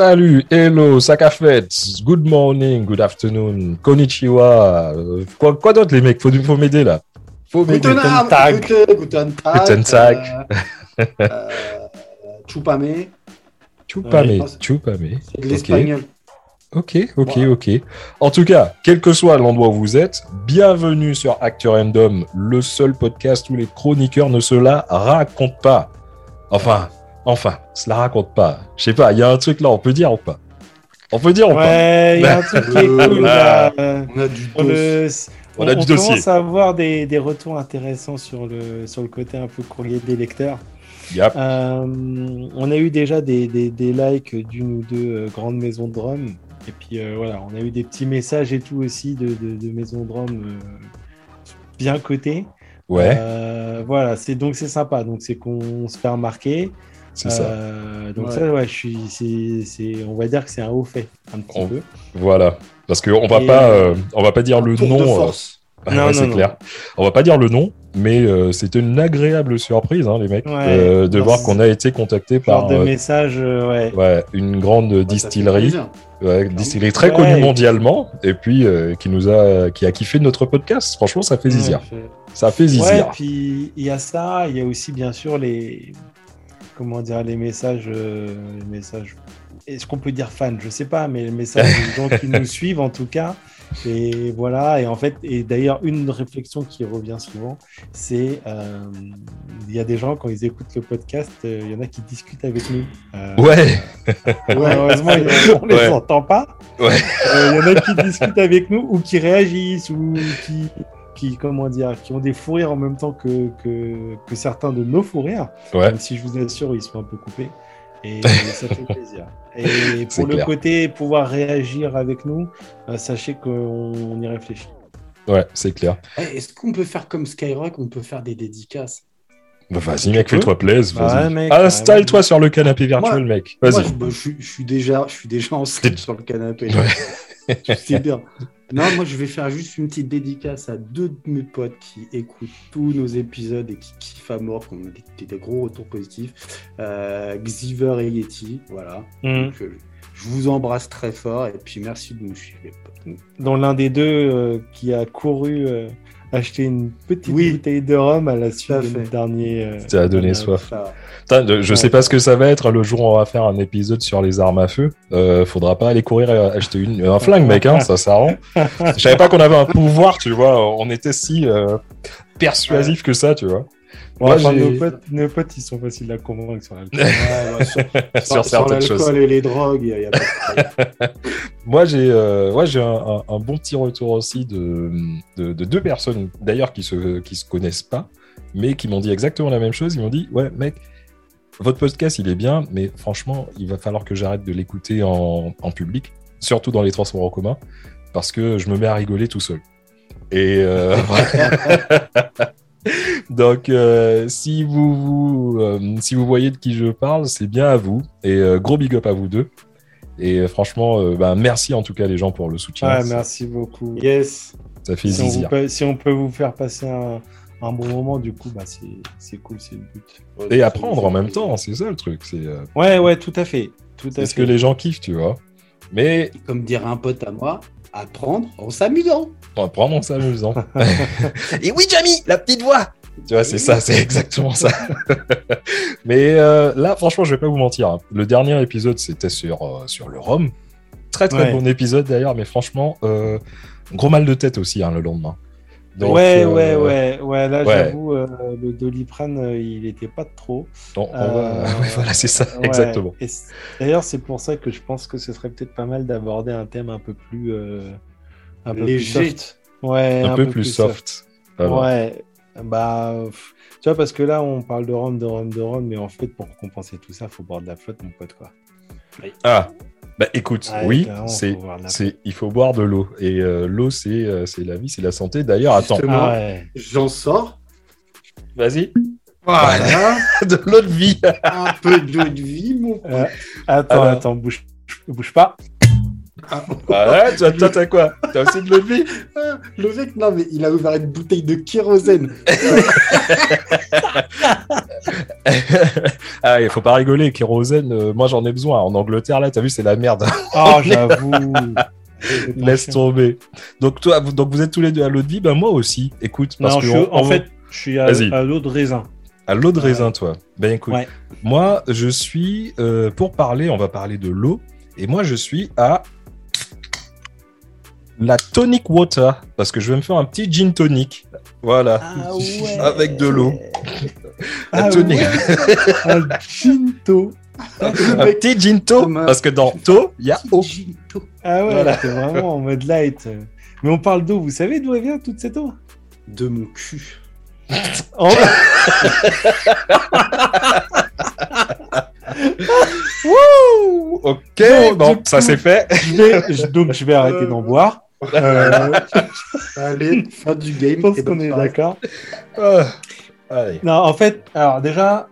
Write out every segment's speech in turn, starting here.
Salut, hello, sakafet, good morning, good afternoon, konnichiwa. euh, Quoi, quoi d'autre, les mecs? Faut, faut m'aider là. Faut m'aider. Guten Tag. Guten, Tag. Guten Tag. euh, euh, Chupame, Chupame, chupame. c'est de l'espagnol. Ok, ok, Voilà. ok. En tout cas, quel que soit l'endroit où vous êtes, bienvenue sur Actu Random, le seul podcast où les chroniqueurs ne se la racontent pas. Enfin, enfin, se la racontent pas. Je sais pas, il y a un truc là, on peut dire ou pas? On peut dire ou pas? Ouais, il y a un truc qui est cool là. On a du on le- On a du dossier. commence à avoir des, des retours intéressants sur le, sur le côté un peu courrier des lecteurs. Yep. Euh, on a eu déjà des, des, des likes d'une ou deux euh, grandes maisons de Rome. Et puis euh, voilà, on a eu des petits messages et tout aussi de, de, de maisons de euh, bien cotées. Ouais, Euh, voilà, c'est donc c'est sympa. Donc c'est qu'on se fait remarquer. C'est ça. Euh, donc Ouais. ça, ouais, je suis, c'est, c'est, on va dire que c'est un haut fait un petit On- peu. Voilà. Parce qu'on va Et, pas, euh, euh, on va pas dire le nom. de euh, force. Ouais, c'est clair. On va pas dire le nom, mais euh, c'était une agréable surprise, hein, les mecs, Ouais. euh, de voir qu'on a été contacté Genre par de euh, message, euh, ouais. ouais, une grande distillerie, distillerie très Ouais. connue mondialement, et puis euh, qui nous a, qui a kiffé notre podcast. Franchement, ça fait zizir. Ouais, Ça fait Ouais, zizir. puis il y a ça, il y a aussi bien sûr les comment dire les messages euh, les messages est-ce qu'on peut dire fans je sais pas mais les messages des gens qui nous suivent en tout cas et voilà et en fait et d'ailleurs une réflexion qui revient souvent c'est euh, il y a des gens quand ils écoutent le podcast euh, il y en a qui discutent avec nous Euh, Ouais, Malheureusement, on les Ouais. entend pas. Ouais. Il y en a qui discutent avec nous ou qui réagissent ou qui, qui comment dire, qui ont des fous rires en même temps que, que, que certains de nos fous rires. ouais, Même si je vous assure, ils sont un peu coupés. Et ça fait plaisir. Et C'est pour le clair. côté pouvoir réagir avec nous, euh, sachez qu'on on y réfléchit. ouais, c'est clair. Est-ce qu'on peut faire comme Skyrock On peut faire des dédicaces? Bah, vas-y, mec, fais-toi plaisir. Bah Vas-y. ouais, mec, Installe-toi sur le canapé virtuel, Moi- mec. Vas-y. je, bah, je suis- je suis déjà, je suis déjà en slip sur le canapé. Ouais. Tu sais bien. Non, moi, je vais faire juste une petite dédicace à deux de mes potes qui écoutent tous nos épisodes et qui kiffent à mort, qui ont des, des gros retours positifs. Euh, Xiver et Yeti, voilà. Mm. Donc, euh, je vous embrasse très fort et puis merci de nous suivre. Dont l'un des deux euh, qui a couru euh, acheter une petite Oui. bouteille de rhum à la suite de notre dernier. euh, Ça a donné soif. Je Ouais. sais pas ce que ça va être le jour où on va faire un épisode sur les armes à feu. Euh, faudra pas aller courir et acheter une, un flingue, mec, hein, ça, ça rend. Je savais pas qu'on avait un pouvoir, tu vois. On était si euh, persuasif que ça, tu vois. Moi, enfin, j'ai- nos, potes, nos potes, ils sont faciles à convaincre sur l'alcool. ouais, ouais, sur, sur sur certaines choses. l'alcool et les drogues, il y a pas de problème. Moi, j'ai euh, ouais, j'ai un, un- un bon petit retour aussi de, de, de deux personnes, d'ailleurs, qui se, qui se connaissent pas, mais qui m'ont dit exactement la même chose. Ils m'ont dit Ouais, mec, votre podcast, il est bien, mais franchement, il va falloir que j'arrête de l'écouter en, en public, surtout dans les transports en commun, parce que je me mets à rigoler tout seul. Et euh, donc, euh, si vous, vous, euh, si vous voyez de qui je parle, c'est bien à vous. Et euh, gros big up à vous deux. Et euh, franchement, euh, bah, merci en tout cas les gens pour le soutien. Ouais, merci beaucoup. Yes. ça fait Si on, peut, si on peut vous faire passer un, un bon moment, du coup, bah, c'est cool, c'est le but. Et apprendre en même temps, c'est ça le truc. C'est euh, Ouais, ouais, tout à fait. Tout à ce que les gens kiffent, tu vois. Mais Comme dirait un pote à moi, apprendre en s'amusant. on va prendre en s'amusant. Et oui, Jamie, la petite voix Tu vois, c'est ça, c'est exactement ça. Mais euh, là, franchement, je vais pas vous mentir. hein. Le dernier épisode, c'était sur, euh, sur le rhum. Très très Ouais. bon épisode d'ailleurs, mais franchement, euh, gros mal de tête aussi hein, le lendemain. Donc, ouais, ouais, ouais, ouais. Là, ouais. j'avoue, le doliprane, il était pas trop. donc, on va- ouais, voilà, c'est ça, exactement. D'ailleurs, c'est pour ça que je pense que ce serait peut-être pas mal d'aborder un thème un peu plus, un peu Léger. plus soft. Ouais, Un, peu, plus soft. Alors, Ouais, bah, tu vois, parce que là, on parle de rhum, de rhum, de rhum, mais en fait, pour compenser tout ça, faut boire de la flotte, mon pote, quoi. Ah, bah écoute, oui, c'est, c'est, il faut boire de l'eau. Et euh, l'eau, c'est, euh, c'est la vie, c'est la santé. D'ailleurs, attends. Ah ouais. J'en sors. vas-y. Voilà. de l'eau de vie. un peu d'eau de vie, mon pote. Euh, attends, Alors. attends, bouge, bouge pas. Ah, Ah ouais, toi, toi, t'as quoi? T'as aussi de l'eau de vie? Le mec, non, mais il a ouvert une bouteille de kérosène. Ah, il faut pas rigoler, kérosène, euh, moi j'en ai besoin. En Angleterre, là, t'as vu, c'est la merde. Oh, j'avoue. Laisse tomber. Donc, toi, vous, donc vous êtes tous les deux à l'eau de vie, ben moi aussi. Écoute, parce Non, que je suis- on- en on- fait, je suis à, à l'eau de raisin. à l'eau de raisin, toi. Ben écoute, Ouais. moi je suis euh, pour parler, on va parler de l'eau, et moi je suis à la tonic water parce que je vais me faire un petit gin tonic. Voilà. Ah ouais. Avec de l'eau. La Ah tonic. ouais. Un ginto. un petit ginto parce que dans to il y a eau. Ginto. Ah ouais, Voilà. t'es vraiment en mode light. Mais on parle d'eau, vous savez d'où elle vient toute cette eau? De mon cul. Oh, Wouh Ok, Bon, bon, du ça coup- c'est fait. je vais, je- donc je vais arrêter d'en boire. Euh, Allez, fin du game. je pense qu'on est d'accord. Ah. Non, en fait, alors déjà,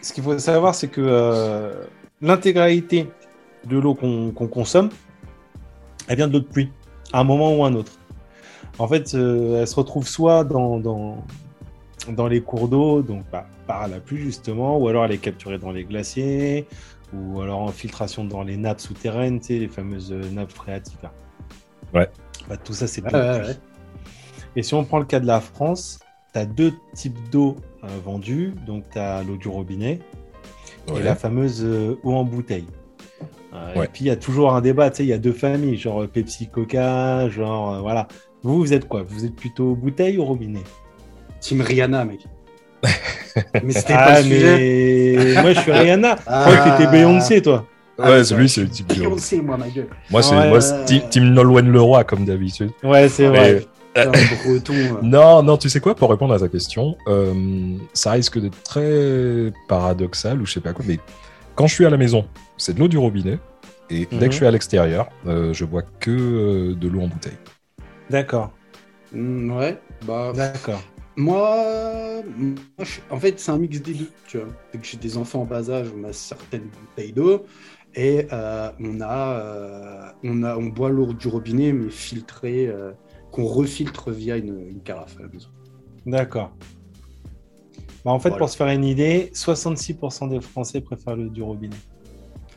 ce qu'il faut savoir, c'est que euh, l'intégralité de l'eau qu'on consomme, elle vient de l'eau de pluie, à un moment ou à un autre. En fait, euh, elle se retrouve soit dans, dans, dans les cours d'eau, donc bah, par la pluie justement, ou alors elle est capturée dans les glaciers, ou alors en filtration dans les nappes souterraines, tu sais, les fameuses nappes phréatiques. là. Ouais. Bah, tout ça, c'est de Ouais. Et si on prend le cas de la France, tu as deux types d'eau euh, vendue. Donc, tu as l'eau du robinet Ouais. et la fameuse euh, eau en bouteille. Euh, Ouais. Et puis, il y a toujours un débat. Tu sais, il y a deux familles, genre euh, Pepsi, Coca, genre, euh, voilà. Vous, vous êtes quoi? Vous êtes plutôt bouteille ou robinet? Team Rihanna, mec. mais c'était Ah, pas le sujet. mais moi, je suis Rihanna. Ah. Je crois que t'étais Beyoncé, toi. Ah, Ouais, mais c'est lui, c'est le type de- moi, ma gueule. Moi, c'est Ouais. Team, Nolwenn Leroy, comme d'habitude. Ouais, c'est vrai. Euh. Non, non, tu sais quoi, pour répondre à ta question, euh, ça risque d'être très paradoxal ou je sais pas quoi, mais quand je suis à la maison, c'est de l'eau du robinet, et dès Mhm. que je suis à l'extérieur, euh, je bois que euh, de l'eau en bouteille. D'accord. Mm, ouais, bah. D'accord. Moi, moi, je- en fait, c'est un mix des deux. Tu vois, Dès que j'ai des enfants en bas âge, on a certaines bouteilles d'eau et euh, on a, euh, on a, on boit l'eau du robinet mais filtrée, euh, qu'on refiltre via une, une carafe à la maison. D'accord. Bah, en fait, Voilà. pour se faire une idée, 66% des Français préfèrent l'eau du robinet.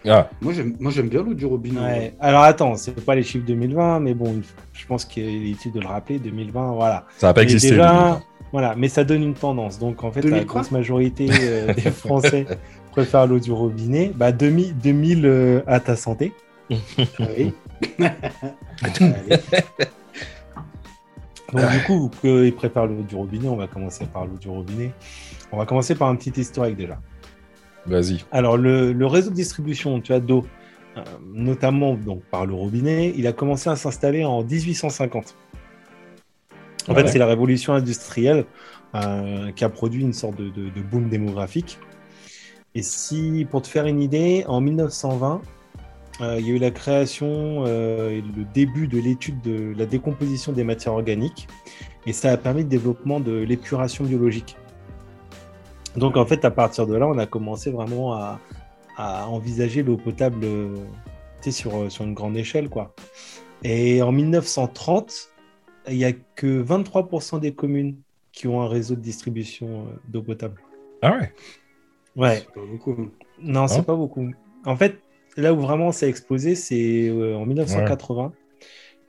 Ah, Moi, j'aime, moi, j'aime bien l'eau du robinet. Ouais. Alors attends, c'est pas les chiffres 2020, mais bon, je pense qu'il est utile de le rappeler. 2020, voilà. ça va pas Mais exister. déjà, voilà, mais ça donne une tendance. Donc en fait, 2000 la grosse majorité euh, des Français préfèrent l'eau du robinet. Bah 2000, 2000 euh, à ta santé. Oui. Allez. Donc du coup, qu'ils préfèrent l'eau du robinet, on va commencer par l'eau du robinet. On va commencer par un petit historique déjà. Vas-y. Alors, le, le réseau de distribution tu as d'eau, euh, notamment donc, par le robinet, il a commencé à s'installer en 1850. En Ouais. fait, c'est la révolution industrielle euh, qui a produit une sorte de, de- de boom démographique. Et si, pour te faire une idée, en 1920, euh, il y a eu la création euh, et le début de l'étude de la décomposition des matières organiques. Et ça a permis le développement de l'épuration biologique. Donc en fait, à partir de là, on a commencé vraiment à, envisager l'eau potable euh, sur, sur une grande échelle. quoi. Et en 1930, il n'y a que 23% des communes qui ont un réseau de distribution d'eau potable. Ah ouais. Ouais, C'est pas beaucoup. non, c'est Hein pas beaucoup. En fait, là où vraiment ça a explosé, c'est euh, en 1980,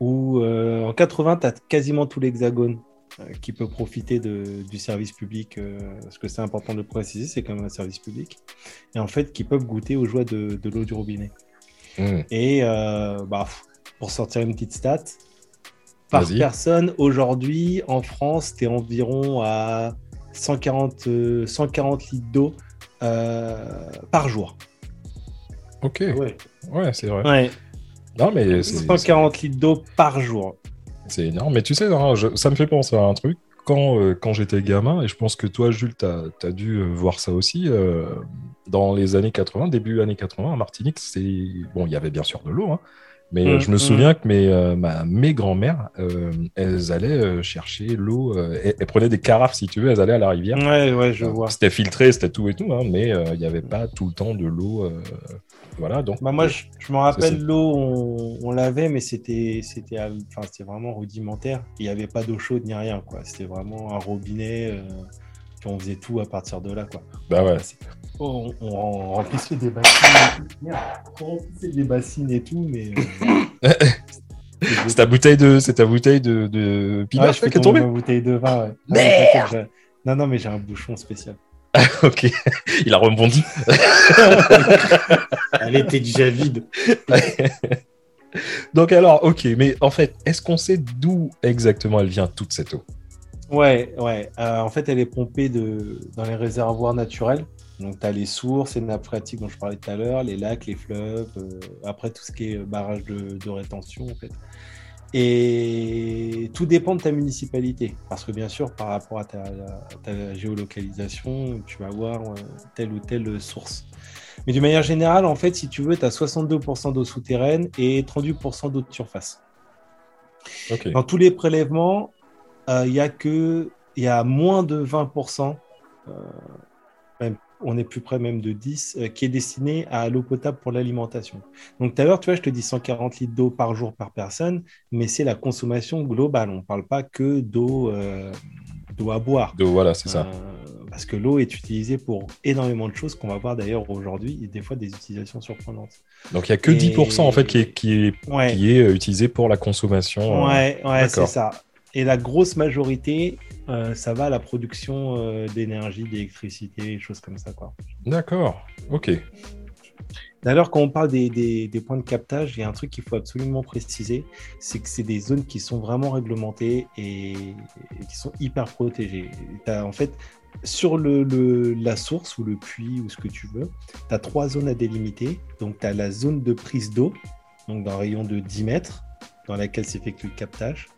où euh, en 80, tu as quasiment tout l'hexagone euh, qui peut profiter de, du service public, euh, parce que c'est important de le préciser, c'est quand même un service public, et en fait, qui peuvent goûter aux joies de, de l'eau du robinet. Hmm. Et euh, bah, pour sortir une petite stat, par Vas-y. personne, aujourd'hui, en France, tu es environ à 140, euh, 140 litres d'eau euh, par jour. Ok. Ah ouais. Ouais, c'est vrai. Ouais, Non, mais c'est 140 litres d'eau par jour. c'est énorme. Mais tu sais, hein, je- ça me fait penser à un truc. Quand, euh, quand j'étais gamin, et je pense que toi, Jules, tu as, dû euh, voir ça aussi, euh, dans les années 80, début années 80, à Martinique, c'est bon, il y avait bien sûr de l'eau, hein, mais euh, Mm, je me mm. souviens que mes, euh, ma- mes grands-mères, euh, elles allaient euh, chercher l'eau, euh, elles, elles prenaient des carafes, si tu veux, elles allaient à la rivière. Ouais, ouais, je Euh, vois. C'était filtré, c'était tout et tout, hein, mais euh, il n'y avait pas tout le temps de l'eau euh, voilà, donc. Bah, moi, je, je me rappelle l'eau, on, on l'avait, mais c'était c'était à- enfin, c'était vraiment rudimentaire. Il n'y avait pas d'eau chaude ni rien. quoi. C'était vraiment un robinet. Puis on faisait tout à partir de là. Quoi. Bah ouais. On, on remplissait des bassines. et tout. Merde, on remplissait des bassines et tout, mais. euh, C'est ta bouteille de, c'est ta bouteille de, de Ouais, pinard je fais qui est tombée. ma bouteille de vin. Ouais. Merde Non, non, mais j'ai un bouchon spécial. ok. Il a rebondi. Elle était déjà vide. Donc alors, ok, mais en fait, est-ce qu'on sait d'où exactement elle vient toute cette eau? Ouais, ouais. Euh, en fait, elle est pompée de... dans les réservoirs naturels. Donc, tu as les sources, les nappes phréatiques dont je parlais tout à l'heure, les lacs, les fleuves, euh, après tout ce qui est barrage de, de rétention, en fait. Et tout dépend de ta municipalité. Parce que, bien sûr, par rapport à ta, ta géolocalisation, tu vas avoir euh, telle ou telle source. Mais d'une manière générale, en fait, si tu veux, tu as 62% d'eau souterraine et 38% d'eau de surface. Dans tous les prélèvements, il y a que il y a moins de 20%, euh, même, on est plus près même de 10, euh, qui est destiné à l'eau potable pour l'alimentation. Donc tout à l'heure, tu vois, je te dis 140 litres d'eau par jour par personne, mais c'est la consommation globale. On ne parle pas que d'eau euh, d'eau à boire. Voilà, c'est ça. Euh, parce que l'eau est utilisée pour énormément de choses qu'on va voir d'ailleurs aujourd'hui et des fois des utilisations surprenantes. Donc il y a que et- 10% en fait qui est, qui est, Ouais. qui est euh, utilisé pour la consommation. euh, Ouais, ouais, c'est ça. Et la grosse majorité, euh, ça va à la production euh, d'énergie, d'électricité, choses comme ça. Quoi. D'accord. Ok. D'ailleurs, quand on parle des, des- des points de captage, il y a un truc qu'il faut absolument préciser, c'est que c'est des zones qui sont vraiment réglementées et, et qui sont hyper protégées. En fait, sur le, le- la source ou le puits ou ce que tu veux, tu as trois zones à délimiter. Donc, tu as la zone de prise d'eau, donc d'un rayon de 10 mètres, dans laquelle s'effectue le captage.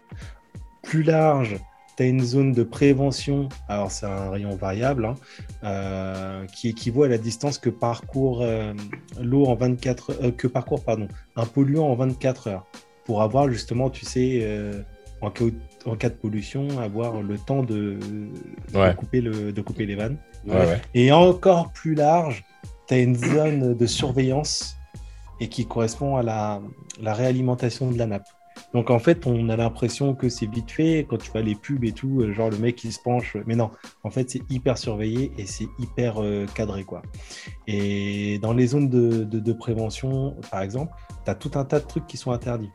Plus large, tu as une zone de prévention, alors c'est un rayon variable, hein, euh, qui équivaut à la distance que parcourt euh, l'eau en 24 euh, que parcourt pardon, un polluant en 24 heures pour avoir justement, tu sais, en, cas, en cas de pollution, avoir le temps de, de Ouais. couper, le, de couper les vannes. Ouais, ouais. Et encore plus large, tu as une zone de surveillance et qui correspond à la, la réalimentation de la nappe. Donc en fait, on a l'impression que c'est vite fait quand tu vois les pubs et tout, euh, genre le mec qui se penche. Mais non, en fait, c'est hyper surveillé et c'est hyper euh, cadré. quoi. Et dans les zones de, prévention, par exemple, tu as tout un tas de trucs qui sont interdits.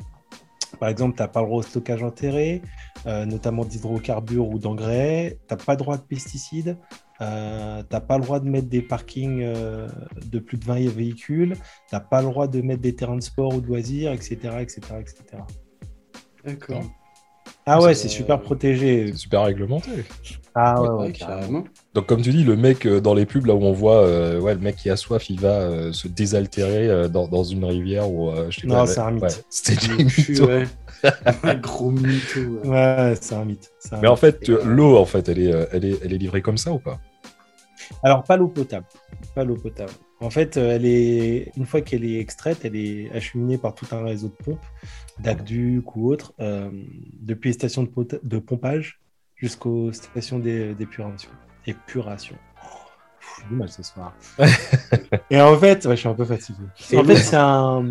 Par exemple, tu n'as pas le droit au stockage enterré, euh, notamment d'hydrocarbures ou d'engrais. Tu n'as pas le droit de pesticides. T'as pas le droit de mettre des parkings de plus de 20 véhicules, t'as pas le droit de mettre des terrains de sport ou de loisirs, etc. etc., etc. D'accord. Ah ouais, C'est, c'est super euh, protégé. C'est super réglementé. Ah ouais, Ouais, ouais, ouais, carrément. Donc comme tu dis, le mec euh, dans les pubs là où on voit, euh, ouais, le mec qui a soif, il va euh, se désaltérer euh, dans, dans une rivière ou euh, je sais Non, c'est un mythe. ouais, C'était Le du cul, mytho. ouais. Un gros mytho. ouais. Ouais, c'est un mythe. un Mais en fait, euh, l'eau, en fait, elle est, euh, elle est, elle est livrée comme ça ou pas? Alors, pas l'eau potable. Pas l'eau potable. En fait, euh, elle est, une fois qu'elle est extraite, elle est acheminée par tout un réseau de pompes, d'aqueducs ou autres, euh, depuis les stations de, pompage jusqu'aux stations d'é- d'épuration. Épuration. J'ai du mal ce soir. Et en fait, ouais, je suis un peu fatigué. En fait, c'est un.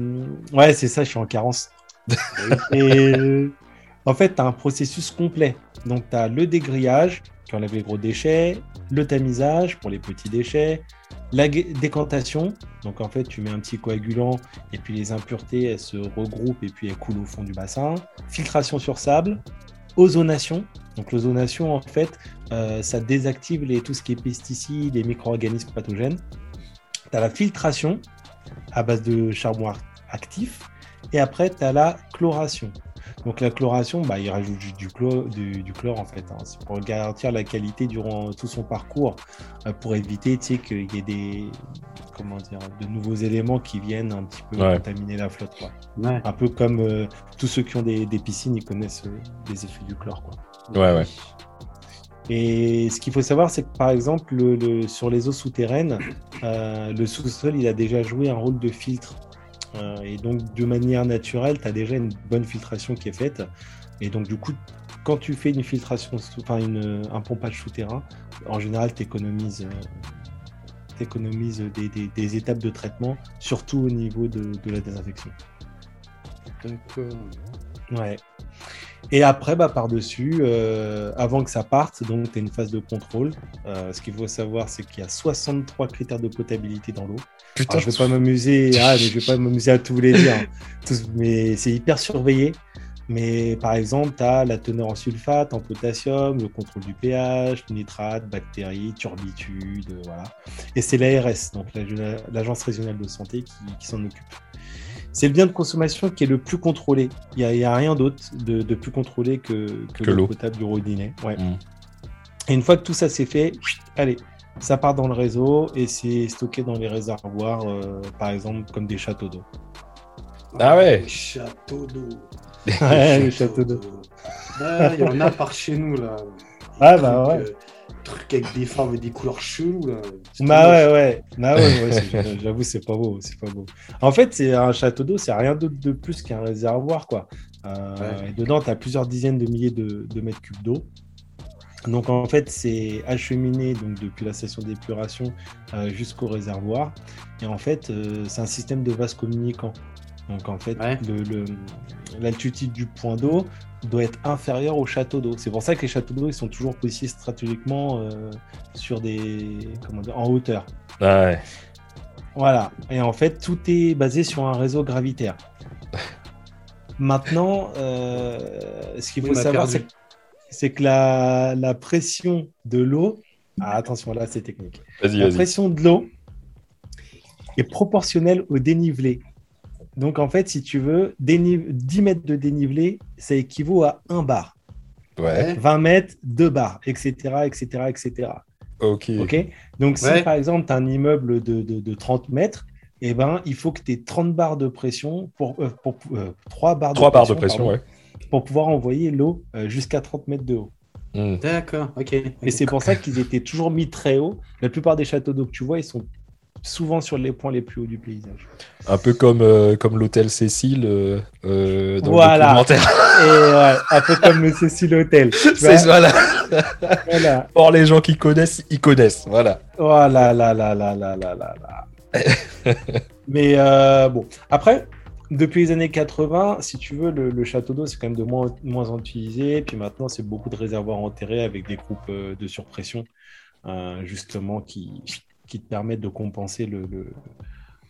Ouais, c'est ça, je suis en carence. Et euh, en fait, tu as un processus complet. Donc, tu as le dégrillage qui enlève les gros déchets, le tamisage pour les petits déchets, la décantation. Donc, en fait, tu mets un petit coagulant et puis les impuretés, elles se regroupent et puis elles coulent au fond du bassin. Filtration sur sable, ozonation. Donc, l'ozonation, en fait, euh, ça désactive tout ce qui est pesticides, les micro-organismes pathogènes. Tu as la filtration à base de charbon ar- actif. Et après, tu as la chloration. Donc la chloration, bah, il rajoute du, du, chlore, du, du chlore en fait. hein. C'est pour garantir la qualité durant tout son parcours, euh, pour éviter tu sais, qu'il y ait des, comment dire, de nouveaux éléments qui viennent un petit peu Ouais. contaminer la flotte. Quoi. Ouais. Un peu comme euh, tous ceux qui ont des, des piscines, ils connaissent euh, les effets du chlore. Quoi. Ouais, ouais. Et ce qu'il faut savoir, c'est que par exemple, le- le- sur les eaux souterraines, euh, le sous-sol, il a déjà joué un rôle de filtre. Euh, et donc, de manière naturelle, tu as déjà une bonne filtration qui est faite. Et donc, du coup, quand tu fais une filtration, enfin un pompage souterrain, en général, tu économises, des- des étapes de traitement, surtout au niveau de, de la désinfection. D'accord. Ouais. Et après, bah, par-dessus, euh, avant que ça parte, donc tu as une phase de contrôle. Euh, ce qu'il faut savoir, c'est qu'il y a 63 critères de potabilité dans l'eau. Putain, Alors, je vais pas m'amuser, ah, je vais pas m'amuser à tous les dire. Tous- mais c'est hyper surveillé. Mais par exemple, tu as la teneur en sulfate, en potassium, le contrôle du pH, nitrate, bactéries, turbitude, voilà. Et c'est l'ARS, donc la- l'Agence régionale de santé, qui, qui s'en occupe. C'est le bien de consommation qui est le plus contrôlé. Il n'y a, il y a rien d'autre de, de plus contrôlé que, que, Que l'eau potable du robinet. Ouais. Mm. Et une fois que tout ça c'est fait, allez, ça part dans le réseau et c'est stocké dans les réservoirs, euh, par exemple comme des châteaux d'eau. Ah ouais. Les châteaux d'eau. Ouais, les châteaux d'eau. Ouais, Il y en a par chez nous, là. Ah, bah ouais. euh, trucs avec des formes et des couleurs cheloues, là. Bah ouais, ouais. Bah ouais, ouais, j'avoue, c'est pas beau, c'est pas beau. En fait, c'est un château d'eau, c'est rien d'autre de plus qu'un réservoir, quoi. Euh, Ouais. Et dedans, tu as plusieurs dizaines de milliers de, de mètres cubes d'eau. Donc en fait, c'est acheminé donc depuis la station d'épuration euh, jusqu'au réservoir. Et en fait, euh, c'est un système de vases communicants. Donc en fait, Ouais. le- le- l'altitude du point d'eau doit être inférieure au château d'eau. C'est pour ça que les châteaux d'eau ils sont toujours positionnés stratégiquement euh, sur des comment dire, en hauteur. Ah ouais. Voilà. Et en fait, tout est basé sur un réseau gravitaire. Maintenant, euh, ce qu'il On faut a savoir, c'est que la, la pression de l'eau, ah, attention, là c'est technique. La pression de l'eau est proportionnelle au dénivelé. Donc en fait, si tu veux, déni- 10 mètres de dénivelé, ça équivaut à 1 bar. Ouais. 20 mètres, 2 bars, etc., etc., etc. Ok. Ok Donc, si Ouais. par exemple, tu as un immeuble de, de, de 30 mètres, eh ben, il faut que tu aies 30 barres de pression pour, euh, pour euh, 3 barres de Trois barres de pression, pression, pardon, ouais. pour pouvoir envoyer l'eau euh, jusqu'à 30 mètres de haut. Mm. D'accord, ok. Et c'est pour ça qu'ils étaient toujours mis très haut. La plupart des châteaux d'eau que tu vois, ils sont souvent sur les points les plus hauts du paysage. Un peu comme, euh, comme l'hôtel Cécile euh, euh dans voilà. le documentaire. Et, ouais, un peu comme le Cécile Hôtel. Voilà. voilà. Or, les gens qui connaissent, ils connaissent. Voilà. Oh voilà, là, là, là, là, là, là. Mais euh, bon, après, depuis les années 80, si tu veux, le, le château d'eau, c'est quand même de moins, moins utilisé. Puis maintenant, c'est beaucoup de réservoirs enterrés avec des groupes euh, de surpression, euh, justement, qui, qui te permettent de compenser le, le,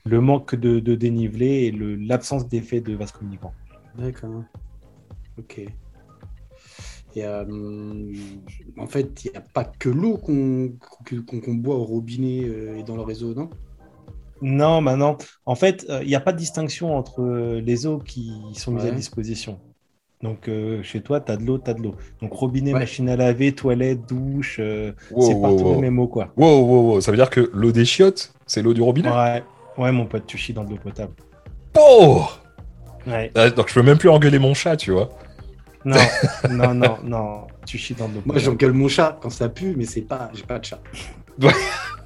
le manque de, de dénivelé et l'absence d'effet de vase communicant. D'accord. Ok. Et euh, en fait, il n'y a pas que l'eau qu'on qu'on boit au robinet euh, et dans le réseau, non? Non, maintenant, en fait, euh, il n'y a pas de distinction entre les eaux qui sont mises à disposition. Donc, euh, chez toi, tu as de l'eau, tu as de l'eau. Donc, robinet, Ouais. machine à laver, toilette, douche, euh, Wow, c'est wow, partout wow. le même eau, quoi. Wow, wow, wow. Ça veut dire que l'eau des chiottes, c'est l'eau du robinet? Ouais, ouais, mon pote, tu chies dans de l'eau potable. Oh Ouais. Ah, Donc je peux même plus engueuler mon chat, tu vois. Non, non, non, non, tu chies dans de l'eau Moi, potable. j'engueule mon chat quand ça pue, mais c'est pas, j'ai pas de chat.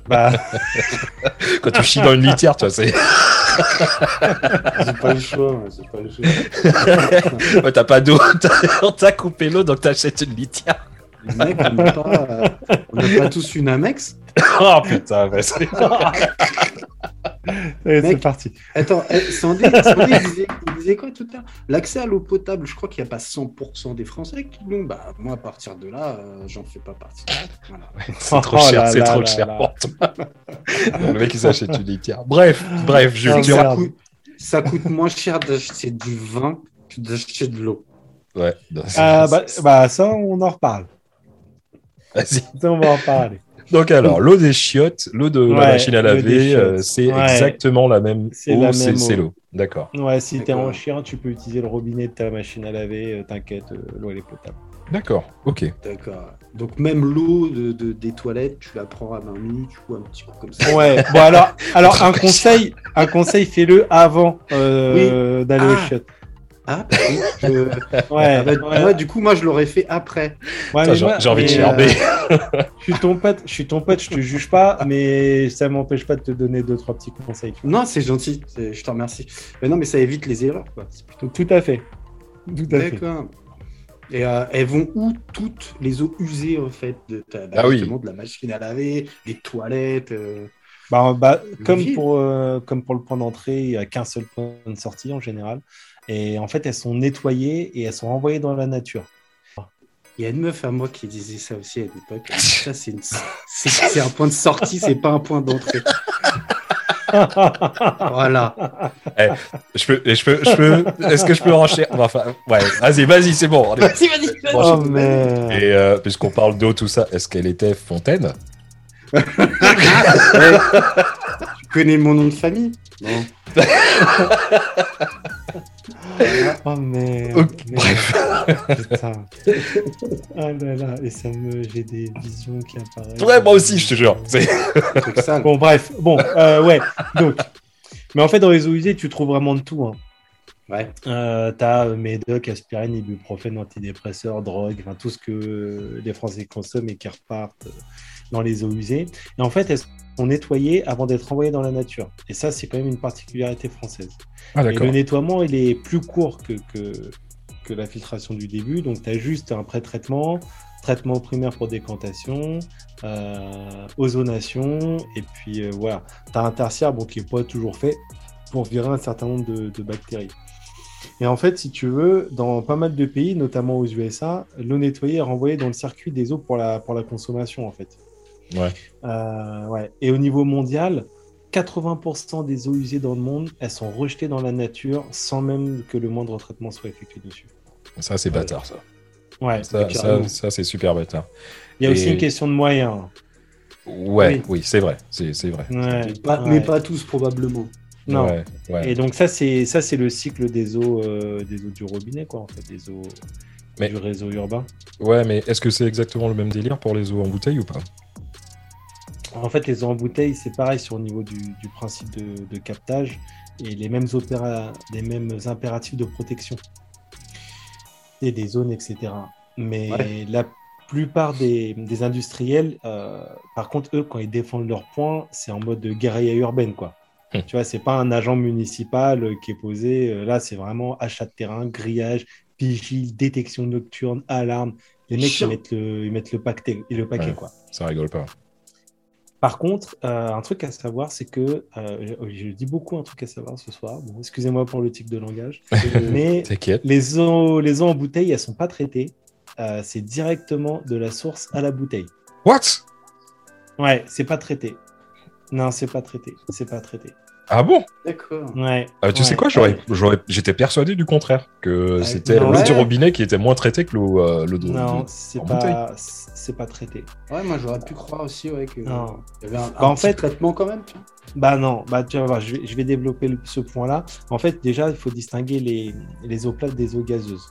Bah, Quand tu chies dans une litière, tu vois, c'est. J'ai pas le choix, moi, j'ai pas le choix. Ouais, t'as pas d'eau, on t'a coupé l'eau, donc t'achètes une litière. Les mecs, on n'a pas, euh, on n'a pas tous une Amex. Oh putain, ouais, c'est- allez, c'est Mec. parti. Attends, eh, Sandy, Sandy, il, disait, il disait quoi tout à l'heure? L'accès à l'eau potable, je crois qu'il n'y a pas 100% des Français qui l'ont. Bah, moi, à partir de là, euh, j'en fais pas partie. Voilà. c'est trop Oh cher, là c'est trop là cher là. pour toi. Le mec, il s'achète une litière. Bref, bref, je merde. ça, coûte, ça coûte moins cher d'acheter du vin que d'acheter de l'eau. Ouais. non, Ah, bah, bah, ça, on en reparle. Vas-y. Ça, on va en parler. Donc alors, l'eau des chiottes, l'eau de la machine à laver, euh, c'est Ouais. exactement la même C'est eau, la c'est l'eau. D'accord. Ouais, si t'es en chien, tu peux utiliser le robinet de ta machine à laver. euh, T'inquiète, euh, l'eau elle est potable. D'accord. Ok. D'accord. Donc, même l'eau de, de- des toilettes, tu la prends à main nue, tu vois, un petit coup comme ça. Ouais. Bon alors, alors un conseil, un conseil, fais-le avant euh, d'aller Ah. au chiottes. Ah, oui, je- Ouais. ah bah, ouais. ouais, du coup, moi, je l'aurais fait après. Ouais, J'ai envie de gerber. euh, Je suis ton pote, je suis ton pote, je te juge pas, mais ça m'empêche pas de te donner deux trois petits conseils. Non, c'est gentil, je te remercie. Mais non, mais ça évite les erreurs, quoi. C'est plutôt Tout à fait. Tout à fait. D'accord. Et euh, elles vont où toutes les eaux usées en fait de, ta, bah, Ah oui. de la machine à laver, des toilettes euh, Bah, bah, comme, pour, euh, comme pour le point d'entrée, il n'y a qu'un seul point de sortie en général. Et en fait, elles sont nettoyées et elles sont renvoyées dans la nature. Il y a une meuf à moi qui disait ça aussi à l'époque. Ça, c'est une- c'est c'est un point de sortie, c'est pas un point d'entrée. Voilà. Je peux, je peux, je peux, est-ce que je peux enchaîner? Enfin, ouais, vas-y, vas-y, c'est bon. Vas-y, vas-y, vas-y. Bon, oh. Et euh, puisqu'on parle d'eau, tout ça, est-ce qu'elle était fontaine? Ouais. Connais mon nom de famille Non. Oh merde. Putain. Ah là là, et ça me. J'ai des visions qui apparaissent. Ouais, moi aussi, je te jure. Bon, bref. Bon, euh, ouais. Donc. Mais en fait, dans les eaux usées, tu trouves vraiment de tout. Hein. Ouais. Euh, T'as médoc, aspirine, ibuprofène, antidépresseurs, drogue, enfin tout ce que les Français consomment et qui repartent dans les eaux usées. Et en fait, elles sont nettoyées avant d'être envoyées dans la nature. Et ça, c'est quand même une particularité française. Ah, Et le nettoiement, il est plus court que, que, que la filtration du début. Donc, tu as juste un pré-traitement, traitement primaire pour décantation, euh, ozonation, et puis euh, voilà. Tu as un tertiaire bon, qui n'est pas toujours fait pour virer un certain nombre de, de bactéries. Et en fait, si tu veux, dans pas mal de pays, notamment aux USA, l'eau nettoyée est renvoyée dans le circuit des eaux pour la, pour la consommation, en fait. Ouais. Euh, ouais. Et au niveau mondial, 80% des eaux usées dans le monde, elles sont rejetées dans la nature sans même que le moindre traitement soit effectué dessus. Ça, c'est Ouais. bâtard, ça. Ouais, Ça, ça, ça, c'est super bâtard. Il y a aussi une question de moyens. Ouais, Oui. oui, c'est vrai. C'est c'est vrai. Ouais, Mais pas, ouais. mais pas tous, probablement. Non. Ouais, ouais. Et donc ça c'est ça c'est le cycle des eaux euh, des eaux du robinet quoi en fait des eaux Mais- du réseau urbain. Ouais, mais est-ce que c'est exactement le même délire pour les eaux en bouteille ou pas? En fait les bouteille c'est pareil sur le niveau du, du principe de, de captage et les mêmes opéra les mêmes impératifs de protection et des zones etc. Mais Ouais. la plupart des, des industriels euh, par contre eux quand ils défendent leur point c'est en mode de guérilla urbaine quoi. Hmm. Tu vois, c'est pas un agent municipal euh, qui est posé. euh, Là, c'est vraiment achat de terrain, grillage, vigile, détection nocturne, alarme. Les mecs, ils mettent le, ils mettent le paquet, le paquet Ouais. quoi. Ça rigole pas. Par contre, euh, un truc à savoir, c'est que euh, je, je dis beaucoup un truc à savoir ce soir. Bon, excusez-moi pour le type de langage, mais les eaux, les eaux en bouteille, elles sont pas traitées. Euh, c'est directement de la source à la bouteille. What? Ouais, c'est pas traité. Non, c'est pas traité. C'est pas traité. Ah bon? D'accord. Ouais. Euh, Tu Ouais. sais quoi? J'aurais, j'aurais- J'étais persuadé du contraire, que Ah, c'était l'eau ouais. du robinet qui était moins traitée que l'eau euh, l'eau de, Non, de- c'est pas, c'est pas traité. Ouais, moi j'aurais pu croire aussi ouais, que Non. il y avait un, Bah, un en petit fait- traitement quand même. Bah non, bah tu vas voir, je vais, je vais développer le- ce point-là. En fait, déjà, il faut distinguer les, les eaux plates des eaux gazeuses.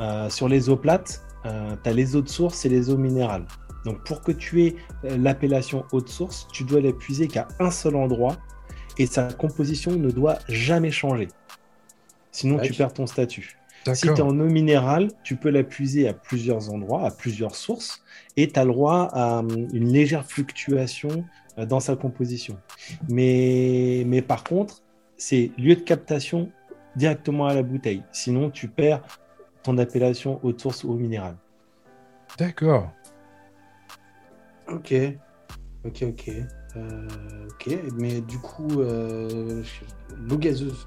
Euh, sur les eaux plates, tu as les eaux de source et les eaux minérales. Donc pour que tu aies euh, l'appellation eau de source, tu dois la puiser qu'à un seul endroit et sa composition ne doit jamais changer. Sinon, tu perds ton statut. Si tu es en eau minérale, tu peux la puiser à plusieurs endroits, à plusieurs sources, et tu as le droit à hum, une légère fluctuation euh, dans sa composition. Mais, mais par contre, c'est lieu de captation directement à la bouteille. Sinon, tu perds ton appellation eau de source ou eau minérale. D'accord. Ok. Ok, ok. Euh, ok, mais du coup, euh, l'eau gazeuse,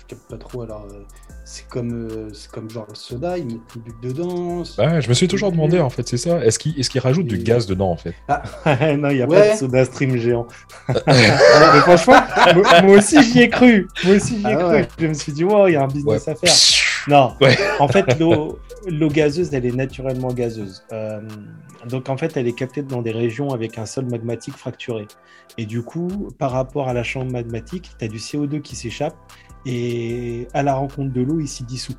je capte pas trop. Alors, euh, c'est comme, euh, c'est comme genre le soda, ils mettent le but dedans. Ouais, je me suis toujours demandé en fait, c'est ça. Est-ce qu'ils est-ce qu'ils rajoutent du Et- gaz dedans en fait? Non, il n'y a pas de soda stream géant. mais franchement, moi, moi aussi j'y ai cru. Moi aussi j'y ai Ah cru. ouais. Je me suis dit, wow, il y a un business Ouais. à faire. Non, Ouais. en fait, l'eau l'eau gazeuse, elle est naturellement gazeuse. Euh, donc, en fait, elle est captée dans des régions avec un sol magmatique fracturé. Et du coup, par rapport à la chambre magmatique, tu as du CO2 qui s'échappe et à la rencontre de l'eau, il s'y dissout.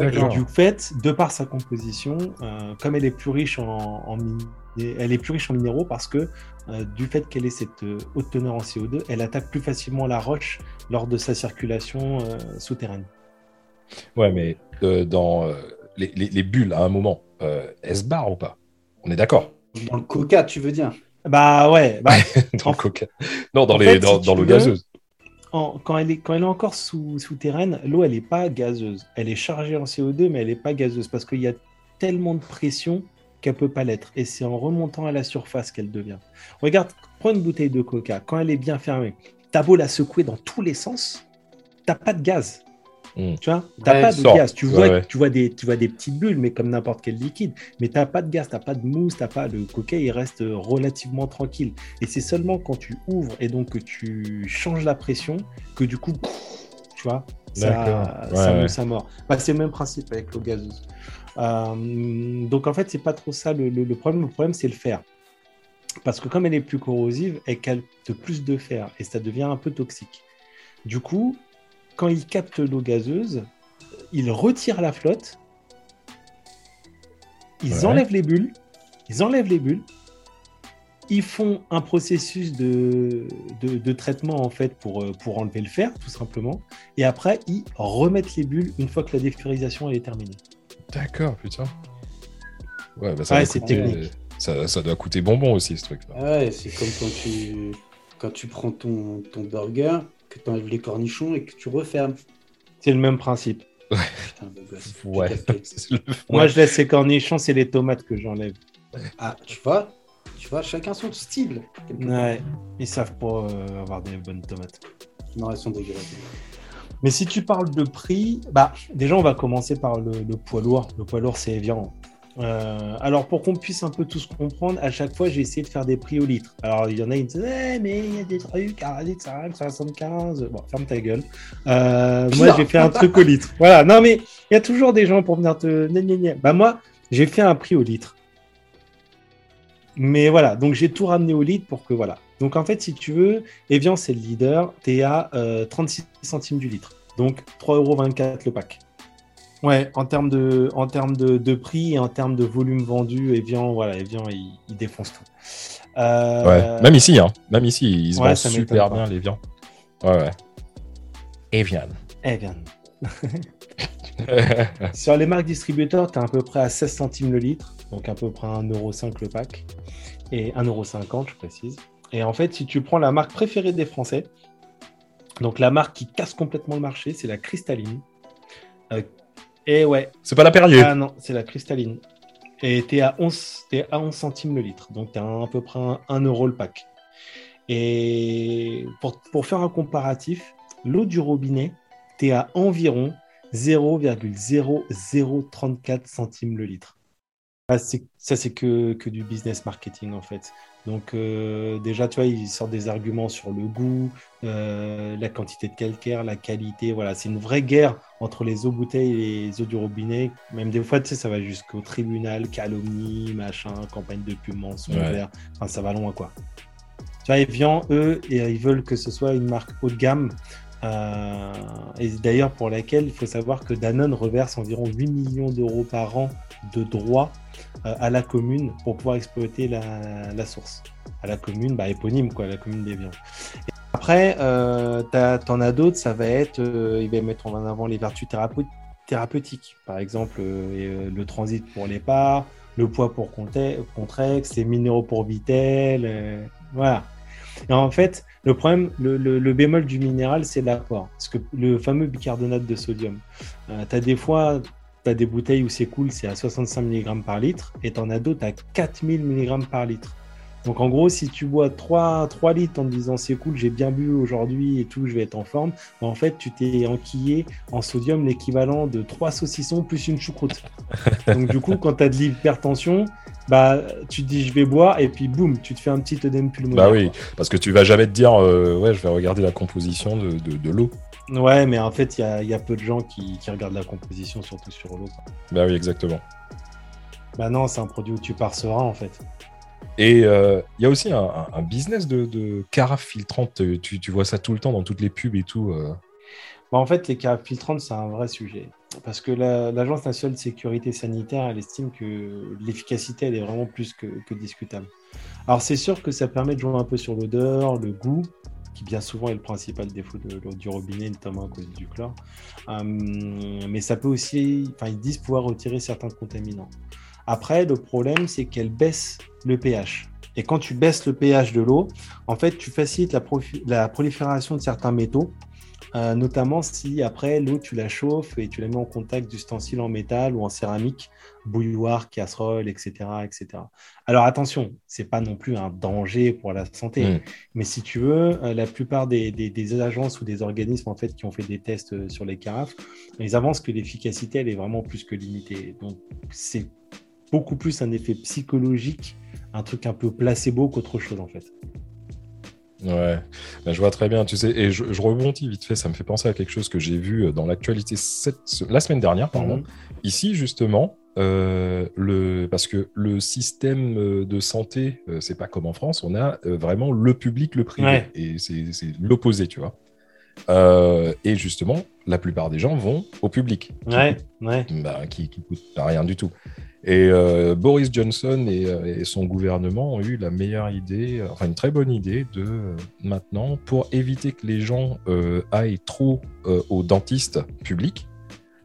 Et du fait, de par sa composition, euh, comme elle est plus riche en, en min- elle est plus riche en minéraux parce que euh, du fait qu'elle ait cette euh, haute teneur en CO2, elle attaque plus facilement la roche lors de sa circulation euh, souterraine. Ouais, mais euh, dans euh, les, les- les bulles à un moment, euh, elles se barrent ou pas? On est d'accord Dans le coca, tu veux dire? Bah ouais, bah, Dans le coca. Non, dans les fait, dans, si dans tu l'eau veux, gazeuse. en- quand, elle est, quand elle est encore sous, souterraine, l'eau elle n'est pas gazeuse. Elle est chargée en CO2, mais elle n'est pas gazeuse parce qu'il y a tellement de pression qu'elle peut pas l'être. Et c'est en remontant à la surface qu'elle devient. Regarde, prends une bouteille de coca, quand elle est bien fermée, t'as beau la secouer dans tous les sens, t'as pas de gaz. Mm. Tu vois, t'as Ouais, pas de sort. gaz. Tu vois, ouais. tu vois des, tu vois des petites bulles, mais comme n'importe quel liquide. Mais t'as pas de gaz, t'as pas de mousse, t'as pas le coca, il reste relativement tranquille. Et c'est seulement quand tu ouvres et donc que tu changes la pression que du coup, tu vois, ça, ça Ouais, mousse à mort. Bah, c'est le même principe avec l'eau gazeuse. Euh, donc en fait, c'est pas trop ça le, le- le problème. Le problème, c'est le fer. Parce que comme elle est plus corrosive, elle capte plus de fer et ça devient un peu toxique. Du coup, quand ils captent l'eau gazeuse, ils retirent la flotte, ils Ouais. enlèvent les bulles, ils enlèvent les bulles, ils font un processus de, de, de traitement en fait pour, euh, pour enlever le fer, tout simplement, et après ils remettent les bulles une fois que la défiorisation elle est terminée. D'accord, putain. Ouais, bah ça, Ouais, c'est technique. Ça, ça doit coûter bonbon aussi, ce truc-là. Ah Ouais, c'est comme quand tu, quand tu prends ton, ton burger, que tu enlèves les cornichons et que tu refermes. C'est le même principe. Putain. Ouais. Le- Moi je laisse les cornichons, c'est les tomates que j'enlève. Ah, tu vois, tu vois, chacun son style. Ouais, ils savent pas euh, avoir des bonnes tomates. Non, elles sont dégueulasses. Mais si tu parles de prix, bah déjà on va commencer par le, le poids lourd. Le poids lourd c'est Evian. Euh, alors pour qu'on puisse un peu tous comprendre, à chaque fois j'ai essayé de faire des prix au litre. Alors il y en a qui me disent Eh, mais il y a des trucs à litre ça arrive 75. Bon, ferme ta gueule. Euh, moi j'ai fait un truc au litre. Voilà, non mais il y a toujours des gens pour venir te. Bah moi j'ai fait un prix au litre. Mais voilà, donc j'ai tout ramené au litre pour que voilà. Donc en fait, si tu veux, Evian c'est le leader, t'es à euh, 36 centimes du litre. Donc 3,24€ le pack. Ouais, en termes de, en termes de, de prix et en termes de volume vendu, Evian, voilà, Evian, il, il défonce tout. Euh, Ouais, même ici, hein. Même ici, ils se Ouais, vendent super bien, les viands. Ouais, ouais. Evian. Evian. Sur les marques distributeurs, tu es à peu près à 16 centimes le litre, donc à peu près 1,5€ le pack, et 1,50€, je précise. Et en fait, si tu prends la marque préférée des Français, donc la marque qui casse complètement le marché, c'est la cristalline. Euh, et ouais, C'est pas la Perrier. ah non, c'est la cristalline. Et tu es à 11, t'es à 11 centimes le litre, donc tu as à peu près 1 euro le pack. Et pour, pour faire un comparatif, l'eau du robinet, tu es à environ 0,0034 centimes le litre. Ah, c'est- ça, c'est que, que du business marketing en fait. Donc, euh, déjà, tu vois, ils sortent des arguments sur le goût, euh, la quantité de calcaire, la qualité. Voilà, c'est une vraie guerre entre les eaux bouteilles et les eaux du robinet. Même des fois, tu sais, ça va jusqu'au tribunal, calomnie, machin, campagne de pub, mensonge Ouais. Enfin, ça va loin, quoi. Tu vois, Evian, eux, et, euh, ils veulent que ce soit une marque haut de gamme. Euh, et d'ailleurs, pour laquelle il faut savoir que Danone reverse environ 8 millions d'euros par an de droits euh, à la commune pour pouvoir exploiter la, source. À la commune, bah, éponyme, quoi, la commune d'Evian. Et Après, euh, t'en as d'autres, ça va être, ils vont mettre en avant les vertus thérapeut- thérapeutiques. Par exemple, le transit pour les parts, le poids pour Contrex, les minéraux pour Vitel, voilà. Et en fait, le problème, le, bémol du minéral, c'est l'apport. Que le fameux bicarbonate de sodium, euh, tu as des fois, tu des bouteilles où c'est cool, c'est à 65 mg par litre, et tu en as d'autres à 4000 mg par litre. Donc en gros, si tu bois 3, 3 litres en te disant c'est cool, j'ai bien bu aujourd'hui et tout, je vais être en forme, bah, en fait, tu t'es enquillé en sodium l'équivalent de 3 saucissons plus une choucroute. Donc du coup, quand tu as de l'hypertension, bah, tu te dis je vais boire et puis boum, tu te fais un petit œdème pulmonaire. Bah oui, quoi. parce que tu vas jamais te dire, euh, ouais, je vais regarder la composition de, de, de l'eau. Ouais, mais en fait, il y a, il y a peu de gens qui, qui regardent la composition, surtout sur l'eau. Bah oui, exactement. Bah non, c'est un produit où tu pars serein, en fait. Et euh, il y a aussi un, business de, carafes filtrantes. Tu, vois ça tout le temps dans toutes les pubs et tout. euh. Bah, en fait, les carafes filtrantes, c'est un vrai sujet. Parce que la- l'Agence nationale de sécurité sanitaire, elle estime que l'efficacité, elle est vraiment plus que, discutable. Alors, c'est sûr que ça permet de jouer un peu sur l'odeur, le goût, qui bien souvent est le principal défaut de du robinet, notamment à cause du chlore. Hum, mais ça peut aussi, enfin, ils disent pouvoir retirer certains contaminants. Après, le problème, c'est qu'elle baisse le pH. Et quand tu baisses le pH de l'eau, en fait, tu facilites la, prolifération de certains métaux euh, notamment si après l'eau tu la chauffes et tu la mets en contact d'ustensiles en métal ou en céramique, bouilloire, casserole, etc., etc. Alors attention, c'est pas non plus un danger pour la santé, Mm. mais si tu veux, euh, la plupart des, des- des agences ou des organismes en fait qui ont fait des tests euh, sur les carafes, ils avancent que l'efficacité elle est vraiment plus que limitée. Donc c'est beaucoup plus un effet psychologique, un truc un peu placebo qu'autre chose en fait. Ouais, Ben, je vois très bien, tu sais, et je, je rebondis vite fait, ça me fait penser à quelque chose que j'ai vu euh, dans l'actualité la semaine dernière, pardon. Mhm. Ici, justement, euh, le, parce que le système euh, de santé, c'est pas comme en France, on a vraiment le public, le privé, Ouais. et c'est l'opposé, tu vois. Euh, et justement, la plupart des gens vont au public, qui Ouais, ouais. bah, qui, qui coûte rien du tout. Et euh, Boris Johnson et, euh, et son gouvernement ont eu la meilleure idée, euh, enfin une très bonne idée de euh, maintenant, pour éviter que les gens euh, aillent trop euh, au dentiste public,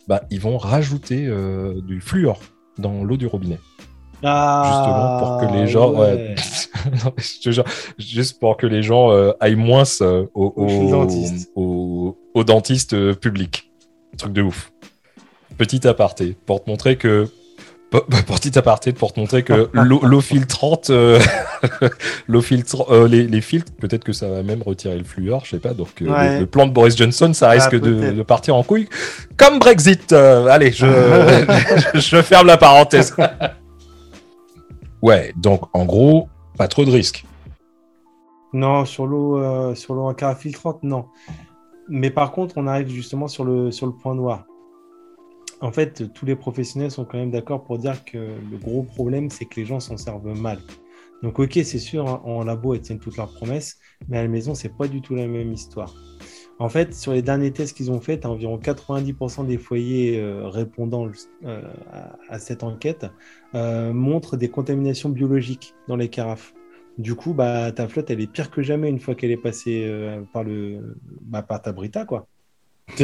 bah, ils vont rajouter du fluor dans l'eau du robinet. Justement pour que les gens, ouais. Juste pour que les gens aillent moins euh, au, Au au, dentiste. au- au dentiste euh, public. Truc de ouf. Petit aparté, pour te montrer que. P- Petit aparté pour te montrer que l'eau filtrante, euh, l'eau filtre, euh, les, les filtres, peut-être que ça va même retirer le fluor, je sais pas. Donc euh, Ouais. le, le plan de Boris Johnson, ça risque de, partir en couille, comme Brexit. Allez, je, je ferme la parenthèse. ouais, donc en gros, pas trop de risques. Non, sur l'eau, sur l'eau en carafe filtrante, non. Mais par contre, on arrive justement sur le, sur le point noir. En fait, tous les professionnels sont quand même d'accord pour dire que le gros problème, c'est que les gens s'en servent mal. Donc, ok, c'est sûr, hein, en labo, elles tiennent toutes leurs promesses, mais à la maison, c'est pas du tout la même histoire. En fait, sur les derniers tests qu'ils ont faits, environ 90% des foyers euh, répondant euh, à, cette enquête euh, montrent des contaminations biologiques dans les carafes. Du coup, bah, ta flotte, elle est pire que jamais une fois qu'elle est passée par, le, bah, par ta Brita, quoi.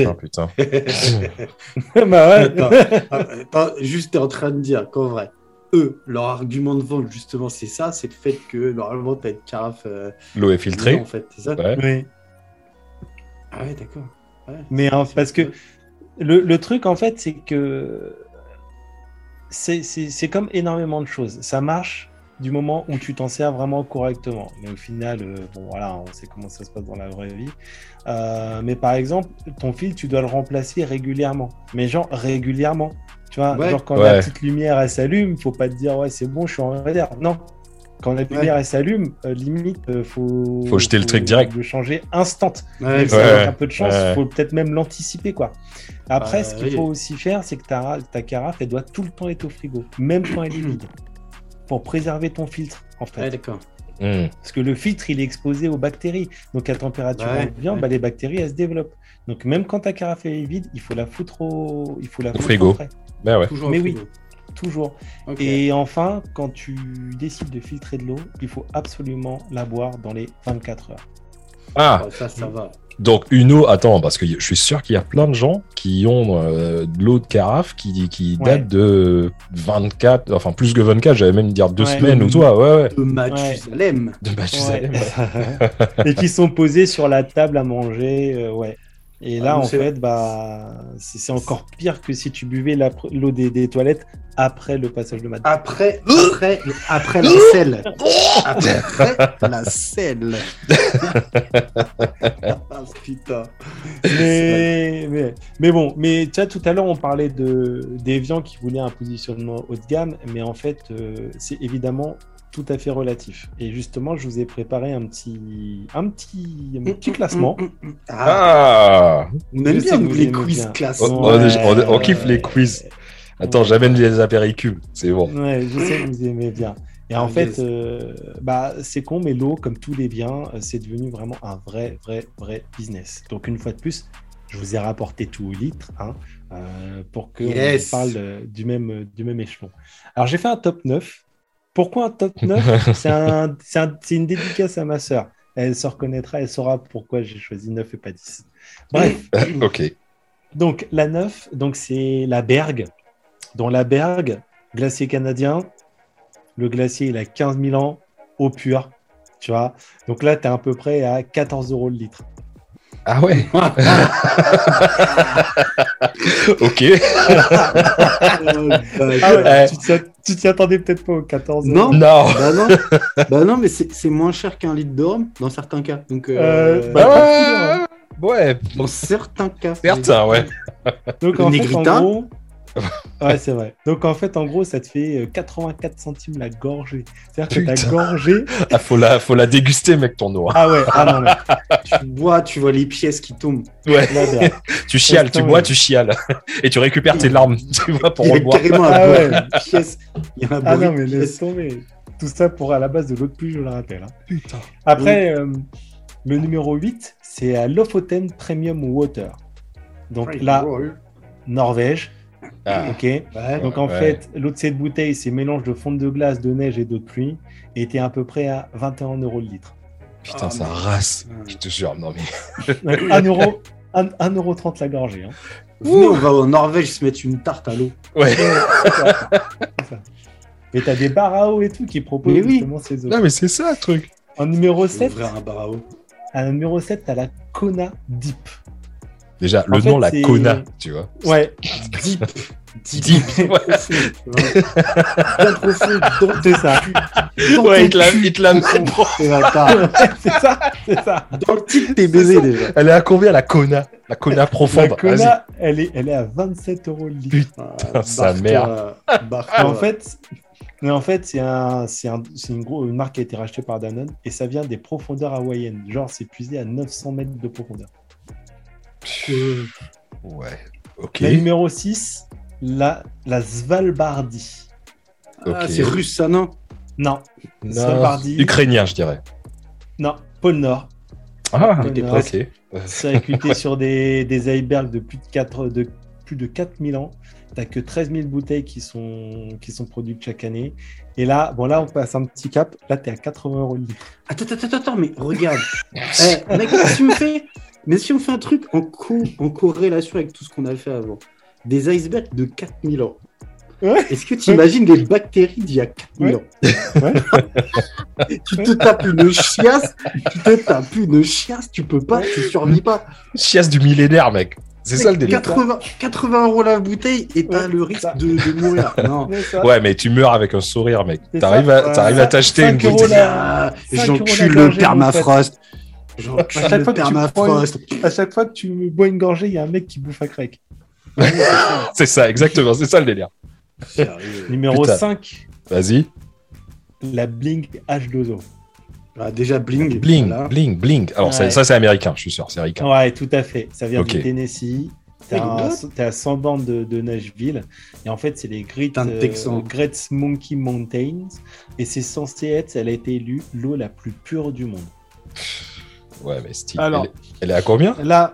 Ah, putain. bah ouais. Attends, attends, juste, t'es en train de dire qu'en vrai, eux, leur argument de vente, justement, c'est ça, c'est le fait que normalement, t'as une carafe. euh, L'eau est filtrée. en fait, c'est ça Ouais. Oui. Ah ouais, d'accord. Ouais. Mais hein, parce que le, le truc, en fait, c'est que c'est- c'est c'est comme énormément de choses. Ça marche du moment où tu t'en sers vraiment correctement. Mais au final, euh, bon, voilà, on sait comment ça se passe dans la vraie vie. Euh, mais par exemple, ton fil, tu dois le remplacer régulièrement. Mais genre régulièrement. Tu vois, Ouais. genre quand Ouais. la petite lumière, elle s'allume, faut pas te dire, ouais, c'est bon, je suis en réserve. Non. Quand la lumière, elle s'allume, euh, limite, euh, faut... Faut jeter le truc direct. Le changer instant. Ouais, Même si avec un peu de chance, faut peut-être même l'anticiper, quoi. Après, Bah, ce qu'il oui. faut aussi faire, c'est que ta, ta carafe, elle doit tout le temps être au frigo, même quand elle est vide, pour préserver ton filtre, en fait. Ouais, d'accord. Hmm. Parce que le filtre, il est exposé aux bactéries. Donc, à température Ouais, ambiante, ouais. bah, les bactéries, elles se développent. Donc, même quand ta carafe est vide, il faut la foutre au, il faut la foutre frigo. au frais. Ben ouais. Toujours Mais au oui. Toujours. Et enfin, quand tu décides de filtrer de l'eau, il faut absolument la boire dans les 24 heures. Ah, ça, ça va. Donc une eau, attends, parce que je suis sûr qu'il y a plein de gens qui ont euh, de l'eau de carafe qui, qui Ouais. date de 24, enfin plus que 24, j'allais même dire deux Ouais. semaines ou toi, ouais, ouais. De Mathusalem. De Mathusalem. et qui sont posés sur la table à manger. euh, ouais. Et là, Ah, en c'est- fait, bah, c'est encore pire que si tu buvais l'eau des, des toilettes après le passage de mat. Après, après, après la selle. Après la selle. ah, putain. Mais, mais, mais bon, mais tu vois, tout à l'heure, on parlait de d'Evian qui voulait un positionnement haut de gamme, mais en fait, euh, c'est évidemment tout à fait relatif. Et justement, je vous ai préparé un petit, un petit, un petit classement. Ah, Ah on aime bien nous les quiz classements. Oh, on- on- on kiffe les quiz. Attends, j'amène les apéricubes, c'est bon. Ouais, je sais que vous aimez bien. Et en Ah, fait, euh, bah, c'est con, mais l'eau, comme tous les biens, euh, c'est devenu vraiment un vrai, vrai, vrai business. Donc, une fois de plus, je vous ai rapporté tout au litre hein, euh, pour que Yes. on parle du, même, du même échelon. Alors, j'ai fait un top 9. Pourquoi un top 9 C'est un, c'est un- c'est une dédicace à ma sœur. Elle se reconnaîtra, elle saura pourquoi j'ai choisi 9 et pas 10. Bref, ok. donc la 9, donc c'est la Bergue. Dans la Bergue, glacier canadien, le glacier il a 15 000 ans, eau pure, tu vois. Donc là, tu es à peu près à 14 euros le litre. Ah ouais? Ok. Ah ouais, tu t'y- tu t'y attendais peut-être pas aux 14 euros. Non. Non Bah non, bah non mais c'est moins cher qu'un litre de rhum dans certains cas. Donc, euh, Euh, bah, pas fou, hein. Ouais, dans certains cas. certains, ouais. Donc en fait, en Negrita gros. Ouais, c'est vrai. Donc en fait, en gros, ça te fait euh, 84 centimes la gorgée. C'est-à-dire que ta Putain. gorgée. Ah, faut la, faut la déguster, mec, ton eau. hein. Ah ouais, ah non, mais Tu bois, tu vois les pièces qui tombent. Ouais. là. Tu chiales, tu Putain, bois, ouais. tu chiales. Et tu récupères tes larmes, tu vois, pour Il y a reboire. carrément un Ah ouais. de pièces. Il y a un Ah non, mais laisse tomber. Tout ça pour à la base de l'eau de pluie, je le rappelle. hein. Après, euh, le numéro 8, c'est à Lofoten Premium Water. Donc là, Norvège. Ah. Ok. Ouais. Donc en Ouais. fait, l'eau de cette bouteille, c'est mélange de fonte de glace, de neige et d'eau de pluie, et était à peu près à 21 euros le litre. Putain, Ah, ça mais-. Ouais. Je te jure, non mais. Donc 1 euro, 1, 1 euro 30 la gorgée. hein. Venez, on va en Norvège se mettre une tarte à l'eau. Ouais. Et t'as des bars à eau et tout qui proposent Mais oui. justement ces eaux. Non, mais c'est ça le truc. En numéro 7, Ouvrir un bar à eau. à numéro 7, t'as la Kona Deep. Déjà, le fait, nom, la Kona, tu vois. Ouais, Deep. Deep, ouais. Bien profond. Dans c'est ça. dans Ouais, il te la, il te la met. C'est ça, c'est ça. Dans le titre, t'es baisé déjà. Elle est à combien la Kona? La Kona La profonde. Vas-y. Kona, elle est, elle est à 27 euros le litre. Ah, sa mère. barre-toi. Mais en fait, mais en fait, c'est un, c'est un, c'est une, gros, une marque qui a été rachetée par Danone et ça vient des profondeurs hawaïennes. Genre, c'est puisé à 900 mètres de profondeur. Ouais. Ok. La numéro 6, la, la Svalbardie. Ah, c'est russe, ça, non? Non, Non. Svalbardie. Ukrainien, je dirais. non, pôle Nord. Ah, presque. ok. Circuité sur des, des icebergs de plus de, 4, de plus de 4000 ans. T'as que 13 000 bouteilles qui sont, qui sont produites chaque année. Et là, bon, là, on passe un petit cap. Là, t'es à 80 euros le litre. Attends, attends, attends, attends, mais regarde. Eh, mec, si on fait, mais si on fait un truc en, co en corrélation avec tout ce qu'on a fait avant, des icebergs de 4000 ans. Ouais. Est-ce que tu imagines les bactéries d'il y a 4000 Ouais. ans? Ouais. Tu te tapes une chiasse, tu te tapes une chiasse, tu peux pas, tu survis pas. Chiasse du millénaire, mec. C'est ça le délire. 80, 80 euros la bouteille et t'as Ouais, le risque de, de mourir. Non. Ouais, mais tu meurs avec un sourire, mec. T'arrives à, Ouais. t'arrives à t'acheter une 5 euros bouteille. la- Ah, cinq euros la J'encule permafrost. À chaque fois que tu permafrost. À chaque fois que tu bois une gorgée, il y a un mec qui bouffe à crack. C'est ça, exactement. C'est ça le délire. Numéro Putain. 5, Vas-y. la Bling H2O. Ah, déjà bling. Bling, voilà. bling, bling. Alors, ça- Ouais. ça, c'est américain, je suis sûr. C'est américain. Ouais, tout à fait. Ça vient du Tennessee. T'es à, what? t'es à 100 bandes de, de Nashville. Et en fait, c'est les Great, euh. Great Monkey Mountains. Et c'est censé être, elle a été élue l'eau la plus pure du monde. Ouais, mais style. Alors. Elle, est- elle est à combien Là,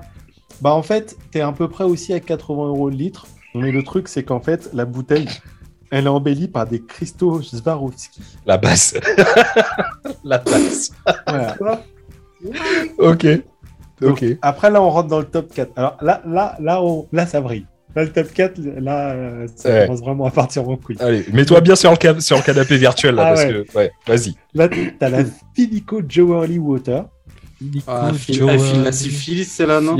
bah en fait, t'es à peu près aussi à 80 euros le litre. Mais le truc, c'est qu'en fait, la bouteille, elle est embellie par des cristaux Swarovski. La basse. La basse. Voilà. Ok. Donc, Ok. Après, là, on rentre dans le top 4. Alors là, là, là, on- là ça brille. Là, le top 4, là, euh, ça Ouais. commence vraiment à partir en couille. Allez, mets-toi bien sur le, ca- sur le canapé virtuel, là, Ah parce ouais. que. Ouais, vas-y. Là, t'as la Filico Jewelry Water. Ah, fil- elle file la syphilis, c'est là, non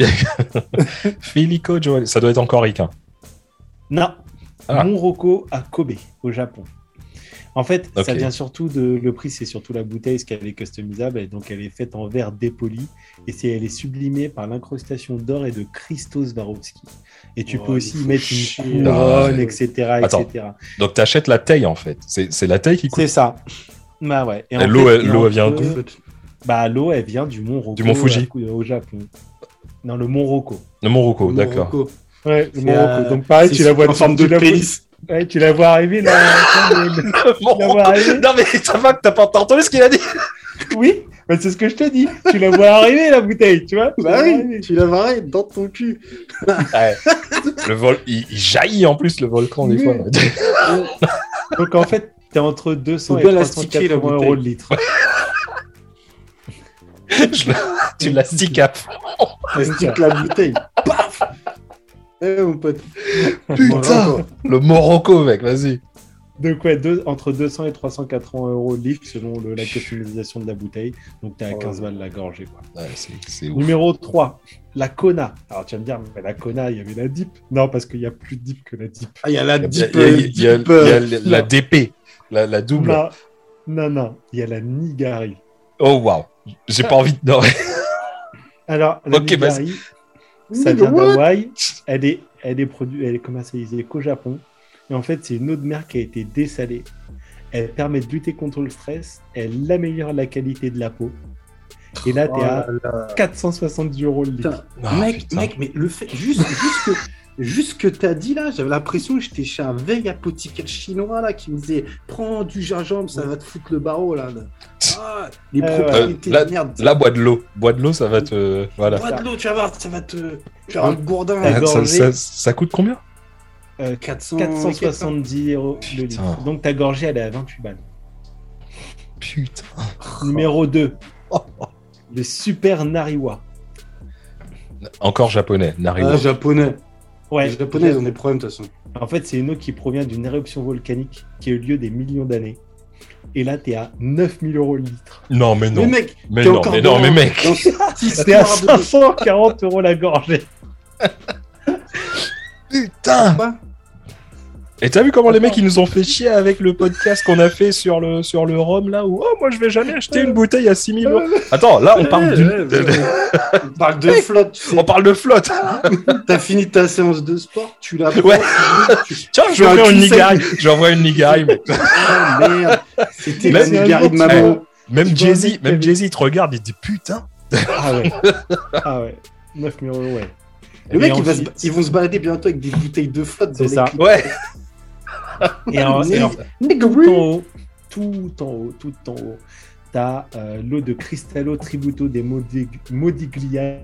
Filico Joel. Ça doit être encore ricain. Non, Ah. Monroko à Kobe, au Japon. En fait, ça vient surtout de. Le prix, c'est surtout la bouteille, ce qu'elle est customisable. Et donc, elle est faite en verre dépoli. Et c'est, elle est sublimée par l'incrustation d'or et de cristaux Swarovski. Et tu Oh, peux aussi mettre une couronne, Ah. etc. Attends. etc. Donc, t'achètes la taille, en fait. C'est c'est la taille qui coûte. C'est ça. Bah ouais. l'eau, elle- vient d'où Bah, l'eau, elle vient du Mont Roko. Du mont Fuji. à- Au Japon. Non, le Mont Roko. Le Monroco, d'accord. Morocco. Ouais, le Mont euh, Roko. Donc, pareil, tu la vois en forme de vois- pénis. Ouais, tu la vois arriver là. Tu la vois arriver Non, mais t'as pas, t'as pas entendu ce qu'il a dit Oui, bah, c'est ce que je te dis. Tu la vois arriver, la bouteille, tu vois Tu la Bah vois oui, arriver. tu la varais dans ton cul. Ouais. Le vol, il, il jaillit en plus le volcan des Oui. fois. Donc en fait, t'es entre 200 Faut et bien la sticker, la 380 bouteille. euros le litre. Je le- tu la stick à fond. Elle stick la bouteille. Paf Eh mon pote. Putain Le Morocco, mec, vas-y. Donc, ouais, deux- entre 200 et 380 euros le litre selon le- la customisation de la bouteille. Donc, t'es à Oh. 15 balles la gorgée. Quoi. Ouais, c'est c'est ouf. Numéro 3, la Kona. Alors, tu vas me dire, mais la Kona, il y avait la dip. Non, parce qu'il y a plus de dip que la dip. Ah, il y a la deep. il y a- la DP, la, la double. Non, non, non, il y a la Nigari. Oh waouh, j'ai pas envie de. Non. Alors, la Ok, Nigari, ça vient d'Hawaï. Elle est, elle est produite, elle est commercialisée qu'au Japon. Et en fait, c'est une eau de mer qui a été dessalée. Elle permet de lutter contre le stress. Elle améliore la qualité de la peau. Et là, Oh t'es à là là. 470 euros le litre. Putain, Ah, mec, putain. mec, mais le fait, juste, juste que, juste ce que t'as dit là, j'avais l'impression que j'étais chez un veille apothicaire chinois là qui me disait prends du gingembre, ça va te foutre le barreau là. là. Ah, les Euh, propriétés là- de merde. Là, bois de l'eau. Bois de l'eau, ça va te. Voilà. Bois de l'eau, tu vas voir, ça va te. Tu vas un gourdin. La Ça, ça- ça coûte combien Euh, 400, 470 euros le litre. Donc ta gorgée, elle est à 28 balles. Putain. Numéro 2, le Super Nariwa. Encore japonais, Nariwa. Ah, japonais. Ouais, les japonais, ils ont des problèmes de toute façon. En fait, c'est une eau qui provient d'une éruption volcanique qui a eu lieu des millions d'années. Et là, t'es à 9000 euros le litre. Non, mais Mais non. mec, Mais non, mais non, mais mec. T'es à histoire de- 540 euros la gorgée. Putain Quoi Et t'as vu comment les mecs ils nous ont fait chier avec le podcast qu'on a fait sur le, sur le rhum là où oh moi je vais jamais acheter une bouteille à 6000 euros. Attends, là on parle d'une. On parle de flotte. tu sais. On parle de flotte. T'as fini ta séance de sport, tu l'as Ouais. tu- Tiens, je Tu vais as un faire une nigari. J'envoie une nigari. mec. Ah merde, c'était la Même- Nigari de maman. Même Tu Jay-Z, même Jay-Z te regarde, il te dit putain. Ah ouais. Ah ouais. 9000 euros, ouais. Le mec, Et il va se- ensuite- ils vont se balader bientôt avec des bouteilles de flotte. dans C'est ça. clips. Ouais. Et en, et en- Nigga, tout en haut, tout en haut, tout en haut, t'as euh, l'eau de Cristallo Tributo des Modig- Modigliani.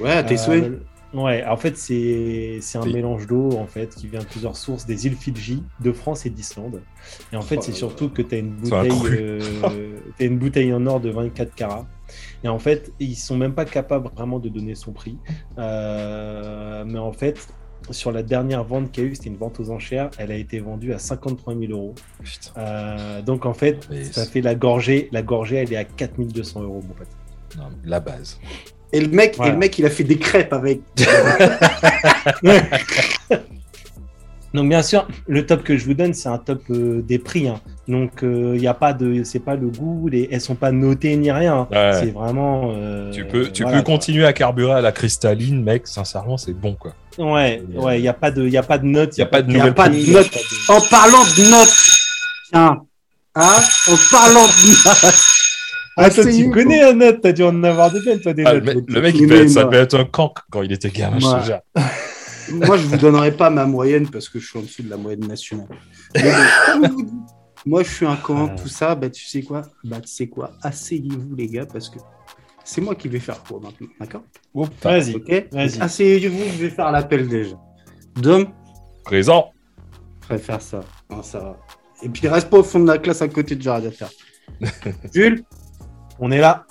Ouais, tes Euh, souhaits. Ouais, en fait, c'est c'est un Oui. mélange d'eau en fait qui vient de plusieurs sources, des îles Fidji, de France et d'Islande. Et en fait, Oh c'est là surtout que tu as une bouteille, euh, t'as une bouteille en or de 24 carats. Et en fait, ils sont même pas capables vraiment de donner son prix. Euh, mais en fait, sur la dernière vente qu'il y a eu, c'était une vente aux enchères, elle a été vendue à 53 000 euros. Euh, donc en fait, Mais ça fait la gorgée. La gorgée, elle est à 4200 euros, mon pote. Non, la base. Et le mec, et Voilà. le mec, il a fait des crêpes avec. Donc bien sûr, le top que je vous donne, c'est un top euh, des prix. hein. Donc il y a pas de, c'est pas le goût, les, elles sont pas notées ni rien. Ouais. C'est vraiment. euh, Tu peux, tu voilà, peux continuer à carburer à la cristalline, mec. Sincèrement, c'est bon quoi. Ouais, ouais, il y a pas de, il y a pas de notes, Y a pas de Y a pas de notes. de- En parlant de notes, tiens, hein, en parlant de notes. Ah, toi, Asseyez-vous. tu connais un note, t'as dû en avoir des belles, toi, des Ah, le, notes. mec- le mec, Il il devait être- ça devait être un canc quand il était gamin, je Ouais. te jure. Moi, je vous donnerai pas ma moyenne parce que je suis en dessous de la moyenne nationale. Mais comme vous moi, je suis un camp, Ah. tout ça. Bah, tu sais quoi? Bah, tu sais quoi? Asseyez-vous, les gars, parce que c'est moi qui vais faire quoi maintenant, d'accord? Vas-y, Ok vas-y. Asseyez-vous, je vais faire l'appel déjà. Dom, Présent. préfère ça. Non, ça va. Et puis, reste pas au fond de la classe à côté de Jared faire. Jules, On est là.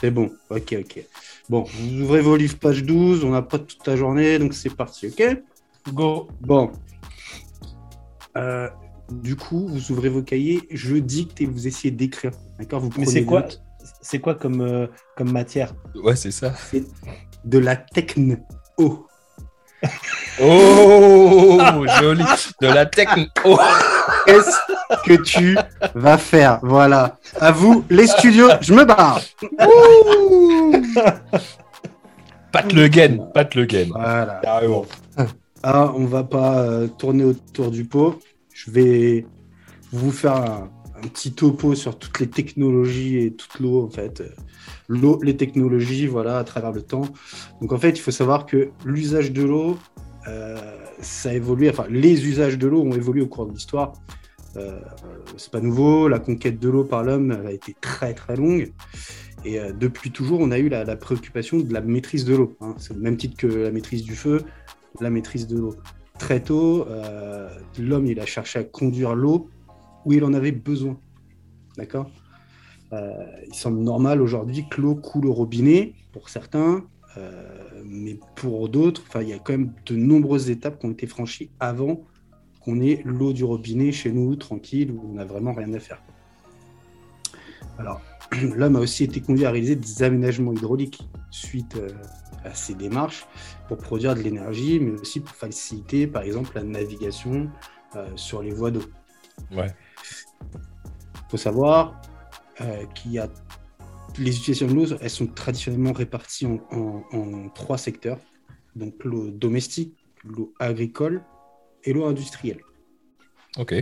c'est bon. Ok, ok. Bon, vous ouvrez vos livres, page 12. On n'a pas toute la journée, donc c'est parti, ok? Go. Bon. Euh, du coup, vous ouvrez vos cahiers, je dicte et vous essayez d'écrire. D'accord Vous Mais prenez c'est quoi, c'est quoi comme, euh, comme matière Ouais, c'est ça. De la techno. Oh. Oh, joli. De la techno. Oh. Qu'est-ce que tu vas faire? Voilà. À vous, les studios, je me barre. Pat Le Guen. Pat Le Guen. Voilà. Carrément. Ah, on va pas euh, tourner autour du pot. Je vais vous faire un, petit topo sur toutes les technologies et toute l'eau, en fait. L'eau, les technologies, voilà, à travers le temps. Donc, en fait, il faut savoir que l'usage de l'eau, euh, ça a évolué, enfin, les usages de l'eau ont évolué au cours de l'histoire. Euh, c'est pas nouveau, la conquête de l'eau par l'homme a été très très longue. Et euh, depuis toujours, on a eu la, la préoccupation de la maîtrise de l'eau. hein. C'est le même titre que la maîtrise du feu, la maîtrise de l'eau. Très tôt, euh, l'homme a cherché à conduire l'eau où il en avait besoin. D'accord? Euh, Il semble normal aujourd'hui que l'eau coule au robinet pour certains, euh, mais pour d'autres, il y a quand même de nombreuses étapes qui ont été franchies avant qu'on ait l'eau du robinet chez nous, tranquille, où on n'a vraiment rien à faire. Alors, l'homme a aussi été conduit à réaliser des aménagements hydrauliques suite à ces démarches pour produire de l'énergie, mais aussi pour faciliter, par exemple, la navigation euh, sur les voies d'eau. Ouais. Il faut savoir euh, qu'il y a les utilisations de l'eau, elles sont traditionnellement réparties en, en- en trois secteurs. Donc l'eau domestique, l'eau agricole et l'eau industrielle. Ok.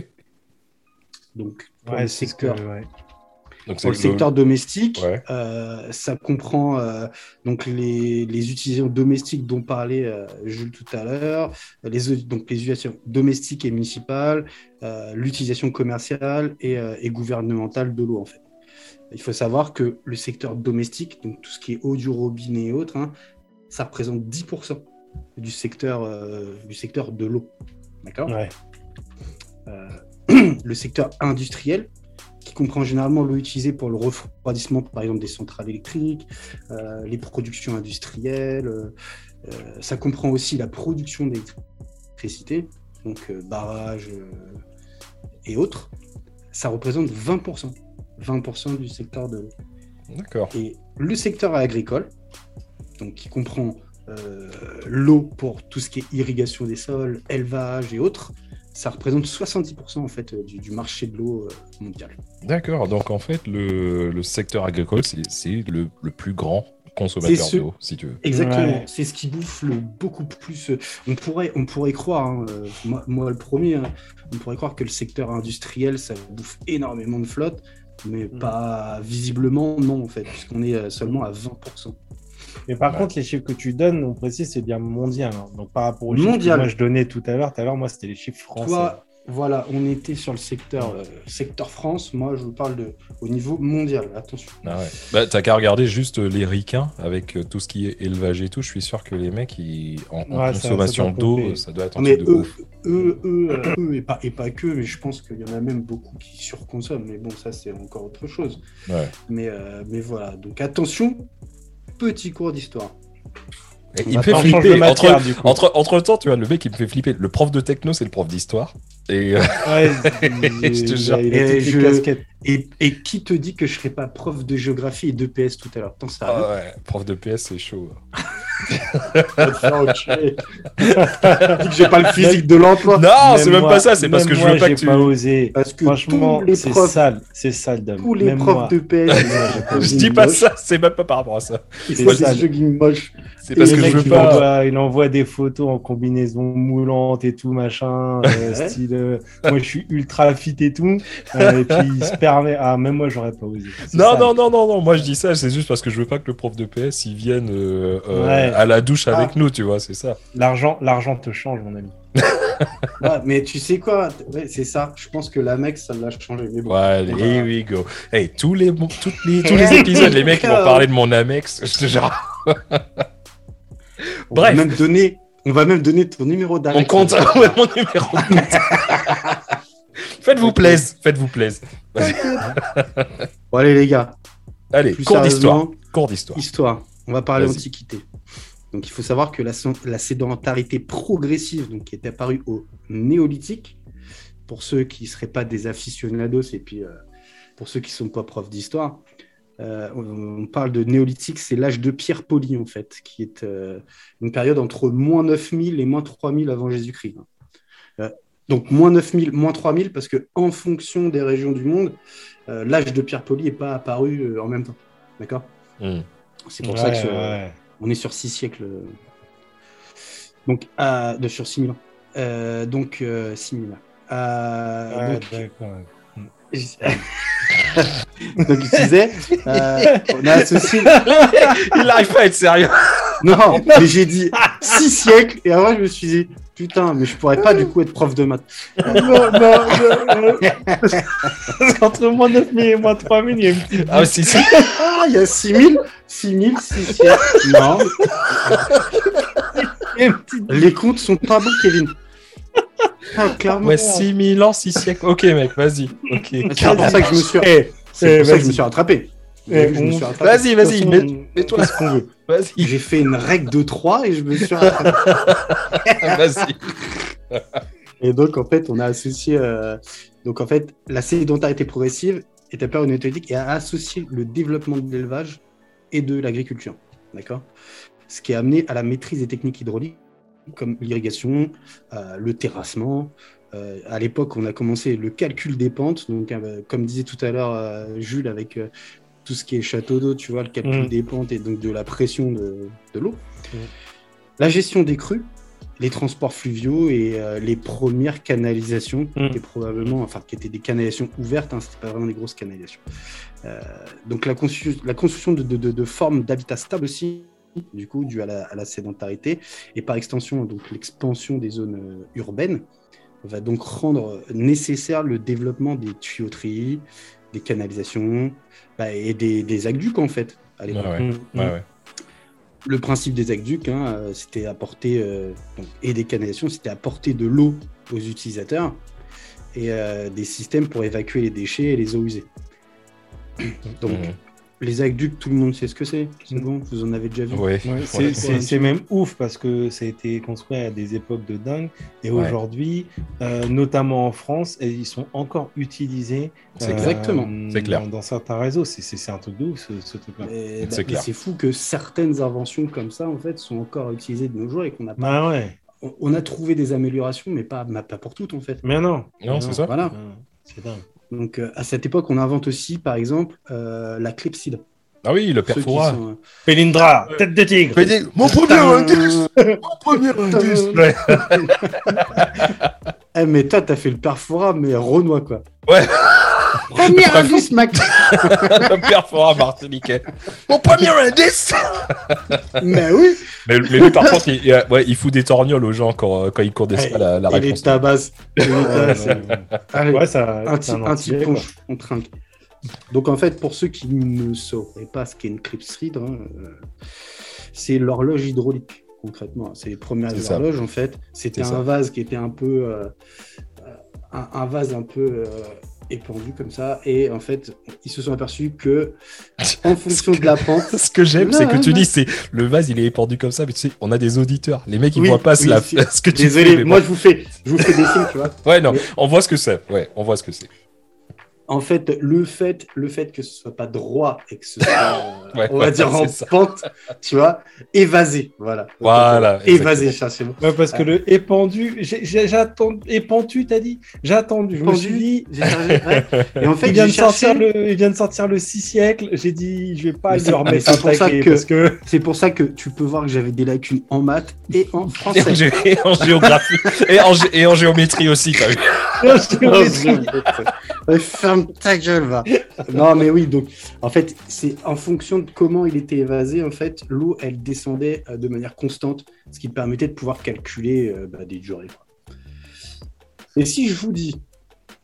Donc pour Ouais, le c'est ce secteur, que- ouais. Donc pour le secteur domestique, Ouais. euh, ça comprend euh, donc les, les utilisations domestiques dont parlait euh, Jules tout à l'heure, les, donc les utilisations domestiques et municipales, l'utilisation commerciale et, et gouvernementale de l'eau en fait. Il faut savoir que le secteur domestique, donc tout ce qui est eau du robinet et autres, hein, ça représente 10% du secteur, du secteur de l'eau. D'accord? Ouais. le secteur industriel, qui comprend généralement l'eau utilisée pour le refroidissement, par exemple, des centrales électriques, euh, les productions industrielles. euh, euh, ça comprend aussi la production d'électricité, donc barrages et autres. Ça représente 20%. 20% du secteur de l'eau. D'accord. Et le secteur agricole, donc qui comprend l'eau pour tout ce qui est irrigation des sols, élevage et autres, ça représente 70% en fait euh, du, du marché de l'eau euh, mondial. D'accord. Donc en fait, le, le secteur agricole, c'est le, le plus grand consommateur ce- d'eau, si tu veux. Exactement, Ouais. c'est ce qui bouffe le beaucoup plus. euh, On pourrait, on pourrait croire, hein, moi, moi le premier, hein, on pourrait croire que le secteur industriel ça bouffe énormément de flotte, mais Mm. pas visiblement non en fait, puisqu'on est seulement à 20%. Mais par Ouais. contre, les chiffres que tu donnes, on précise, c'est bien mondial. hein. Donc par rapport aux chiffres que moi je donnais tout à l'heure, tout à l'heure, moi c'était les chiffres français. Toi, voilà, on était sur le secteur, euh, secteur France. Moi, je vous parle de, au niveau mondial. Attention. Ah ouais. Bah, t'as qu'à regarder juste euh, les ricains avec euh, tout ce qui est élevage et tout. Je suis sûr que les mecs, ils, en, Ouais, consommation d'eau, ça doit être un Mais truc de eux, ouf. eux, eux, euh, eux, et pas, et pas que, mais je pense qu'il y en a même beaucoup qui surconsomment. Mais bon, ça, c'est encore autre chose. Ouais. Mais, euh, mais voilà. Donc, attention, petit cours d'histoire. Il me fait flipper. matière, Entre, du coup. entre, entre temps, tu vois, le mec, il me fait flipper. Le prof de techno, c'est le prof d'histoire. Et euh, Ouais, Je te jure. il a Et je-. Et, et qui te dit que je serais pas prof de géographie et de PS tout à l'heure? Tant ça. ah ouais, prof de PS, c'est chaud. que j'ai pas le physique de l'emploi. Non, c'est même moi- pas ça. C'est parce que je veux pas que tu. pas osé. Parce que Franchement, c'est profs, sale, c'est sale d'homme. tous les Même profs moi. de PS, Je dis pas ça. C'est même pas par rapport à ça. C'est jogging parce que je veux il pas. envoie, il envoie des photos en combinaison moulante et tout, machin, euh, style. euh, moi, je suis ultra fit et tout. euh, et puis, il se Ah, même moi, j'aurais pas osé. Non, non, non, non, non. Moi, je dis ça. C'est juste parce que je veux pas que le prof de PS il vienne euh, euh, Ouais. à la douche avec Ah. nous, tu vois. C'est ça. L'argent, l'argent te change, mon ami. Ouais, mais tu sais quoi? Ouais, C'est ça. Je pense que la mec, ça l'a changé. Mais bon. Ouais, allez, Voilà. here we go. Hey, tous les, toutes les, tous les épisodes, les mecs ils vont parler de mon Amex. Je te jure. On Bref. va même donner, on va même donner ton numéro d'arrêt. Mon compte, mon numéro compte. Faites-vous plaisir, faites-vous plaisir. Bon, allez, les gars. Allez, Plus cours d'histoire. Cours d'histoire. Histoire. On va parler Vas-y. antiquité. Donc, il faut savoir que la, la sédentarité progressive, donc, qui est apparue au néolithique, pour ceux qui ne seraient pas des aficionados et puis euh, pour ceux qui ne sont pas profs d'histoire, euh, on, parle de néolithique, c'est l'âge de pierre polie, en fait, qui est euh, une période entre moins 9000 et moins 3000 avant Jésus-Christ. Euh, donc, moins 9000, moins 3000, parce que en fonction des régions du monde, euh, l'âge de pierre polie n'est pas apparu euh, en même temps. D'accord? Hmm. C'est pour ça Ouais, que ce- ouais. on est sur six siècles. euh, Donc, à- de, sur 6000 ans. Euh, donc, euh, 6000 ans. Euh, Ouais, donc, d'accord. donc, je disais, euh, on a associé. Il n'arrive pas à être sérieux. Non, mais j'ai dit 6 siècles, et avant, je me suis dit, putain, mais je pourrais pas du coup être prof de maths. non, non, non. Parce qu'entre moins 9000 et moins 3000, il y a une petite. Ah, si, si. Ah, il y a 6000, 6000, 6 siècles. Non, les comptes sont pas bons, Kevin. Ah, clairement. Ouais, 6000 ans, 6 siècles. Ok, mec, vas-y. Ok. C'est pour ça que je me suis, Eh, c'est eh, pour ça que je vas-y. me suis rattrapé. Eh. Vas-y, vas-y, mets- fait ce qu'on veut. Vas-y, J'ai fait une règle de 3 et je me suis rattrapé. vas-y. Et donc, en fait, on a associé. euh, donc, en fait, la sédentarité progressive est apparue une méthodique et a associé le développement de l'élevage et de l'agriculture. D'accord? Ce qui a amené à la maîtrise des techniques hydrauliques comme l'irrigation, euh, le terrassement. Euh, à l'époque, on a commencé le calcul des pentes. Donc, euh, comme disait tout à l'heure euh, Jules, avec euh, tout ce qui est château d'eau, tu vois, le calcul Mm. des pentes et donc de la pression de, de l'eau. Mm. La gestion des crues, les transports fluviaux et euh, les premières canalisations, Mm. qui, étaient probablement, enfin, qui étaient des canalisations ouvertes, hein, c'était pas vraiment des grosses canalisations. Euh, donc la, constru- la construction de, de- de- de formes d'habitat stable aussi, du coup, dû à la, à la sédentarité, et par extension, donc l'expansion des zones euh, urbaines, va donc rendre nécessaire le développement des tuyauteries, des canalisations bah, et des, des aqueducs en fait. à l'époque. Ouais. Mm, Ouais, mm. ouais. Le principe des aqueducs, hein, euh, c'était apporter, euh, donc, et des canalisations, c'était apporter de l'eau aux utilisateurs et euh, des systèmes pour évacuer les déchets et les eaux usées. Donc, Mhm. Les aqueducs, tout le monde sait ce que c'est. C'est bon, vous en avez déjà vu. Ouais. Ouais, c'est- même ouf parce que ça a été construit à des époques de dingue et Ouais. aujourd'hui, euh, notamment en France, et ils sont encore utilisés. C'est euh, exactement. C'est clair. Dans, dans certains réseaux, c'est- un truc de ouf ce, ce truc-là. Et, bah, C'est fou que certaines inventions comme ça, en fait, sont encore utilisées de nos jours et qu'on n'a pas. Bah ouais, On, on a trouvé des améliorations, mais pas, pas pour toutes, en fait. mais non. Non, c'est ça. Voilà. C'est dingue. Donc, euh, à cette époque, on invente aussi, par exemple, euh, la clepsydre. Ah oui, le perfora. sont, euh, Pelindra, tête de tigre. Mon Putain. indice Mon premier indice Ouais. Eh, mais toi, t'as fait le perfora, mais renois, quoi. Ouais. Premier indice, Mac le perfora martiniquais. Mon premier indice Mais oui mais, mais lui, par contre, il, il- ouais, il fout des torgnoles aux gens quand, euh, quand il court des Eh, la, la réponse. tabasse. Et les tabasse. Ouais, ça, un c'est petit, un punch, on trinque. Donc en fait, pour ceux qui ne sauraient pas ce qu'est une clepsydre, hein, euh, c'est l'horloge hydraulique, concrètement. C'est les premières C'est ça. horloges, en fait. C'était C'est un ça. vase qui était un peu... euh, euh, un, un vase un peu euh, épandu comme ça. Et en fait, ils se sont aperçus que, en fonction de la pente... Ce que j'aime, c'est que tu dis, c'est le vase, il est épandu comme ça, mais tu sais, on a des auditeurs. Les mecs, ils Oui, voient pas oui, la- ce que tu Désolé, moi je vous fais, je vous fais des signes, tu vois. Ouais, non, mais- on voit ce que c'est. Ouais, on voit ce que c'est. En fait, le fait, le fait que ce soit pas droit et que ce soit, Ouais, on va ouais, dire en ça. pente, tu vois, évasé, voilà. Voilà, évasé, cherchez-moi. Ouais, parce que le épandu, attendu, épandu, t'as dit? J'ai attendu. Je me suis dit. Et en fait, il vient, de cherché- sortir le, il vient de sortir le 6 siècles. J'ai dit, je vais pas Mais lui remettre un pour ça taquet que- parce que c'est pour ça que tu peux voir que j'avais des lacunes en maths et en Et en, français. gé- et en géographie. et, en, gé- et en géométrie aussi, t'as vu. Ouais, Ferme ta gueule, va. Non, mais oui, donc, en fait, c'est en fonction comment il était évasé, en fait, l'eau, elle descendait euh, de manière constante, ce qui permettait de pouvoir calculer euh, bah, des durées. quoi. Et si je vous dis,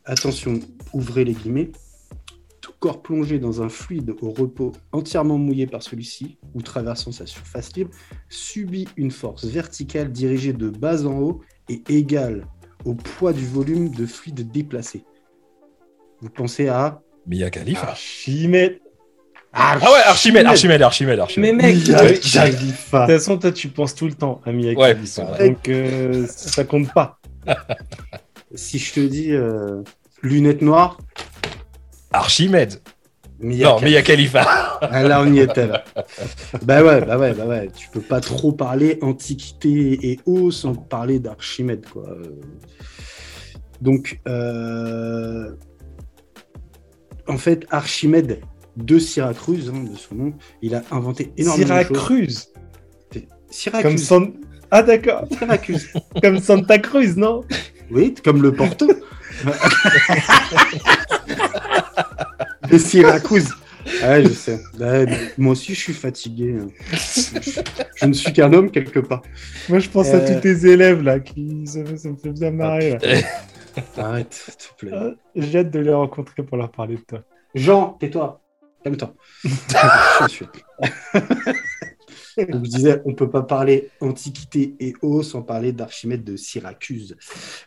attention, ouvrez les guillemets, tout corps plongé dans un fluide au repos entièrement mouillé par celui-ci, ou traversant sa surface libre, subit une force verticale dirigée de bas en haut et égale au poids du volume de fluide déplacé. Vous pensez à Mia Khalifa. Archimède. Ah ouais, Archimède, Archimède, Archimède, Mais Archimède. mec, Mia de toute Khalifa. façon, toi, tu penses tout le temps à Mia Ouais. Donc, euh, ça compte pas. Si je te dis euh, lunettes noires, Archimède. Mia Non, Khalifa. Mia Khalifa. Ah, là, on y était là. bah ouais, bah ouais, bah ouais. Tu peux pas trop parler antiquité et eau sans parler d'Archimède, quoi. Donc, euh, en fait, Archimède de Syracuse, hein, de son nom, il a inventé énormément de choses. Syracuse. Comme Syracuse. San... Ah d'accord, Syracuse. comme Santa Cruz, non? Oui, comme le Porto. de Syracuse. Ouais, je sais. Ouais, moi aussi, je suis fatigué. hein. Je ne suis qu'un homme quelque part. Moi, je pense Euh. à tous tes élèves là, qui ça, me- ça me fait bien marrer. Là. Arrête, s'il te plaît. Ah, J'ai hâte de les rencontrer pour leur parler de toi. Jean, tais-toi. Calme-toi. Je suis. Donc, je disais, on peut pas parler antiquité et eau sans parler d'Archimède de Syracuse.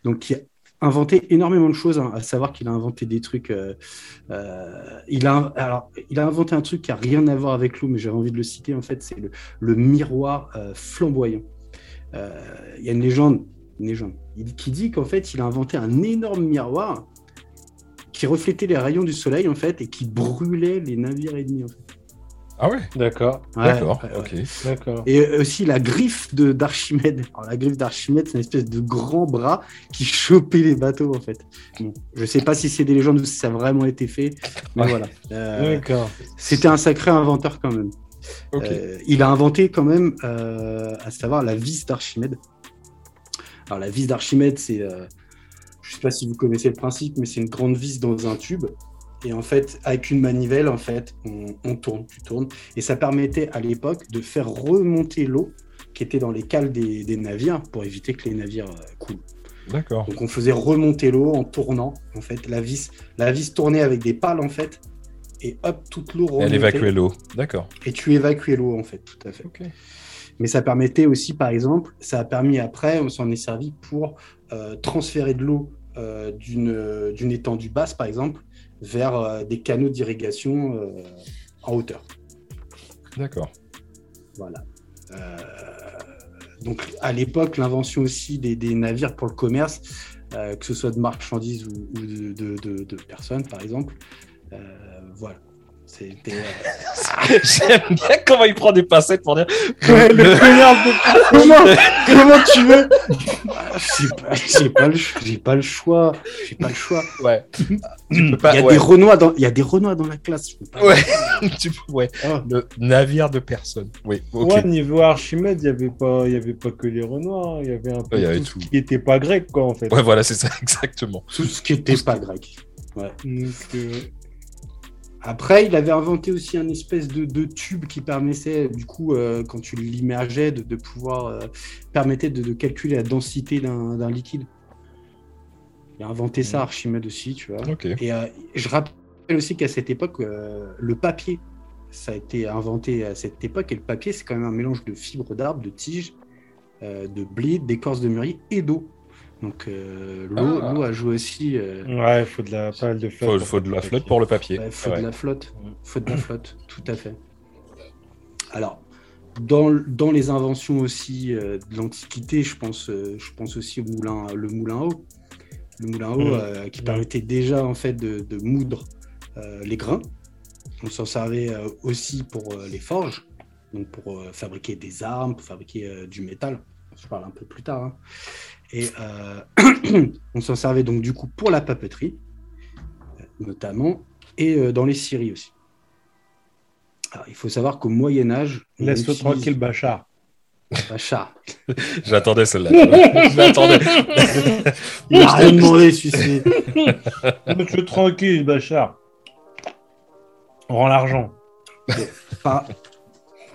Donc, il a inventé énormément de choses, hein, à savoir qu'il a inventé des trucs. euh, euh, il, a, alors, il a inventé un truc qui a rien à voir avec l'eau, mais j'avais envie de le citer. En fait, c'est le, le miroir euh, flamboyant. Il y a une légende une légende, qui dit qu'en fait, il a inventé un énorme miroir qui reflétait les rayons du soleil, en fait, et qui brûlait les navires ennemis. En fait. Ah ouais? D'accord, Ouais, D'accord, ouais, ok. d'accord. Et aussi la griffe de- d'Archimède. Alors, la griffe d'Archimède, c'est une espèce de grand bras qui chopait les bateaux, en fait. Bon, je sais pas si c'est des légendes ou si ça a vraiment été fait, mais Ouais. voilà. Euh, D'accord. C'était un sacré inventeur quand même. Ok. Euh, il a inventé quand même, euh, à savoir la vis d'Archimède. Alors la vis d'Archimède, c'est, je sais pas si vous connaissez le principe, mais c'est une grande vis dans un tube. Et en fait, avec une manivelle, en fait, on, on tourne, tu tournes. Et ça permettait à l'époque de faire remonter l'eau qui était dans les cales des, des navires pour éviter que les navires euh, coulent. D'accord. Donc on faisait remonter l'eau en tournant. En fait, la vis, la vis tournait avec des pales en fait, et hop, toute l'eau remontait. Elle évacuait l'eau. D'accord. Et tu évacuais l'eau en fait, tout à fait. Mais ça permettait aussi, par exemple, ça a permis après, on s'en est servi pour euh, transférer de l'eau euh, d'une d'une étendue basse, par exemple, vers euh, des canaux d'irrigation euh, en hauteur. D'accord. Voilà. Euh, donc à l'époque, l'invention aussi des, des navires pour le commerce, euh, que ce soit de marchandises ou, ou de, de- de- de personnes, par exemple, euh, voilà. C'était. J'aime bien comment il prend des pincettes pour dire. Ouais, le connard de- comment, comment tu veux J'ai pas, j'ai pas le, pas le choix. J'ai pas le choix. Ouais. tu peux Il pas. y a ouais. des Renois dans, il y a des Renois dans la classe. je peux pas- Ouais. Tu peux- ouais. Ah. Le navire de personne. Oui. Ouais, niveau Archimède, il n'y avait, pas- il y avait pas que les Renoirs, il y avait un peu y avait tout, ce qui n'était pas grec, quoi, en fait. Ouais, voilà, c'est ça, exactement. Tout ce qui était pas grec. Ouais. Donc, euh, Après, il avait inventé aussi un espèce de, de tube qui permettait, du coup, euh, quand tu l'immergeais, de, de pouvoir euh, permettait de, de calculer la densité d'un liquide. Il a inventé ça, Mhm. Archimède aussi, tu vois. Et euh, je rappelle aussi qu'à cette époque, le papier, ça a été inventé à cette époque, et le papier, c'est quand même un mélange de fibres d'arbres, de tiges, de blé, d'écorce de mûrier et d'eau. Donc euh, l'eau Ah. l'eau a joué aussi. euh, ouais, il faut de la, pas mal de flotte. Faut, de la le flotte papier. pour le papier. Il faut Ouais. de la flotte. Mm. faut de la flotte, tout à fait. Alors, dans, dans les inventions aussi euh, de l'Antiquité, je pense, euh, je pense aussi au moulin, le moulin à eau. Le moulin à eau Mm. euh, qui permettait déjà en fait de, de moudre euh, les grains. On s'en servait euh, aussi pour euh, les forges, donc pour euh, fabriquer des armes, pour fabriquer euh, du métal. Je parle un peu plus tard. hein. Et euh, on s'en servait donc du coup pour la papeterie, euh, notamment, et euh, dans les scieries aussi. Alors, il faut savoir qu'au Moyen Âge, Laisse-le utilise- tranquille, Bachar. Bachar. J'attendais celle-là. Je l'attendais. Il a rien demandé, celui-ci. Laisse-le tranquille, Bachar. On rend l'argent. Par-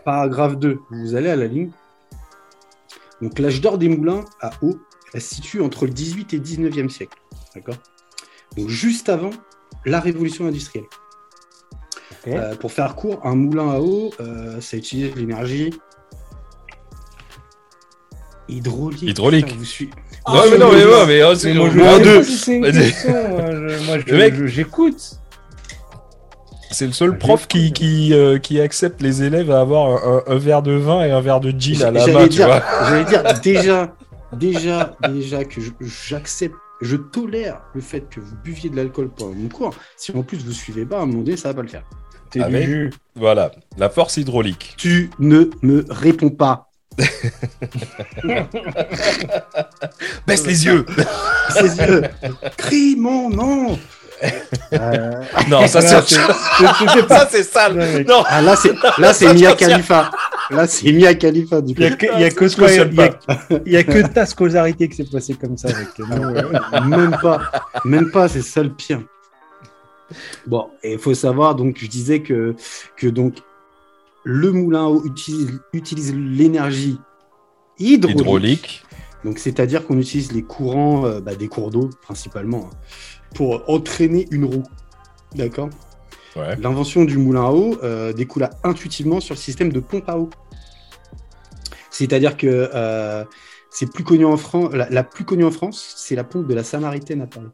Paragraphe 2. Vous allez à la ligne. Donc, l'âge d'or des moulins à eau, elle se situe entre le 18 et 19e siècle. D'accord? Donc, juste avant la révolution industrielle. Euh, pour faire court, un moulin à eau, euh, ça utilise l'énergie hydraulique. Hydraulique. Putain, vous suivez. Non, mais non, mais, ouais, mais oh, c'est Mais moi, je sais deux. si une question, moi, j'écoute. C'est le seul Ah, prof qui, qui, euh, qui accepte les élèves à avoir un, un- un verre de vin et un verre de gin à la main, tu dire, vois. j'allais dire déjà, déjà, déjà que je- j'accepte, je tolère le fait que vous buviez de l'alcool pendant mon cours. Si en plus vous suivez pas, à un moment donné, ça va pas le faire. T'es Avec- du jus. Voilà, la force hydraulique. Tu ne me réponds pas. Baisse les yeux Ses yeux. Crie mon nom. Euh, Non, ça Non, c'est Ça c'est sale Non. Non ah là c'est là c'est Mia. Khalifa. Là c'est Mia Khalifa du coup. Il y a que, il y a que il y a- ta scolarité qui s'est passée comme ça avec euh. même pas, même pas, c'est ça le pire. Bon, et il faut savoir, donc je disais que, que donc le moulin à eau utilise, utilise l'énergie hydraulique. Hydraulique. Donc c'est-à-dire qu'on utilise les courants euh, bah, des cours d'eau principalement hein, pour entraîner une roue. D'accord? Ouais. L'invention du moulin à eau euh, découla intuitivement sur le système de pompe à eau. C'est-à-dire que euh, c'est plus connu en France, la, la plus connue en France, c'est la pompe de la Samaritaine à Paris.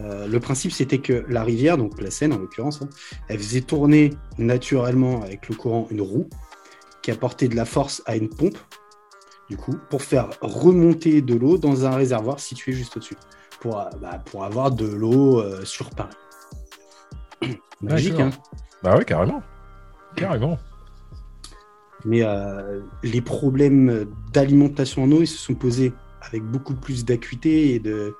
Euh, le principe, c'était que la rivière, donc la Seine en l'occurrence, hein, elle faisait tourner naturellement avec le courant une roue qui apportait de la force à une pompe. du coup, pour faire remonter de l'eau dans un réservoir situé juste au-dessus, pour, bah, pour avoir de l'eau euh, sur Paris. Magique, hein Bah ouais, carrément. Carrément. Mais euh, les problèmes d'alimentation en eau, ils se sont posés avec beaucoup plus d'acuité et de,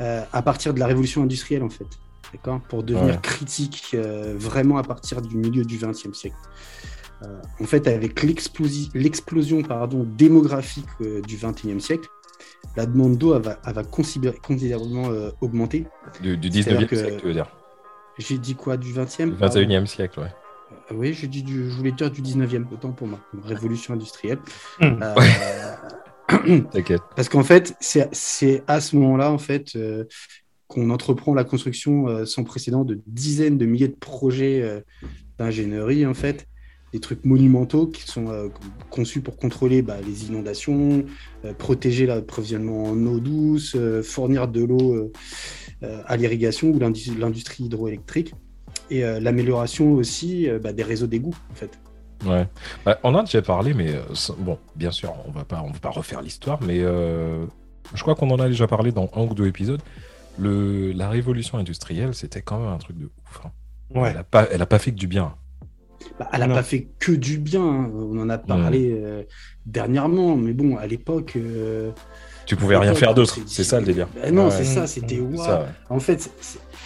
euh, à partir de la révolution industrielle, en fait. D'accord? Pour devenir Ouais. critique vraiment à partir du milieu du XXe siècle. En fait, avec l'explosi- l'explosion pardon, démographique du XXIe siècle, la demande d'eau elle va, elle va considé- considérablement euh, augmenter. Du, du C'est-à-dire 19e que- siècle, tu veux dire? J'ai dit quoi Du 20e Du pardon 21e siècle, ouais. Euh, Oui, j'ai dit du, je voulais dire du 19e, autant pour moi. Révolution industrielle. Euh, T'inquiète. Parce qu'en fait, c'est à ce moment-là, en fait, euh, qu'on entreprend la construction euh, sans précédent de dizaines de milliers de projets euh, d'ingénierie, en fait, des trucs monumentaux qui sont euh, conçus pour contrôler bah, les inondations, euh, protéger l'approvisionnement en eau douce, euh, fournir de l'eau euh, euh, à l'irrigation ou l'indu- l'industrie hydroélectrique, et euh, l'amélioration aussi euh, bah, des réseaux d'égouts, en fait. Ouais. Bah, on en a déjà parlé, mais euh, bon, bien sûr, on va pas, on va pas refaire l'histoire, mais euh, je crois qu'on en a déjà parlé dans un ou deux épisodes. Le, la révolution industrielle, c'était quand même un truc de ouf. hein. Ouais. Elle a pas, elle a pas fait que du bien. Bah, elle n'a pas fait que du bien, hein. on en a parlé euh, dernièrement, mais bon, à l'époque. euh, Tu pouvais rien faire d'autre. c'est- ça le délire. Bah non, Ouais, c'est ça, c'était ça, ouais. En fait,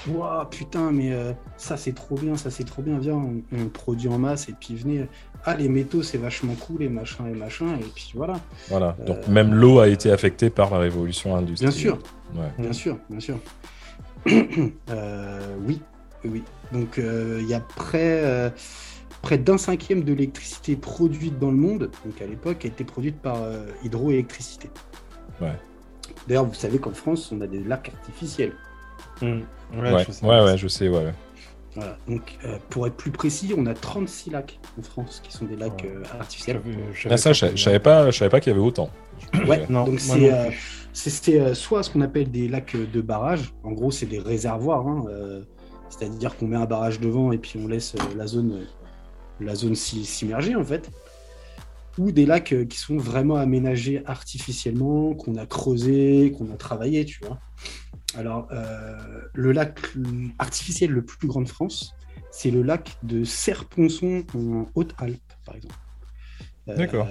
waouh, putain, mais euh, ça c'est trop bien, ça c'est trop bien, viens, on, on produit en masse et puis venez. Ah, les métaux c'est vachement cool, et machin et machin, et puis voilà. Voilà. Donc Euh, même l'eau a été affectée par la révolution industrielle. Bien sûr, Ouais. bien sûr, bien sûr. Euh, oui, oui. Donc euh, il y a près, euh, près d'un cinquième de l'électricité produite dans le monde, donc à l'époque, a été produite par euh, hydroélectricité. Ouais. D'ailleurs, vous savez qu'en France, on a des lacs artificiels. Hmm. Ouais, je sais. ouais, ouais, je sais, ouais. ouais. Voilà. Donc, euh, pour être plus précis, on a 36 lacs en France qui sont des lacs Ouais. euh, artificiels. J'avais Ah, ça, je, je savais pas, je savais pas qu'il y avait autant. Ouais, Non, donc c'est euh, soit ce qu'on appelle des lacs de barrage. En gros, c'est des réservoirs. hein, euh, C'est-à-dire qu'on met un barrage devant et puis on laisse euh, la zone, euh, la zone s'immerger en fait. Ou des lacs euh, qui sont vraiment aménagés artificiellement, qu'on a creusé, qu'on a travaillé, tu vois. Alors, euh, le lac artificiel le plus grand de France, c'est le lac de Serponçon en Haute-Alpes, par exemple. Euh, D'accord.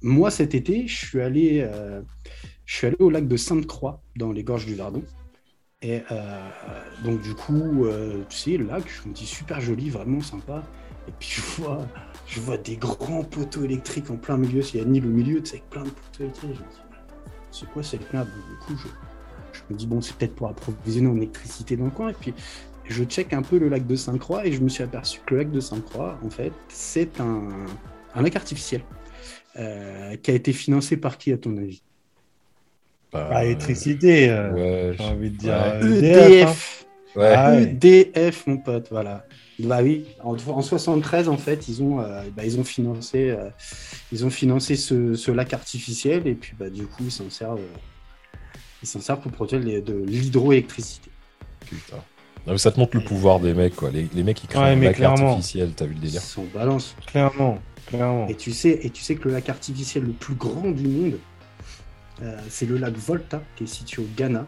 moi, cet été, je suis allé, je suis allé au lac de Sainte-Croix, dans les gorges du Verdon. Et euh, donc, du coup, euh, tu sais, le lac, je me dis super joli, vraiment sympa. Et puis, je vois, je vois des grands poteaux électriques en plein milieu. Il y a une île au milieu, tu sais, avec plein de poteaux électriques. Je me dis, c'est quoi cette merde? Du coup, je, je me dis, bon, c'est peut-être pour approvisionner en électricité dans le coin. Et puis, je check un peu le lac de Sainte-Croix et je me suis aperçu que le lac de Sainte-Croix, en fait, c'est un, un lac artificiel euh, qui a été financé par qui, à ton avis? Bah, Ah, électricité, euh, Ouais, j'ai envie de dire. Ouais. euh, EDF ouais. Ah ouais. EDF, mon pote, voilà. Bah oui, en, en 73, en fait, ils ont, euh, bah, ils ont financé, euh, ils ont financé ce, ce lac artificiel et puis bah, du coup, ils s'en servent, euh, ils s'en servent pour produire les- de l'hydroélectricité. Putain. Non, mais ça te montre le pouvoir des mecs, quoi. Les, les mecs qui créent Ouais, un lac artificiel, t'as vu le Ils délire sont balance. Clairement, clairement. Et tu sais, et tu sais que le lac artificiel le plus grand du monde, euh, c'est le lac Volta qui est situé au Ghana.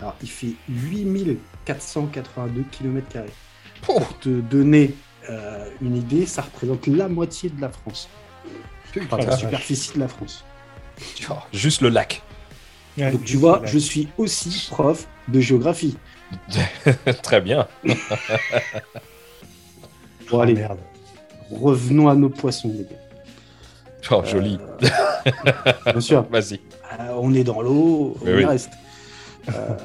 Alors, il fait 8482 km. Pour te donner euh, une idée, ça représente la moitié de la France. Enfin, la superficie de la France. Juste le lac. Ouais, Donc tu vois, je suis aussi prof de géographie. Très bien. Bon, Ah, allez, merde. revenons à nos poissons, les gars. Oh, joli. Euh, bien sûr, Vas-y. euh, on est dans l'eau, on oui. reste. Euh,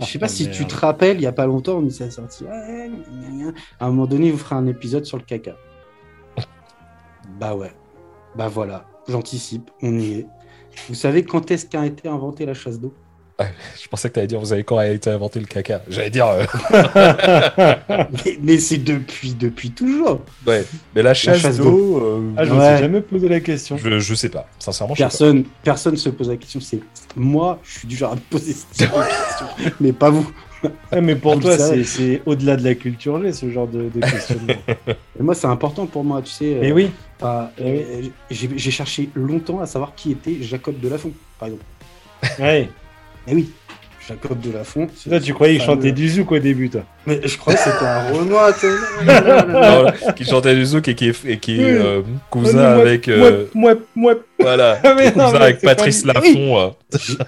je sais pas si tu te rappelles, il y a pas longtemps, on s'est sorti. À un moment donné, vous ferez un épisode sur le caca. Bah ouais. Bah voilà, j'anticipe, on y est. Vous savez quand est-ce qu'a été inventée la chasse d'eau? Je pensais que t'allais dire, vous savez quand a été inventé le caca J'allais dire, euh, Mais, mais c'est depuis, depuis toujours. ouais. Mais la chasse, chasse d'eau, euh, Ah, je me Ouais. suis jamais posé la question. je, je sais pas. Sincèrement, je sais Personne, personne se pose la question. C'est moi, je suis du genre à me poser cette question, mais pas vous. Ouais, mais pour Vous toi, c'est c'est au-delà de la culture G, ce genre de, de questionnement. Et moi, c'est important pour moi, tu sais. mais euh, oui, Ah, euh, j'ai j'ai cherché longtemps à savoir qui était Jacob Delafont, par exemple. Ouais. Eh oui, Jacob Delafont. Toi, tu croyais qu'il chantait du zouk au début, toi. Mais je croyais que c'était un Renoir. tu sais. Non, qui chantait du zouk et qui est, et qui est euh, cousin avec. euh, mouais, mouais. voilà. Ah, mais non, cousin mais avec Patrice pas- Laffont. euh.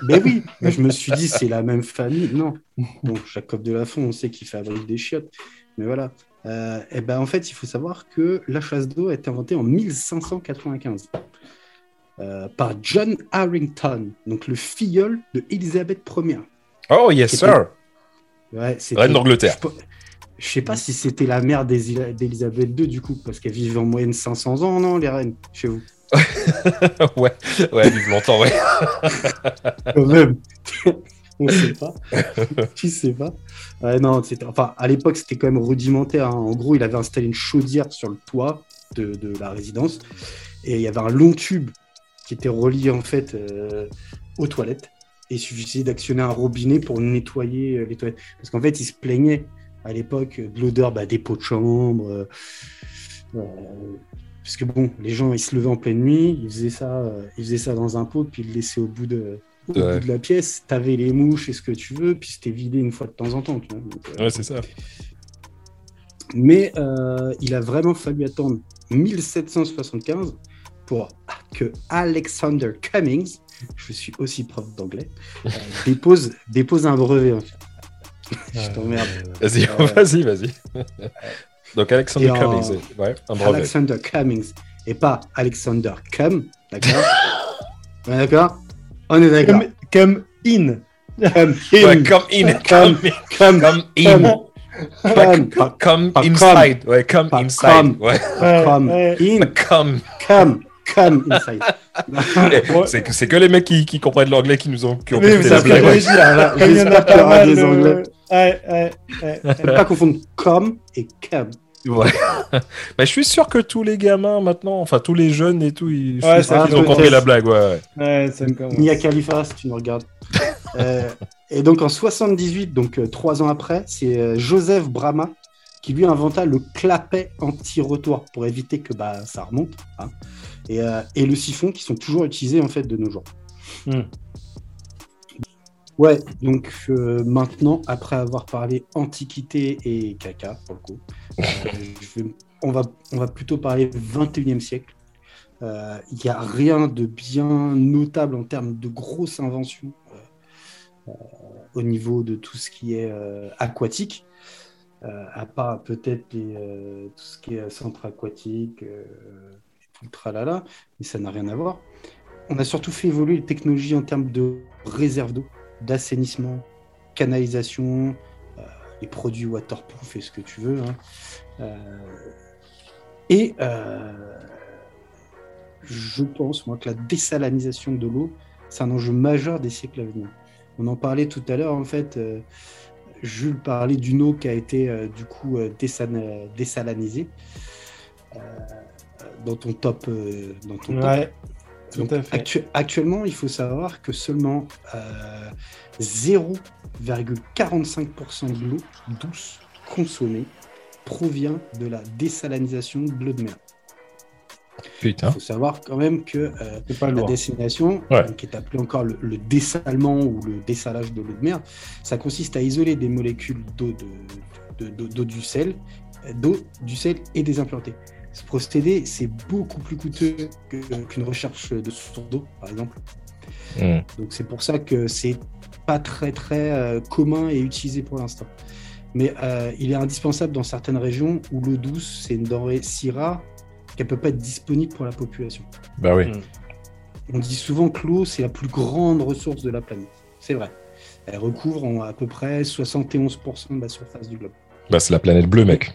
Mais oui, mais je me suis dit, c'est la même famille. Non. Bon, Jacob Delafont, on sait qu'il fabrique des chiottes. Mais voilà. Euh, et ben, en fait, il faut savoir que la chasse d'eau a été inventée en 1595 euh, par John Harrington, donc le filleul de Élisabeth Ier. Oh, yes, sir. Ouais, Reine d'Angleterre. Je, je sais pas si c'était la mère d'Élisabeth II, du coup, parce qu'elle vivait en moyenne 500 ans, non, les reines, chez vous? Ouais, ouais, vive longtemps, ouais. Quand même. On sait pas. tu sais pas. Ouais, non, enfin, à l'époque, c'était quand même rudimentaire. hein. En gros, il avait installé une chaudière sur le toit de, de la résidence et il y avait un long tube qui était relié en fait euh, aux toilettes. Et il suffisait d'actionner un robinet pour nettoyer euh, les toilettes. Parce qu'en fait, il se plaignait à l'époque de l'odeur bah, des pots de chambre. euh, parce que bon, les gens, ils se levaient en pleine nuit, ils faisaient ça, euh, ils faisaient ça dans un pot, puis ils le laissaient au bout de, au Ouais. bout de la pièce. T'avais les mouches et ce que tu veux, puis c'était vidé une fois de temps en temps. tu vois. Donc, euh, Ouais, c'est ça. mais il a vraiment fallu attendre 1775 pour que Alexander Cummings, je suis aussi prof d'anglais, euh, dépose, dépose un brevet. en fait. je t'emmerde. Vas-y, Euh, vas-y, vas-y. Donc, Alexander en- Cummings, ouais, un brevet. Alexander Cummings et pas Alexander Cum, d'accord On est d'accord On est d'accord. Come, come in. Ouais, in, come in, Come, come, come in. Come pas inside. Ouais, come inside. come. Ouais, ouais. in, come. cum, cum inside. Eh, C'est que, c'est que les mecs qui, qui comprennent l'anglais qui nous ont, qui ont Oui, la blague. ouais. dire, là. Comme il y en a J'espère qu'il y pas aura mal. des euh, Anglais. Ouais, ouais, ouais, Ne ouais. pas confondre com et cum. Ouais. Mais je suis sûr que tous les gamins maintenant, enfin tous les jeunes et tout, ils, Ouais, ça ont compris la blague. Ouais, ouais. Ouais. Mia Khalifa, si tu nous regardes. Euh, et donc en 78, donc euh, trois ans après, c'est euh, Joseph Brahma qui lui inventa le clapet anti-retour pour éviter que bah, ça remonte. hein. Et, euh, et le siphon qui sont toujours utilisés en fait de nos jours. Hmm. Ouais, donc euh, maintenant, après avoir parlé antiquité et caca, pour le coup, euh, je vais- on, va, on va plutôt parler 21e siècle. Il n'y a rien de bien notable en termes de grosses inventions au niveau de tout ce qui est aquatique, à part peut-être euh, tout ce qui est centre aquatique, euh, tout tralala, mais ça n'a rien à voir. On a surtout fait évoluer les technologies en termes de réserve d'eau, d'assainissement, canalisation, euh, les produits waterproof et ce que tu veux. hein. Euh, et euh, je pense, moi, que la désalanisation de l'eau, c'est un enjeu majeur des siècles à venir. On en parlait tout à l'heure, en fait. euh, Jules parlait d'une eau qui a été, euh, du coup, euh, désal- désalanisée euh, dans ton top. euh, dans ton top. Ouais, tout Donc, à fait. actu- actuellement, il faut savoir que seulement euh, 0,45% de l'eau douce consommée provient de la désalanisation de l'eau de mer. Putain. Il faut savoir quand même que euh, pas la lourd. dessalination, Ouais. qui est appelée encore le, le dessalement ou le dessalage de l'eau de mer, ça consiste à isoler des molécules d'eau de, de- d'eau- d'eau du sel, d'eau du sel et des implantés. Ce procédé, c'est beaucoup plus coûteux qu'une recherche de source d'eau, par exemple. Hmm. Donc c'est pour ça que c'est pas très très euh, commun et utilisé pour l'instant. Mais euh, il est indispensable dans certaines régions où l'eau douce, c'est une denrée si rare qu'elle peut pas être disponible pour la population. Bah oui. On dit souvent que l'eau, c'est la plus grande ressource de la planète. C'est vrai. Elle recouvre en à peu près 71% de la surface du globe. Bah c'est la planète bleue, mec.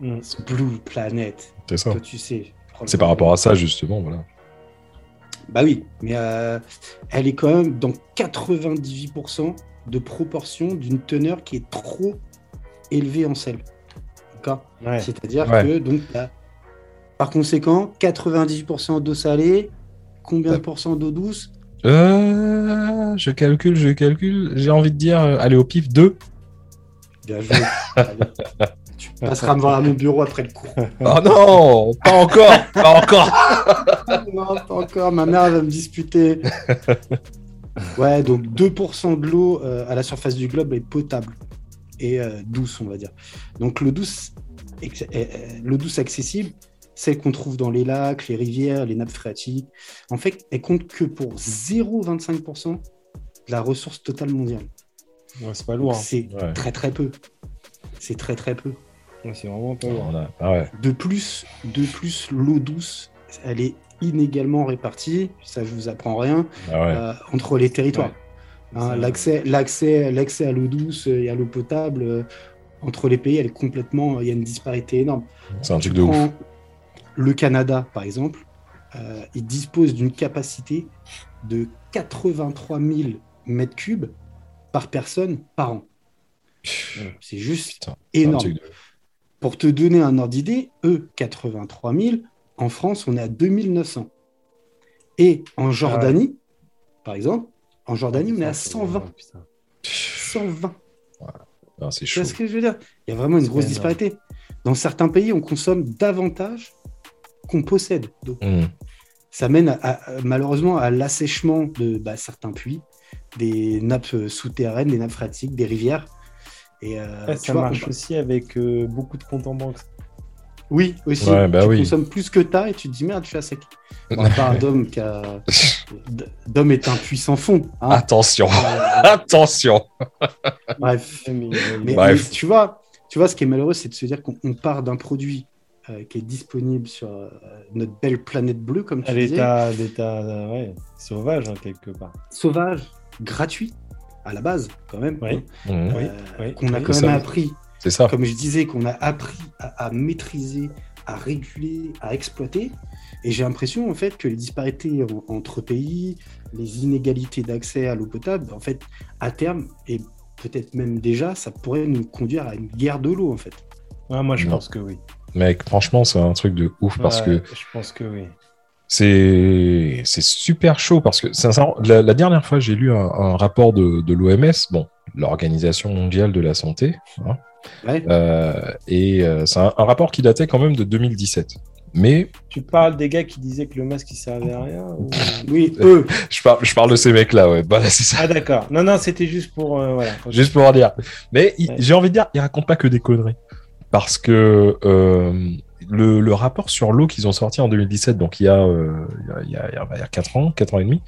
Blue Planet, C'est ça. toi tu sais. C'est par rapport à ça, justement, voilà. Bah oui, mais euh, elle est quand même dans 98% de proportion d'une teneur qui est trop élevée en sel. D'accord? Ouais. C'est-à-dire Ouais. que, donc, par conséquent, 98% d'eau salée, combien de pourcents d'eau douce? Euh, je calcule, je calcule. J'ai envie de dire, euh, allez au pif 2. Bien joué. Tu passeras me voir à mon bureau après le cours. Oh non, pas encore, pas encore. non, pas encore. Ma mère va me disputer. Ouais, donc 2% de l'eau euh, à la surface du globe est potable et euh, douce, on va dire. Donc l'eau douce, euh, euh, l'eau douce accessible, celle qu'on trouve dans les lacs, les rivières, les nappes phréatiques, en fait, elle compte que pour 0,25% de la ressource totale mondiale. Ouais, c'est pas lourd. hein. C'est Ouais. très très peu. C'est très très peu. Ouais, c'est vraiment pas lourd. Ah ouais. De plus, de plus, l'eau douce, elle est inégalement répartie. Ça, je vous apprends rien. Ah ouais. euh, entre les territoires. Hein, l'accès, l'accès, l'accès à l'eau douce et à l'eau potable euh, entre les pays, elle est complètement, il y a une disparité énorme. C'est un Tu truc de ouf. Le Canada, par exemple, euh, il dispose d'une capacité de 83 000 mètres cubes par personne par an. C'est juste Putain, c'est un énorme. de. Pour te donner un ordre d'idée, eux, 83 000, en France, on est à 2900. Et en Jordanie, par exemple, en Jordanie, on est à 120. Oh, putain. 120. Ah, c'est ce que je veux dire? Il y a vraiment une grosse énorme. disparité. Dans certains pays, on consomme davantage qu'on possède d'eau. Hmm. Ça mène à- à- malheureusement à l'assèchement de bah, certains puits, des nappes euh, souterraines, des nappes phréatiques, des rivières. Et, euh, Ouais, ça vois, marche on- aussi avec euh, beaucoup de comptes en banque. Oui, aussi. Ouais, bah tu oui. consommes plus que t'as et tu te dis merde, je suis à sec. Bon, à part Dom qui a... D- Dom est un puissant fond. hein. Attention, Euh, attention. bref. Mais, Bref. mais tu vois, tu vois, ce qui est malheureux, c'est de se dire qu'on on part d'un produit euh, qui est disponible sur euh, notre belle planète bleue, comme tu à disais, l'état, l'état euh, ouais, sauvage, hein, quelque part. sauvage, gratuit, à la base, quand même. Oui. Hein, Oui, euh, oui, qu'on a oui. quand Ça- même appris, C'est ça. comme je disais, qu'on a appris à, à maîtriser, à réguler, à exploiter. Et j'ai l'impression, en fait, que les disparités en- entre pays, les inégalités d'accès à l'eau potable, en fait, à terme, et peut-être même déjà, ça pourrait nous conduire à une guerre de l'eau, en fait. Ah, moi, je Non. pense que oui. Mec, franchement, c'est un truc de ouf parce Ouais, que Je pense que oui. c'est super chaud parce que sincèrement, la, la dernière fois j'ai lu un, un rapport de, de l'OMS, bon, l'Organisation mondiale de la santé, hein, Ouais. euh, et euh, c'est un, un rapport qui datait quand même de 2017. Mais Tu parles des gars qui disaient que le masque il servait à rien ou- Oui, eux. je parle, je parle de ces mecs-là, ouais. Bah, c'est ça. Ah d'accord. Non, non, c'était juste pour... euh, voilà. Juste pour en dire. Mais Ouais. j'ai envie de dire, ils racontent pas que des conneries. Parce que euh, le, le rapport sur l'eau qu'ils ont sorti en 2017, donc il y a, euh, il y a, il y a, il y a 4 ans, 4 ans et demi,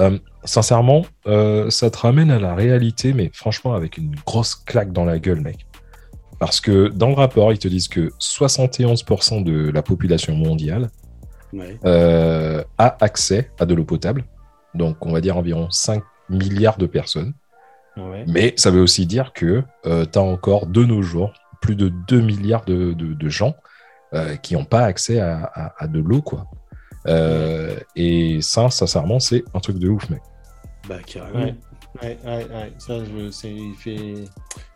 euh, sincèrement, euh, ça te ramène à la réalité, mais franchement, avec une grosse claque dans la gueule, mec. Parce que dans le rapport, ils te disent que 71% de la population mondiale Ouais. euh, a accès à de l'eau potable. Donc, on va dire environ 5 milliards de personnes. Ouais. Mais ça veut aussi dire que tu as encore de nos jours plus de 2 milliards de, de- de gens euh, qui n'ont pas accès à, à- à de l'eau. quoi. Euh, et ça, sincèrement, c'est un truc de ouf, mec. Bah, carrément. Ouais. Ouais, ouais, ouais. Ça, je, c'est, il fait, il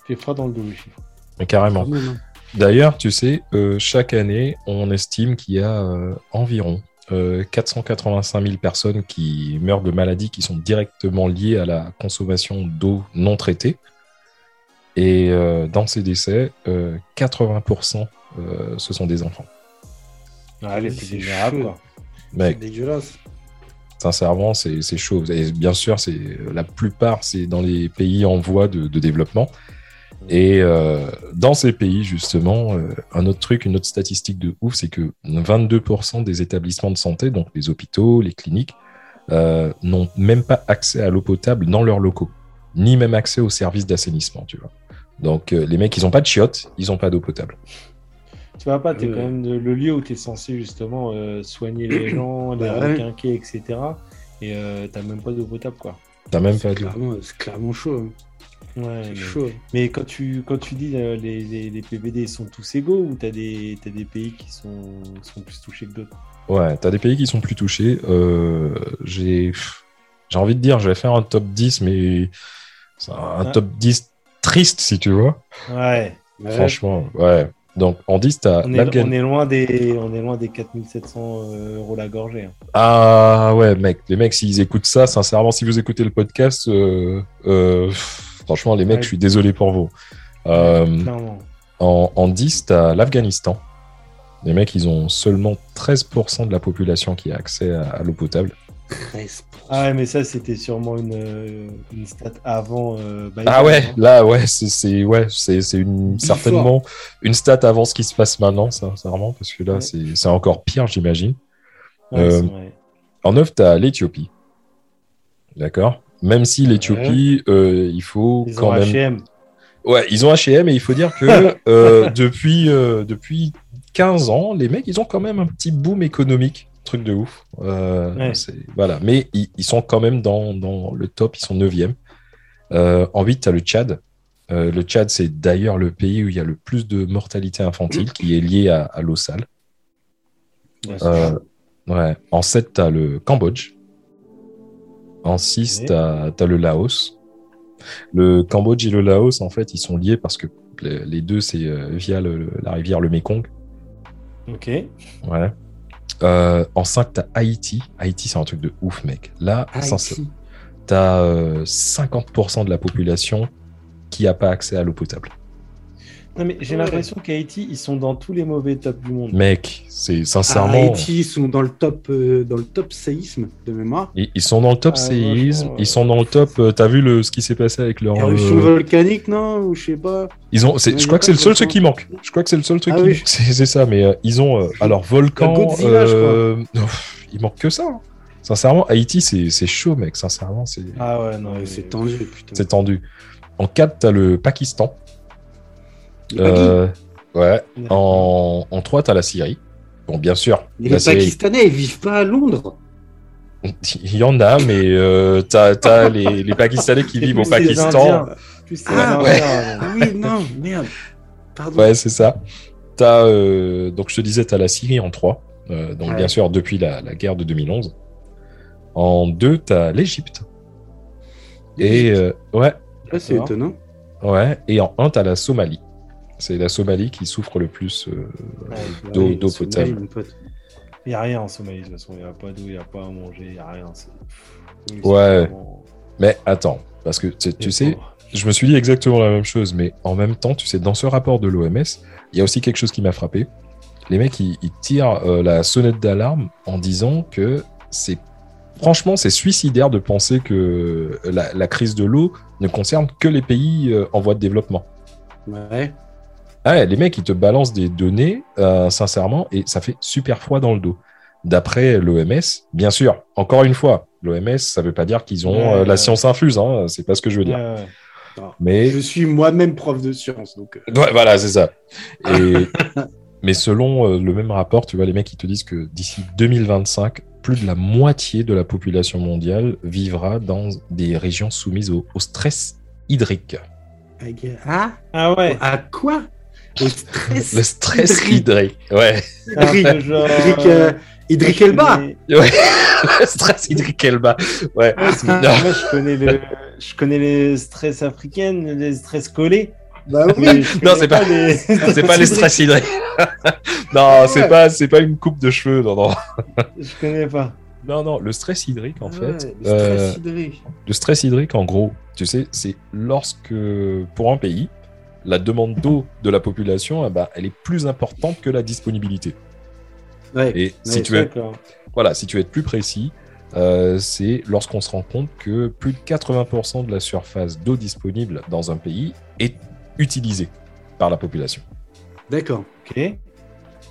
fait froid dans le dos, le chiffre. Mais carrément. Hein. D'ailleurs, tu sais, euh, chaque année, on estime qu'il y a euh, environ euh, 485 000 personnes qui meurent de maladies qui sont directement liées à la consommation d'eau non traitée. Et euh, dans ces décès, euh, 80% euh, ce sont des enfants. Ah, les Oui, plus c'est vulnérables, chaud. quoi. C'est Mec, dégueulasse. sincèrement, c'est c'est chaud. Et bien sûr, c'est la plupart, c'est dans les pays en voie de, de développement. Et euh, dans ces pays, justement, euh, un autre truc, une autre statistique de ouf, c'est que 22% des établissements de santé, donc les hôpitaux, les cliniques, euh, n'ont même pas accès à l'eau potable dans leurs locaux, ni même accès aux services d'assainissement, tu vois. Donc euh, les mecs, ils ont pas de chiottes, ils ont pas d'eau potable. Tu vois pas, t'es Ouais. quand même de- le lieu où tu es censé justement euh, soigner les gens, les Bah ouais. requinquer, etc. Et euh, t'as même pas d'eau potable, quoi. T'as même C'est pas d'eau. clairement, c'est clairement chaud. hein. Ouais, C'est mais, chaud. mais quand tu quand tu dis euh, les, les, les PVD sont tous égaux ou t'as des t'as des pays qui sont, sont plus touchés que d'autres? Ouais, t'as des pays qui sont plus touchés. Euh, j'ai j'ai envie de dire, je vais faire un top 10, mais un Ah. top 10 triste, si tu vois. Ouais. Ouais. Franchement, ouais. Donc, en 10, t'as On est, on est loin des on est loin des 4700 euh, euros la gorgée. hein. Ah ouais, mec, les mecs, s'ils écoutent ça, sincèrement, si vous écoutez le podcast, euh, euh, pff, franchement, les mecs, Ouais. je suis désolé pour vous. Euh. En, en 10, tu as l'Afghanistan. Les mecs, ils ont seulement 13% de la population qui a accès à, à l'eau potable. 13%. Ah ouais, mais ça, c'était sûrement une, euh, une stat avant. euh, Ah ouais, hein. là, ouais, c'est c'est- ouais, c'est c'est une, certainement une stat avant ce qui se passe maintenant, sincèrement, parce que là, Ouais. c'est c'est encore pire, j'imagine. Ouais, Euh. En 9, tu as l'Éthiopie. D'accord Même si l'Éthiopie, euh, il faut Ils quand ont même. H&M. Ouais, ils ont H&M et il faut dire que euh, depuis, euh, depuis 15 ans, les mecs, ils ont quand même un petit boom économique. Truc de ouf. Euh, Ouais. c'est- Voilà. Mais ils, ils sont quand même dans, dans le top, ils sont 9e. Euh, en 8, tu as le Tchad. Euh, le Tchad, c'est d'ailleurs le pays où il y a le plus de mortalité infantile qui est lié à, à l'eau sale. Euh, ouais. En 7, tu as le Cambodge. En 6, Ok. tu as, le Laos. Le Cambodge et le Laos, en fait, ils sont liés parce que les, deux, c'est via le- la rivière le Mekong. Ok. Ouais. Euh, en 5, tu as Haïti. Haïti, c'est un truc de ouf, mec. Là, Haïti. tu as 50% de la population qui n'a pas accès à l'eau potable. Non, mais j'ai Ouais. l'impression qu'Haïti, ils sont dans tous les mauvais tops du monde. Mec, c'est À sincèrement. Haïti, ils sont dans le top, euh, dans le top séisme de mémoire. Ils, ils sont dans le top Ah, séisme, ils sont dans le top. euh, T'as vu le, ce qui s'est passé avec leur. Éruption euh, volcanique, non? Ou je sais pas. Ils ont, je crois que c'est le seul truc qui manque. Je crois que c'est le seul truc Ah qui oui. manque. C'est ça, mais euh, ils ont. euh, alors, volcan. Godzilla, je euh, pff, il manque que ça. hein. Sincèrement, Haïti, c'est c'est chaud, mec. Sincèrement, c'est Ah ouais, non. C'est tendu, putain. c'est tendu. En 4, t'as le Pakistan. Euh, ouais. En, en 3, t'as la Syrie. Bon, bien sûr, les Syrie, Pakistanais, ils vivent pas à Londres. il y en a, mais euh, t'as t'as les, les Pakistanais qui vivent au Pakistan. Ah, ouais. non. Ah oui, non, merde. Pardon. Ouais, c'est ça. T'as, euh, donc, je te disais, tu as la Syrie en 3. euh, donc, Ouais. bien sûr, depuis la, la guerre de 2011. En 2, tu as l'Égypte. Et, euh, ouais, Ah, c'est étonnant. ouais. Et en 1, tu as la Somalie. C'est la Somalie qui souffre le plus. euh, Ouais, D'eau- potable. Il n'y a rien en Somalie, de toute façon. Il n'y a pas d'eau, il n'y a pas à manger, il n'y a rien. Ouais. vraiment- Mais attends, parce que tu, sais, je me suis dit exactement la même chose, mais en même temps, tu sais, dans ce rapport de l'OMS, il y a aussi quelque chose qui m'a frappé. Les mecs, ils, ils tirent euh, la sonnette d'alarme en disant que c'est franchement, c'est suicidaire de penser que la, la crise de l'eau ne concerne que les pays euh, en voie de développement. Ouais. Ah ouais, les mecs, ils te balancent des données, euh, sincèrement, et ça fait super froid dans le dos. D'après l'OMS, bien sûr, encore une fois, l'OMS, ça veut pas dire qu'ils ont Ouais, euh, la science infuse, hein, c'est pas ce que je veux dire. Ouais, ouais. Alors, Mais Je suis moi-même prof de sciences, donc. euh, Ouais, voilà, c'est ça. Et... Mais selon euh, le même rapport, tu vois, les mecs, ils te disent que d'ici 2025, plus de la moitié de la population mondiale vivra dans des régions soumises au, au stress hydrique. Ah Ah ouais. À quoi? Au stress Le stress hydrique. hydrique, ouais. Hydrique. genre, Hydrique, euh, euh, Hydrique Elba ouais. le stress hydrique Elba. Ouais. Moi, je connais le, je connais les stress africaines, les stress collés. Bah oui Non, c'est pas- les- c'est pas les stress hydriques. non, c'est pas, c'est pas une coupe de cheveux, non, non. Je connais pas. Non, non, le stress hydrique, en fait. Ouais, le euh, stress hydrique. Le stress hydrique, en gros, tu sais, c'est lorsque, pour un pays, la demande d'eau de la population, eh ben, elle est plus importante que la disponibilité. Ouais. Et si, Ouais, tu veux, D'accord. voilà, si tu veux être plus précis, euh, c'est lorsqu'on se rend compte que plus de 80% de la surface d'eau disponible dans un pays est utilisée par la population. D'accord. Ok.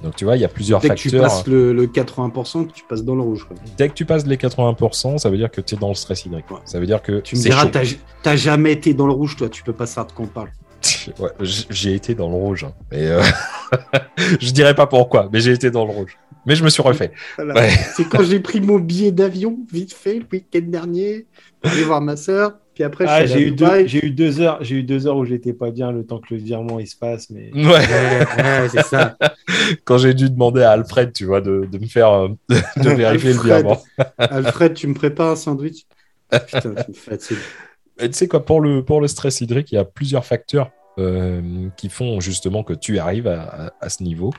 Donc tu vois, il y a plusieurs Dès que tu facteurs. passes le, le 80%, tu passes dans le rouge. quoi. Dès que tu passes les 80%, ça veut dire que tu es dans le stress hydrique. Ouais. Ça veut dire que Tu me diras, t'as jamais été dans le rouge, toi, tu peux pas savoir de quoi on parle. Ouais, j'ai été dans le rouge. hein. Et euh, je dirais pas pourquoi, mais j'ai été dans le rouge. Mais je me suis refait. Voilà. Ouais. C'est quand j'ai pris mon billet d'avion, vite fait, le week-end dernier, pour aller voir ma soeur. Puis après, Ah, je suis j'ai eu deux, Dubaï. j'ai eu deux heures, j'ai eu deux heures où j'étais pas bien le temps que le virement il se passe, mais Ouais. Ouais, ouais, c'est ça. Quand j'ai dû demander à Alfred, tu vois, de, de me faire, euh, de, de vérifier le Alfred. virement. Alfred, tu me prépares un sandwich? Putain, tu me fatigues. Tu sais quoi, pour le, pour le stress hydrique, il y a plusieurs facteurs qui font justement que tu arrives à, à- à ce niveau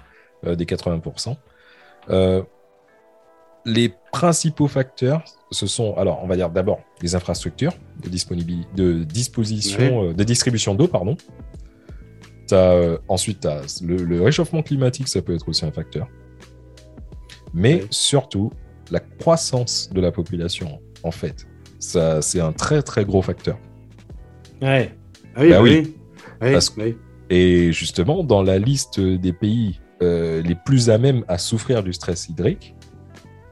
euh, des 80%. Euh, les principaux facteurs, ce sont, alors, on va dire d'abord les infrastructures de, disponibilité, de disposition, euh, de distribution d'eau, pardon. Euh, ensuite, le, le réchauffement climatique, ça peut être aussi un facteur. Mais surtout, la croissance de la population, en fait, ça, c'est un très très gros facteur. Ouais. Ah oui, Bah bah oui. oui. Oui, Parce que- oui. Et justement, dans la liste des pays euh, les plus à même à souffrir du stress hydrique,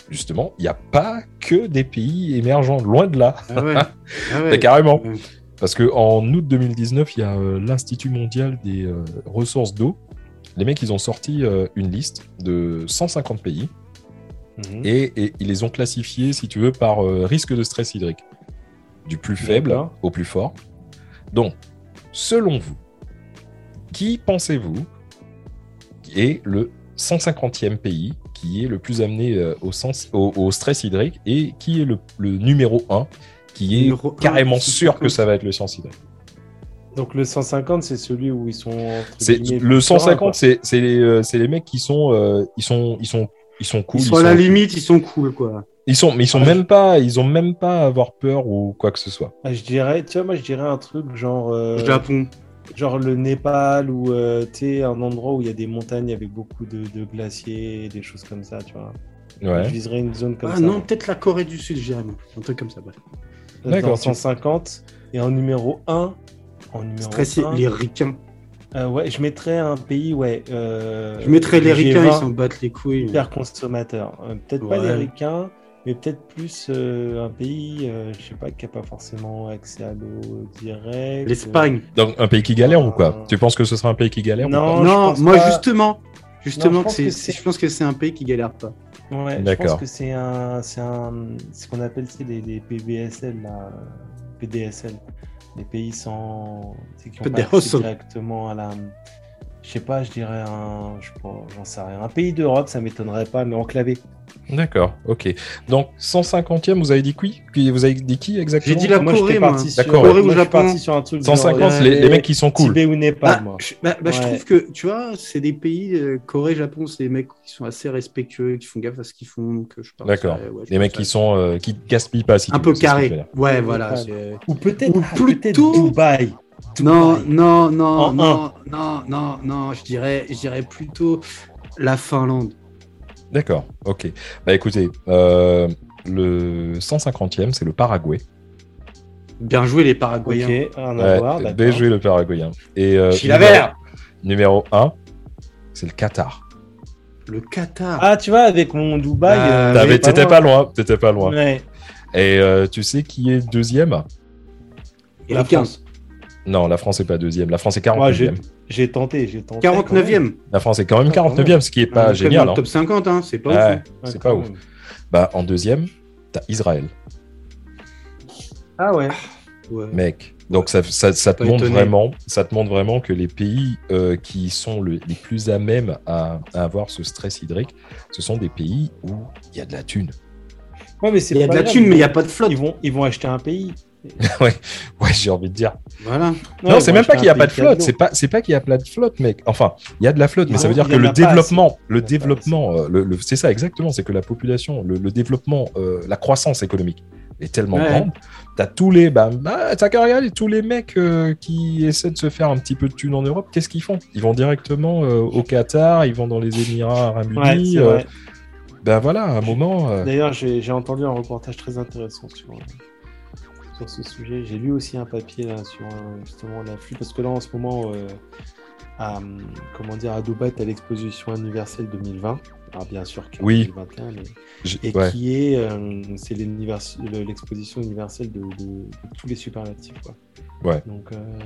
justement, il n'y a pas que des pays émergents, loin de là, Ah ouais. Ah ouais. Carrément. Ouais. Parce qu'en août 2019, il y a euh, l'Institut mondial des euh, ressources d'eau. Les mecs, ils ont sorti une liste de 150 pays Mhm. et, et ils les ont classifiés, si tu veux, par risque de stress hydrique. Du plus faible au plus fort. Donc, selon vous, qui pensez-vous est le 150e pays qui est le plus amené euh, au, sens, au, au stress hydrique et qui est le, le numéro 1 qui est Numéro carrément 150. sûr que ça va être le science hydrique. Donc le 150, c'est celui où ils sont. le plus sereins, 150, quoi. c'est c'est les, euh, c'est les mecs qui sont, euh, ils sont, ils sont, ils sont cool. Ils sont à la limite, ils sont cool, quoi. Ils sont, mais ils sont Ah, même pas, ils ont même pas à avoir peur ou quoi que ce soit. Ah, je dirais, tu vois, moi je dirais un truc genre, euh, Japon. genre le Népal ou euh, tu sais un endroit où il y a des montagnes avec beaucoup de, de glaciers, des choses comme ça, tu vois. Je Ouais. viserais une zone comme Ah ça. non, peut-être la Corée du Sud, j'irais. Un truc comme ça, bref. Dans D'accord, 150 et en numéro 1 en numéro Stressé, 1, les ricains. euh, ouais, je mettrais un pays ouais. euh, Je mettrais les ricains, G20, ils s'en battent les couilles. hyper consommateur. Euh, peut-être pas Ouais. les ricains, mais peut-être plus euh, un pays, euh, je sais pas, qui a pas forcément accès à l'eau direct. L'Espagne. Donc un pays qui galère ou quoi? Tu penses que ce sera un pays qui galère Non, je non, moi pas. justement, justement, Non, je que pense c'est, que c'est- c'est- je pense que c'est un pays qui galère pas. Ouais, je D'accord. pense que c'est un, c'est un, ce qu'on appelle sais, les, les PBSL, là, PDSL, les pays sans, qui ont pas accès directement à la, je sais pas, je dirais un, je j'en sais rien, un pays d'Europe, ça m'étonnerait pas, mais enclavé. D'accord, ok. Donc 150e, vous avez dit qui? Vous avez dit qui exactement? J'ai dit la moi, Corée, moi. parti sur, D'accord, moi, Corée ou je Japon. parti sur un truc 150, genre, les, les mecs qui sont cool. Tibet ou Népal, Bah, moi. je, bah, bah, je Ouais. trouve que, tu vois, c'est des pays, euh, Corée, Japon, c'est des mecs qui sont assez respectueux, qui font gaffe à ce qu'ils font. Donc, euh, je pense, D'accord. ouais, je Les mecs qui sont, euh, qui gaspillent pas. Si Un peu je dire. Ouais, voilà. Ou peut-être, Ou ah, peut-être plutôt- Dubaï. Non, non, non, non, non, non, non, je dirais, je dirais plutôt la Finlande. D'accord, ok. Bah écoutez, euh, le 150e, c'est le Paraguay. Bien joué les Paraguayens. Ouais, bien joué le Paraguayen. Et euh, Chilavert. numéro 1, c'est le Qatar. Le Qatar. Ah, tu vois, avec mon Dubaï. Euh, euh, T'étais pas loin, t'étais pas loin. Ouais. Et euh, tu sais qui est deuxième? Et la 15. France. Non, la France est pas deuxième. La France est Moi, j'ai 49e. j'ai tenté, j'ai tenté. 49e. La France est quand même Ah, quand 49e, ce qui est pas Dans génial. le hein. top 50, hein, c'est pas Ouais, ouf. hein. Ouais, c'est pas ouf. même. Bah, en deuxième, t'as Israël, Ah ouais. Ouais. mec. Donc ça, ça, ça te montre étonné. vraiment, ça te montre vraiment que les pays euh, qui sont le- les plus à même à, à avoir ce stress hydrique, ce sont des pays où il y a de la thune. Ouais, mais c'est Il y a de la thune, mais il n'y a pas de flotte. Ils vont, ils vont acheter un pays. ouais, ouais, j'ai envie de dire. Voilà. non, Ouais, c'est même pas qu'il n'y a pas de flotte. C'est pas, c'est pas qu'il y a pas de flotte, mec. Enfin, il y a de la flotte, mais Non, ça veut dire que le développement, le développement, euh, le, le- c'est ça exactement, c'est que la population, le, le développement, euh, la croissance économique est tellement Ouais. grande. T'as tous les, bah, bah, t'as qu'à regarder tous les mecs euh, qui essaient de se faire un petit peu de thunes en Europe. Qu'est-ce qu'ils font? Ils vont directement euh, au Qatar, ils vont dans les Émirats Arabes Unis. euh, ben voilà, à un moment. euh, D'ailleurs, j'ai j'ai entendu un reportage très intéressant sur, sur ce sujet. J'ai lu aussi un papier là, sur euh, justement l'afflux, parce que là, en ce moment, euh, à, comment dire, à Dubaï, tu l'exposition universelle 2020. Alors, bien sûr, a Oui. 2021, mais j'ai- et ouais. qui est euh, c'est l'exposition universelle de, de- de tous les superlatifs quoi. Ouais. Donc euh,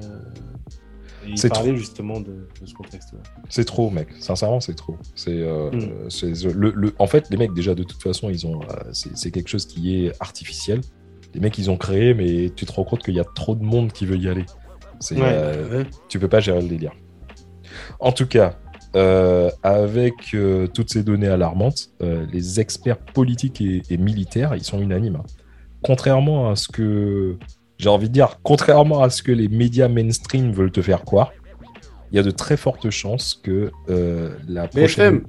et il parlait justement de, de ce contexte-là. C'est trop, mec. Sincèrement, c'est trop. C'est, euh, Mm. le, le- en fait, les mecs, déjà, de toute façon, ils ont, euh, c'est quelque chose qui est artificiel. Les mecs, ils ont créé, mais tu te rends compte qu'il y a trop de monde qui veut y aller. Ouais. euh, Ouais. tu peux pas gérer le délire. En tout cas, euh, avec euh, toutes ces données alarmantes, euh, les experts politiques et, et militaires, ils sont unanimes. hein. Contrairement à ce que, j'ai envie de dire, contrairement à ce que les médias mainstream veulent te faire croire, il y a de très fortes chances que euh, la prochaine, BFM,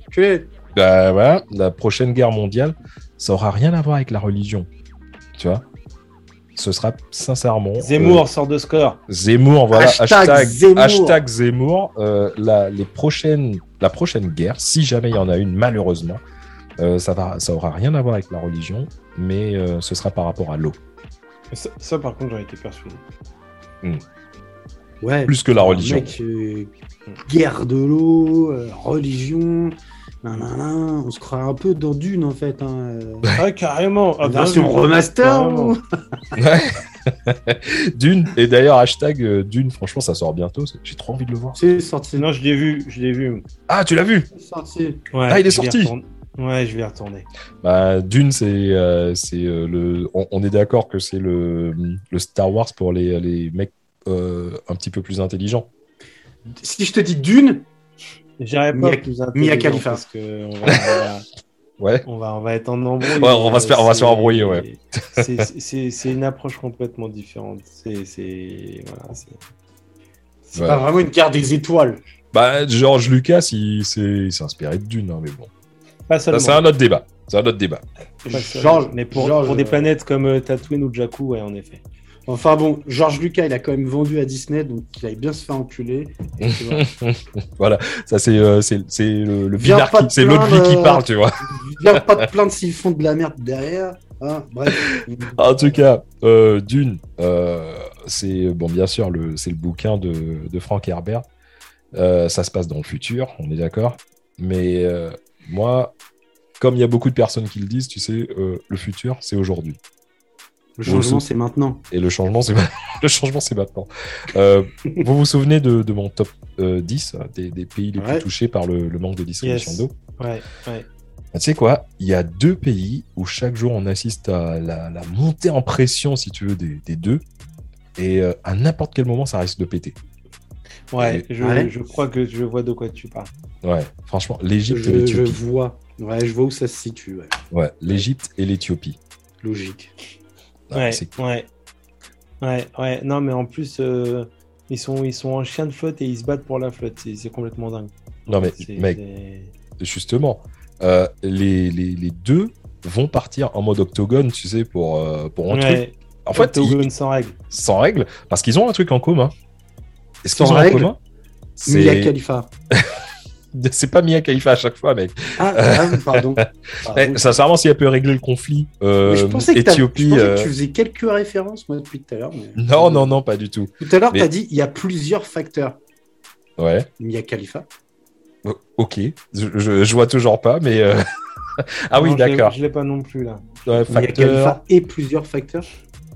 bah, voilà, la prochaine guerre mondiale, ça aura rien à voir avec la religion. Tu vois? Ce sera sincèrement. Zemmour sort de score. Zemmour, voilà. Hashtag Hashtag, Zemmour. hashtag Zemmour. euh, la, les prochaines, la prochaine guerre, si jamais il y en a une, malheureusement, euh, ça, va, ça aura rien à voir avec la religion, mais euh, ce sera par rapport à l'eau. Ça, ça, par contre, j'en été persuadé. Ouais. Plus que la religion. Mec, euh, guerre de l'eau, euh, religion. On se croit un peu dans Dune en fait. Hein. Ah, carrément. Ah, bien version remaster. Ou- Ouais. Dune, et d'ailleurs, hashtag euh, Dune, franchement, ça sort bientôt. c'est- J'ai trop envie de le voir. C'est sorti. Non, je l'ai vu. Je l'ai vu. Ah, tu l'as vu? C'est sorti. Ouais, Ah, il est sorti. Ouais, je vais y retourner. bah, Dune, c'est euh, c'est, euh, le. On, on est d'accord que c'est le, le Star Wars pour les, les mecs euh, un petit peu plus intelligents. Si je te dis Dune, J'irai pas Mia- plus Mia Khalifa. parce que on va, on va- Ouais. on va, on va être en embrouille. Ouais, on va se faire- on va se faire C'est- embrouiller, ouais. c'est- une approche complètement différente. C'est c'est- voilà, c'est- c'est Ouais. pas vraiment une guerre des étoiles. Bah, George Lucas, il s'est inspiré de Dune, hein, mais bon. pas Ça, seulement. c'est un autre débat. C'est un autre débat. Georges- mais pour, pour des euh, planètes comme euh, Tatooine ou Jakku, ouais, en effet. Enfin bon, George Lucas, il a quand même vendu à Disney, donc il aille bien se faire enculer. Et vois, Ça, c'est euh, le, le Viens qui- c'est l'autre vie plaindre, qui euh, parle, tu vois. Viens pas te plaindre s'ils font de la merde derrière. Hein, bref. En tout cas, euh, Dune, euh, c'est bon, bien sûr, le, c'est le bouquin de, de Frank Herbert. Ça se passe dans le futur, on est d'accord. Mais moi, comme il y a beaucoup de personnes qui le disent, tu sais, le futur, c'est aujourd'hui. Le changement, c'est maintenant. Et le changement, c'est le changement, c'est maintenant. Euh, vous vous souvenez de, de mon top euh, 10 des, des pays les Ouais. plus touchés par le, le manque de distribution Yes. d'eau? Ouais, ouais. Ah, Tu sais quoi? Il y a deux pays où chaque jour on assiste à la, la montée en pression, si tu veux, des, des deux. Et euh, à n'importe quel moment, ça risque de péter. Ouais, Et- je, Ouais. je crois que je vois de quoi tu parles. Ouais, franchement, l'Égypte et Je, je l'Éthiopie. vois. Ouais, je vois où ça se situe. Ouais. Ouais, l'Égypte et l'Éthiopie. Logique. Ah, ouais, c'est- ouais. Ouais, ouais. Non, mais en plus, euh, ils, sont, ils sont en chien de flotte et ils se battent pour la flotte. C'est complètement dingue. Non, mais mec, justement, euh, les, les, les deux vont partir en mode octogone, tu sais, pour, euh, pour un truc. Ouais, En fait, ils- Octogone sans règle. sans règle, parce qu'ils ont un truc en commun. Et ce Sans qu'ils ont règle en commun, Mia c'est Khalifa. c'est pas Mia Khalifa à chaque fois, mec. Ah, ah, pardon. Eh, Pardon. sincèrement, s'il a pu régler le conflit, euh, Mais je pensais, que, je pensais euh, que tu faisais quelques références moi depuis tout à l'heure. mais- Non, non, non, pas du tout. Tout à l'heure, Mais- tu as dit il y a plusieurs facteurs. Ouais, Mia Khalifa. ok. Je, je, je vois toujours pas, mais. euh, ah oui, Non, d'accord. Je l'ai pas non plus là. Ouais, Mia facteurs, Khalifa et plusieurs facteurs.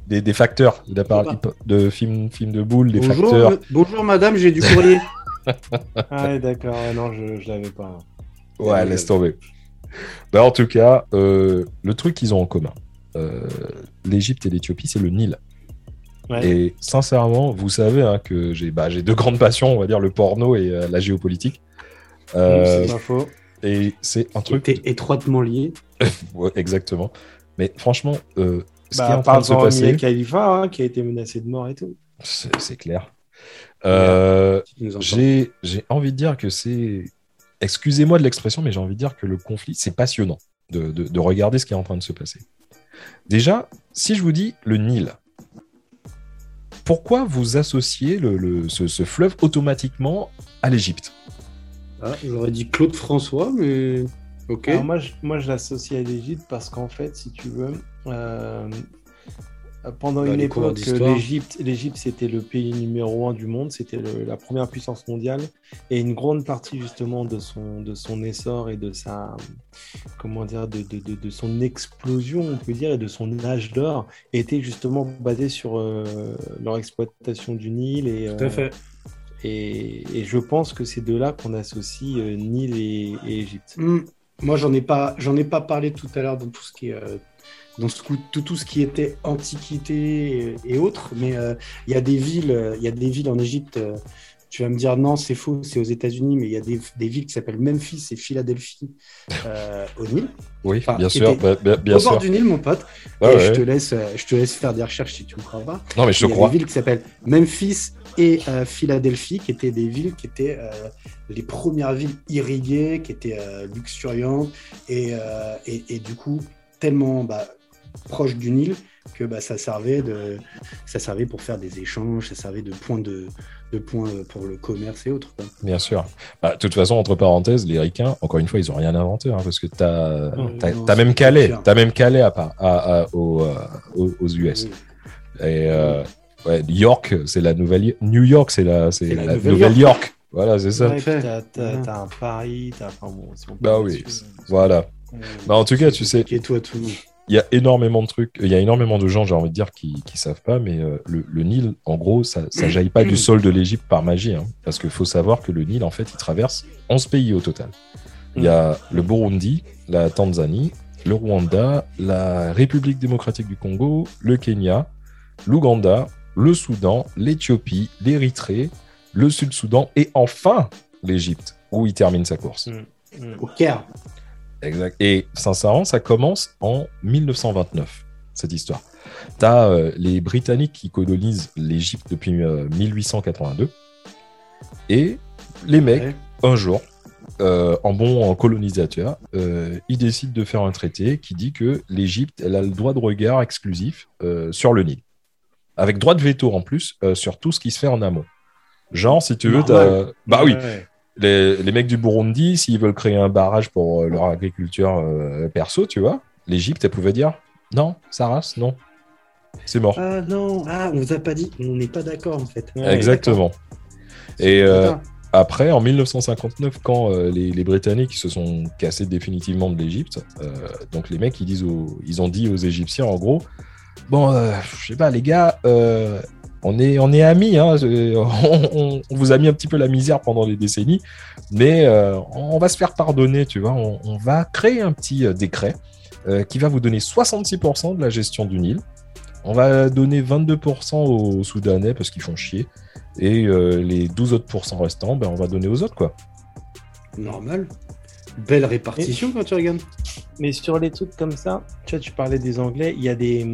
des, des facteurs. Il a parlé de films film de boules, des Bonjour, facteurs. me- bonjour madame, j'ai du courrier. Ah, ouais, d'accord. non, je, je l'avais pas. Ouais, laisse tomber. Bah, en tout cas, euh, le truc qu'ils ont en commun, euh, l'Égypte et l'Éthiopie, c'est le Nil. Ouais. Et sincèrement, vous savez hein, que j'ai bah, j'ai deux grandes passions, on va dire le porno et euh, la géopolitique. Euh, c'est pas faux. et c'est un truc. étroitement lié. Ouais, exactement. Mais franchement, euh, ce qui est Bah, en train de se passer, Khalifa hein, qui a été menacé de mort et tout. c'est clair. Euh, j'ai j'ai envie de dire que c'est. Excusez-moi de l'expression, mais j'ai envie de dire que le conflit, c'est passionnant de, de- de regarder ce qui est en train de se passer. Déjà, si je vous dis le Nil, pourquoi vous associez le, le- ce, ce fleuve automatiquement à l'Égypte? Ah, J'aurais dit Claude François, mais ok. Alors moi, je, moi, je l'associe à l'Égypte parce qu'en fait, si tu veux, euh, pendant Bah, une époque, d'histoire. l'Égypte, l'Égypte, c'était le pays numéro un du monde, c'était le- la première puissance mondiale, et une grande partie justement de son, de son essor et de sa, comment dire, de, de, de, de son explosion, on peut dire, et de son âge d'or, était justement basée sur euh, leur exploitation du Nil et, Tout à euh, fait. et, et je pense que c'est de là qu'on associe euh, Nil et, et Égypte. Hmm. Moi, j'en ai pas, j'en ai pas parlé tout à l'heure dans tout ce qui est, euh, coup- tout, tout ce qui était antiquité et, et autres. Mais euh, il y a des villes, il y a des villes en Égypte. euh, tu vas me dire non, c'est faux, c'est aux États-Unis, mais il y a des, des villes qui s'appellent Memphis et Philadelphie euh, au Nil. Oui, Enfin, bien sûr, bah, bah, bien au bord sûr. du Nil, mon pote. Ouais. je te laisse, je te laisse faire des recherches si tu me crois pas. Non, mais je te Il y a crois. des villes qui s'appellent Memphis et euh, Philadelphie, qui étaient des villes qui étaient euh, les premières villes irriguées, qui étaient luxuriantes et, et, et du coup tellement bah, proche du Nil que bah, ça, servait de, ça servait pour faire des échanges, ça servait de point de, de points pour le commerce et autres. quoi. Bien sûr. Bah, De toute façon, entre parenthèses, les ricains, encore une fois, ils ont rien inventé, hein, parce que t'as Euh, as, non, même clair. t'as même Calais à, part- à, à- aux, euh, aux, aux US. Oui. Et euh, ouais, York, c'est la nouvelle New York, c'est la, c'est la la nouvelle nouvelle York. Voilà, c'est ça. T'as, t'as un Paris, t'as. Enfin bon, si Bah oui, euh, Voilà. euh, Bah, en tout cas, tu sais, Et toi, tout le monde. Il y a énormément de trucs, il y a énormément de gens, j'ai envie de dire, qui, qui savent pas, mais euh, le, le Nil, en gros, ça, ça jaillit pas du sol de l'Égypte par magie, hein, parce qu'il faut savoir que le Nil, en fait, il traverse 11 pays au total. Il y a le Burundi, la Tanzanie, le Rwanda, la République démocratique du Congo, le Kenya, l'Ouganda, le Soudan, l'Éthiopie, l'Érythrée, le Sud-Soudan et enfin l'Égypte, où il termine sa course. mm. Au Caire. Exact. Et sincèrement, ça commence en 1929, cette histoire. Tu as les Britanniques qui colonisent l'Égypte depuis euh, 1882. Et les mecs, Ouais. un jour, euh, en bon colonisateur, euh, ils décident de faire un traité qui dit que l'Égypte, elle a le droit de regard exclusif euh, sur le Nil. Avec droit de veto en plus euh, sur tout ce qui se fait en amont. Genre, si tu veux, Normal. t'as- bah oui. Les, les mecs du Burundi, s'ils veulent créer un barrage pour euh, leur agriculture euh, perso, tu vois, l'Égypte, elle pouvait dire non, ça race, non. C'est mort. Ah non, ah, on vous a pas dit, on n'est pas d'accord en fait. Ouais, Exactement. Et euh, après, en 1959, quand euh, les, les Britanniques se sont cassés définitivement de l'Égypte, donc les mecs, ils, disent aux- ils ont dit aux Égyptiens, en gros, bon, je sais pas, les gars, on, est, on est amis, hein, on, on- on vous a mis un petit peu la misère pendant les décennies, mais euh, on va se faire pardonner, tu vois, on, on va créer un petit euh, décret euh, qui va vous donner 66% de la gestion du Nil. On va donner 22% aux Soudanais parce qu'ils font chier. Et euh, les 12 autres pourcents restants, ben, on va donner aux autres, quoi. Normal. Belle répartition quand tu regardes. Mais sur les trucs comme ça, tu vois, tu parlais des Anglais, il y a des.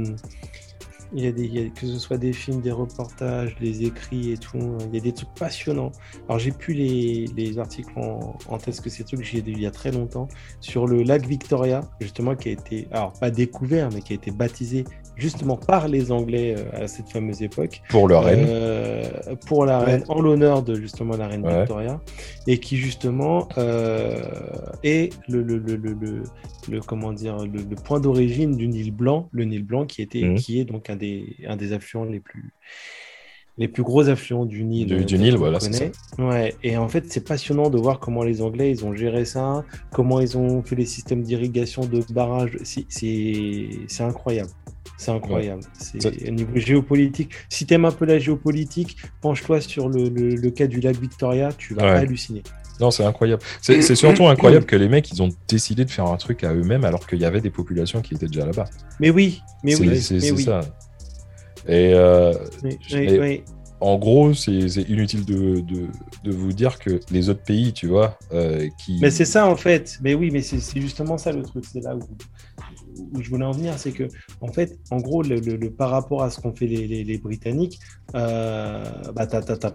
Il y a des, que ce soit des films, des reportages, des écrits et tout, euh, il y a des trucs passionnants. Alors, j'ai plus les, les articles en, en tête, parce que ces trucs, j'ai lu il y a très longtemps, sur le lac Victoria, justement, qui a été, alors pas découvert, mais qui a été baptisé justement par les Anglais euh, à cette fameuse époque. Pour leur reine. Euh, pour la reine, en l'honneur de justement la reine Ouais. Victoria, et qui justement euh, est le, le, le, le, le- le- comment dire le, point d'origine du Nil blanc, le Nil blanc qui était Mhm. qui est donc un des un des affluents les plus les plus gros affluents du Nil. Du- Nil, voilà, c'est. Ouais, et en fait, c'est passionnant de voir comment les Anglais ils ont géré ça, comment ils ont fait les systèmes d'irrigation, de barrages. C'est incroyable. C'est incroyable. C'est C'est- au niveau géopolitique. Si t'aimes un peu la géopolitique, penche-toi sur le, le- le cas du lac Victoria, tu vas Ouais. halluciner. Non, c'est incroyable. C'est surtout incroyable que les mecs, ils ont décidé de faire un truc à eux-mêmes alors qu'il y avait des populations qui étaient déjà là-bas. Mais oui, mais oui, c'est oui. ça. Et euh, Mais- mais- en gros, c'est inutile de, de, de vous dire que les autres pays, tu vois, euh, qui. Mais c'est ça en fait. Mais oui, mais c'est c'est justement ça le truc. C'est là où, où je voulais en venir. C'est que, en fait, en gros, le, le- le- par rapport à ce qu'ont fait les, les- les Britanniques, euh, bah, t'as as,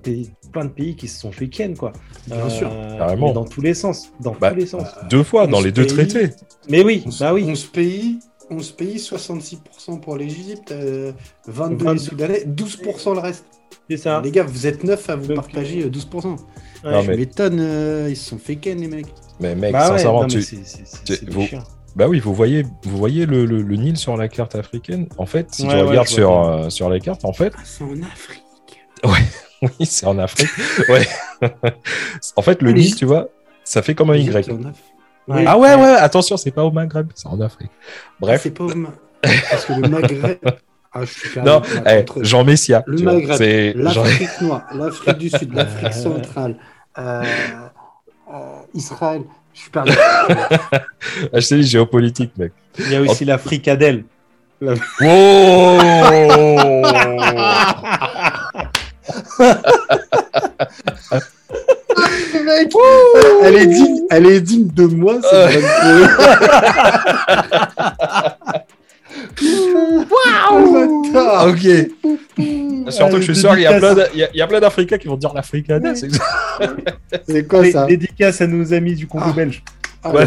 plein de pays qui se sont fait ken, quoi. Euh, Bien sûr. Carrément. Dans tous les sens. Dans Bah, tous les sens. Deux fois dans On les deux traités. Mais oui, 11, bah oui. 11 pays, 11 pays, 66% pour l'Égypte, euh, 22 les 22. Soudanais, 12% le reste. C'est ça. Les gars, vous êtes 9 à vous Donc, partager euh, 12%. Ouais. Non, Je mais- m'étonne, euh, ils se sont fait ken les mecs. Mais mec, Bah ouais, sincèrement, non, mais tu- c'est- c'est- c'est- tu- vous-. Bah oui, vous voyez, vous voyez le, le- le Nil sur la carte africaine. En fait, si Ouais, tu ouais, regardes sur, euh, sur les cartes, en fait, Ah, c'est en Afrique. oui, c'est en Afrique. ouais. en fait, le Nil, tu vois, ça fait comme un Y. Ouais. Ah ouais, ouais, attention, c'est pas au Maghreb, c'est en Afrique. Bref, c'est pas au Ma- Parce que le Maghreb. Ah, je suis non, eh, Jean Messia. Le Maghreb, l'Afrique noire, l'Afrique du Sud, l'Afrique centrale, euh, euh, Israël. Je suis perdu. Ah, je géopolitique, mec. Il y a aussi la fricadelle. Wow Mec, elle est digne, elle est digne de moi. cette Euh. Bâtard. ok. Surtout que je suis sûr qu'il y a plein de- il y a- il y a plein d'Africains qui vont dire l'Africaine. c'est exact. C'est quoi ça Dédicace à nos amis du Congo Ah. belge. Ah,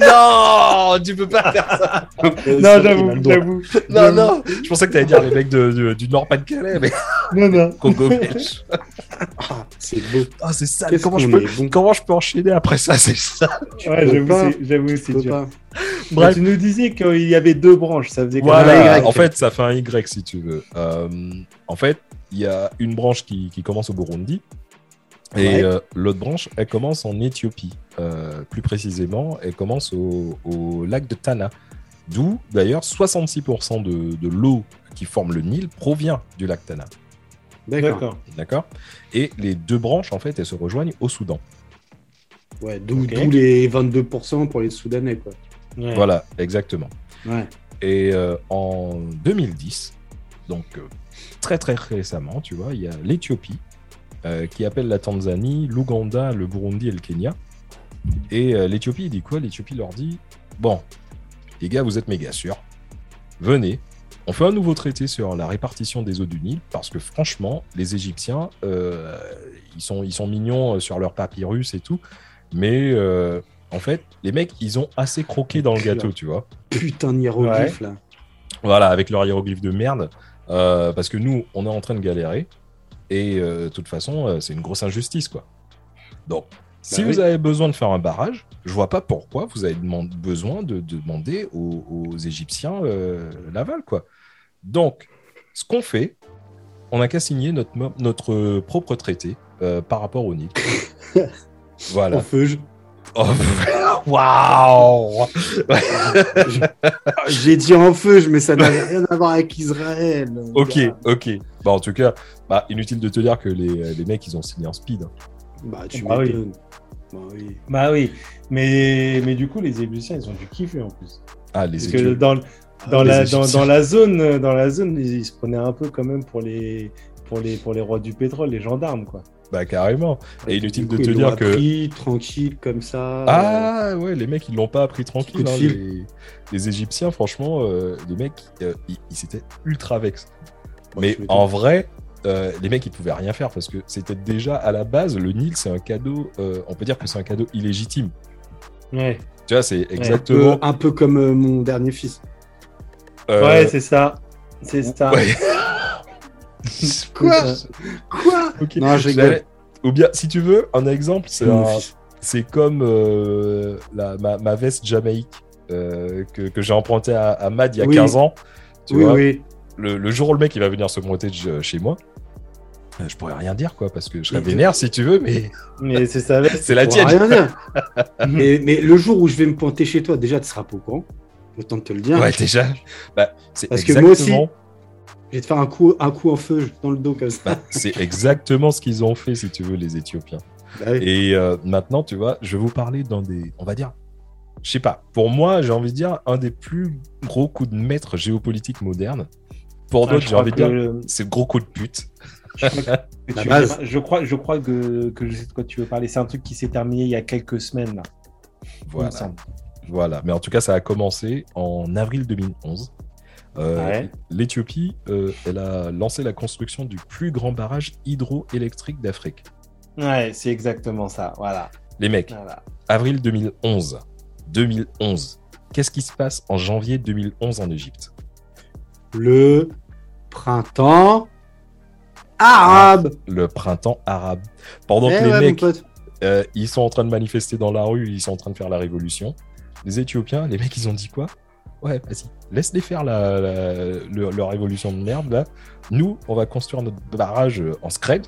non, tu peux pas faire ça. Non, j'avoue. Non, non. Je pensais que tu allais dire les mecs de- de- du Nord-Pas-de-Calais, mais Non, non. Congo belge. Ah, c'est beau. Ah, c'est ça. Comment je, peux, est bon. comment je peux enchaîner après ça? C'est ça. Ouais, j'avoue, c'est- dur. Bref. Tu nous disais qu'il y avait deux branches, ça faisait un Voilà, Y. en fait, ça fait un Y si tu veux. Euh, en fait, il y a une branche qui, qui commence au Burundi et Ouais. euh, l'autre branche, elle commence en Éthiopie. Euh, plus précisément, elle commence au, au lac de Tana. D'où, d'ailleurs, 66% de, de l'eau qui forme le Nil provient du lac Tana. D'accord. D'accord. Et les deux branches, en fait, elles se rejoignent au Soudan. Ouais, d'où les 22% pour les Soudanais, quoi. Ouais. Voilà, exactement. Ouais. Et euh, en 2010, donc euh, très très récemment, tu vois, il y a l'Éthiopie euh, qui appelle la Tanzanie, l'Ouganda, le Burundi et le Kenya. Et euh, l'Éthiopie, il dit quoi? L'Éthiopie leur dit Bon, les gars, vous êtes méga sûrs. Venez, on fait un nouveau traité sur la répartition des eaux du Nil parce que franchement, les Égyptiens, euh, ils, sont, ils sont mignons euh, sur leur papyrus et tout. Mais en fait, les mecs, ils ont assez croqué dans le gâteau, tu vois. Putain de hiéroglyphe, là. Voilà, avec leur hiéroglyphe de merde. parce que nous, on est en train de galérer. Et euh, de toute façon, euh, c'est une grosse injustice, quoi. Donc, si Bah vous oui. avez besoin de faire un barrage, je vois pas pourquoi vous avez besoin de, de demander aux, aux Égyptiens euh, l'aval, quoi. Donc, ce qu'on fait, on n'a qu'à signer notre, notre propre traité euh, par rapport au Nil. voilà. Au feu, je- Oh, Waouh J'ai dit en feu, mais ça n'avait rien à voir avec Israël. Ok, ok. Bah, en tout cas, bah, inutile de te dire que les, les mecs, ils ont signé en speed. hein. Bah, tu Bah oui. Bah oui. Bah oui. Mais, mais du coup, les Égyptiens, ils ont dû kiffer en plus. Ah, les Parce que dans, dans, les la, dans, dans la zone, euh, dans la zone, ils, ils se prenaient un peu quand même pour les, pour les, pour les rois du pétrole, les gendarmes, quoi. Bah, carrément. Et inutile de te ils dire l'ont que- appris, tranquille, comme ça. euh, Ah, ouais, les mecs, ils l'ont pas appris tranquille. Hein, les, les Égyptiens, franchement, euh, les mecs, euh, ils, ils s'étaient ultra vex. Ouais, Mais en vrai, euh, les mecs, ils pouvaient rien faire parce que c'était déjà à la base, le Nil, c'est un cadeau, euh, on peut dire que c'est un cadeau illégitime. Ouais, Tu vois, c'est Un peu, exactement. un peu comme euh, mon dernier fils. euh, ouais c'est ça. C'est ça. ouais. Quoi Quoi Ok. Non, Ou bien, si tu veux, un exemple, c'est un- comme euh, la, ma, ma veste Jamaïque euh, que, que j'ai empruntée à, à Mad il y a Oui. 15 ans. Tu Oui, vois, oui. Le, le jour où le mec il va venir se pointer de- chez moi, euh, je pourrais rien dire quoi, parce que je serais vénère si tu veux, mais Mais c'est ça. c'est la tienne. rien dire. mais, mais le jour où je vais me pointer chez toi, déjà, tu seras pas au courant. Autant te le dire. Ouais, déjà. Bah, c'est Parce que exactement, moi aussi, Je vais te faire un coup, un coup en feu dans le dos comme ça. bah, c'est exactement ce qu'ils ont fait, si tu veux, les Éthiopiens. Bah oui. Et euh, maintenant, tu vois, je vais vous parler dans des, on va dire, je sais pas. Pour moi, j'ai envie de dire un des plus gros coups de maître géopolitique moderne. Pour Ah, d'autres, j'ai envie de que dire, le- c'est gros coup de pute. La base. Je crois, je crois que, que je sais de quoi tu veux parler. C'est un truc qui s'est terminé il y a quelques semaines, là. Voilà. Voilà, mais en tout cas, ça a commencé en avril 2011. Euh, Ouais. L'Éthiopie, euh, elle a lancé la construction du plus grand barrage hydroélectrique d'Afrique. Ouais, c'est exactement ça. Voilà. Les mecs, voilà. avril 2011. 2011. Qu'est-ce qui se passe en janvier 2011 en Égypte? Le printemps arabe. Le printemps arabe. Pendant Eh que les ouais, mon mecs, euh, ils sont en train de manifester dans la rue, ils sont en train de faire la révolution. Les Éthiopiens, les mecs, ils ont dit quoi? Ouais, vas-y, laisse-les faire la, la- le- leur révolution de merde, là. Nous, on va construire notre barrage en scred.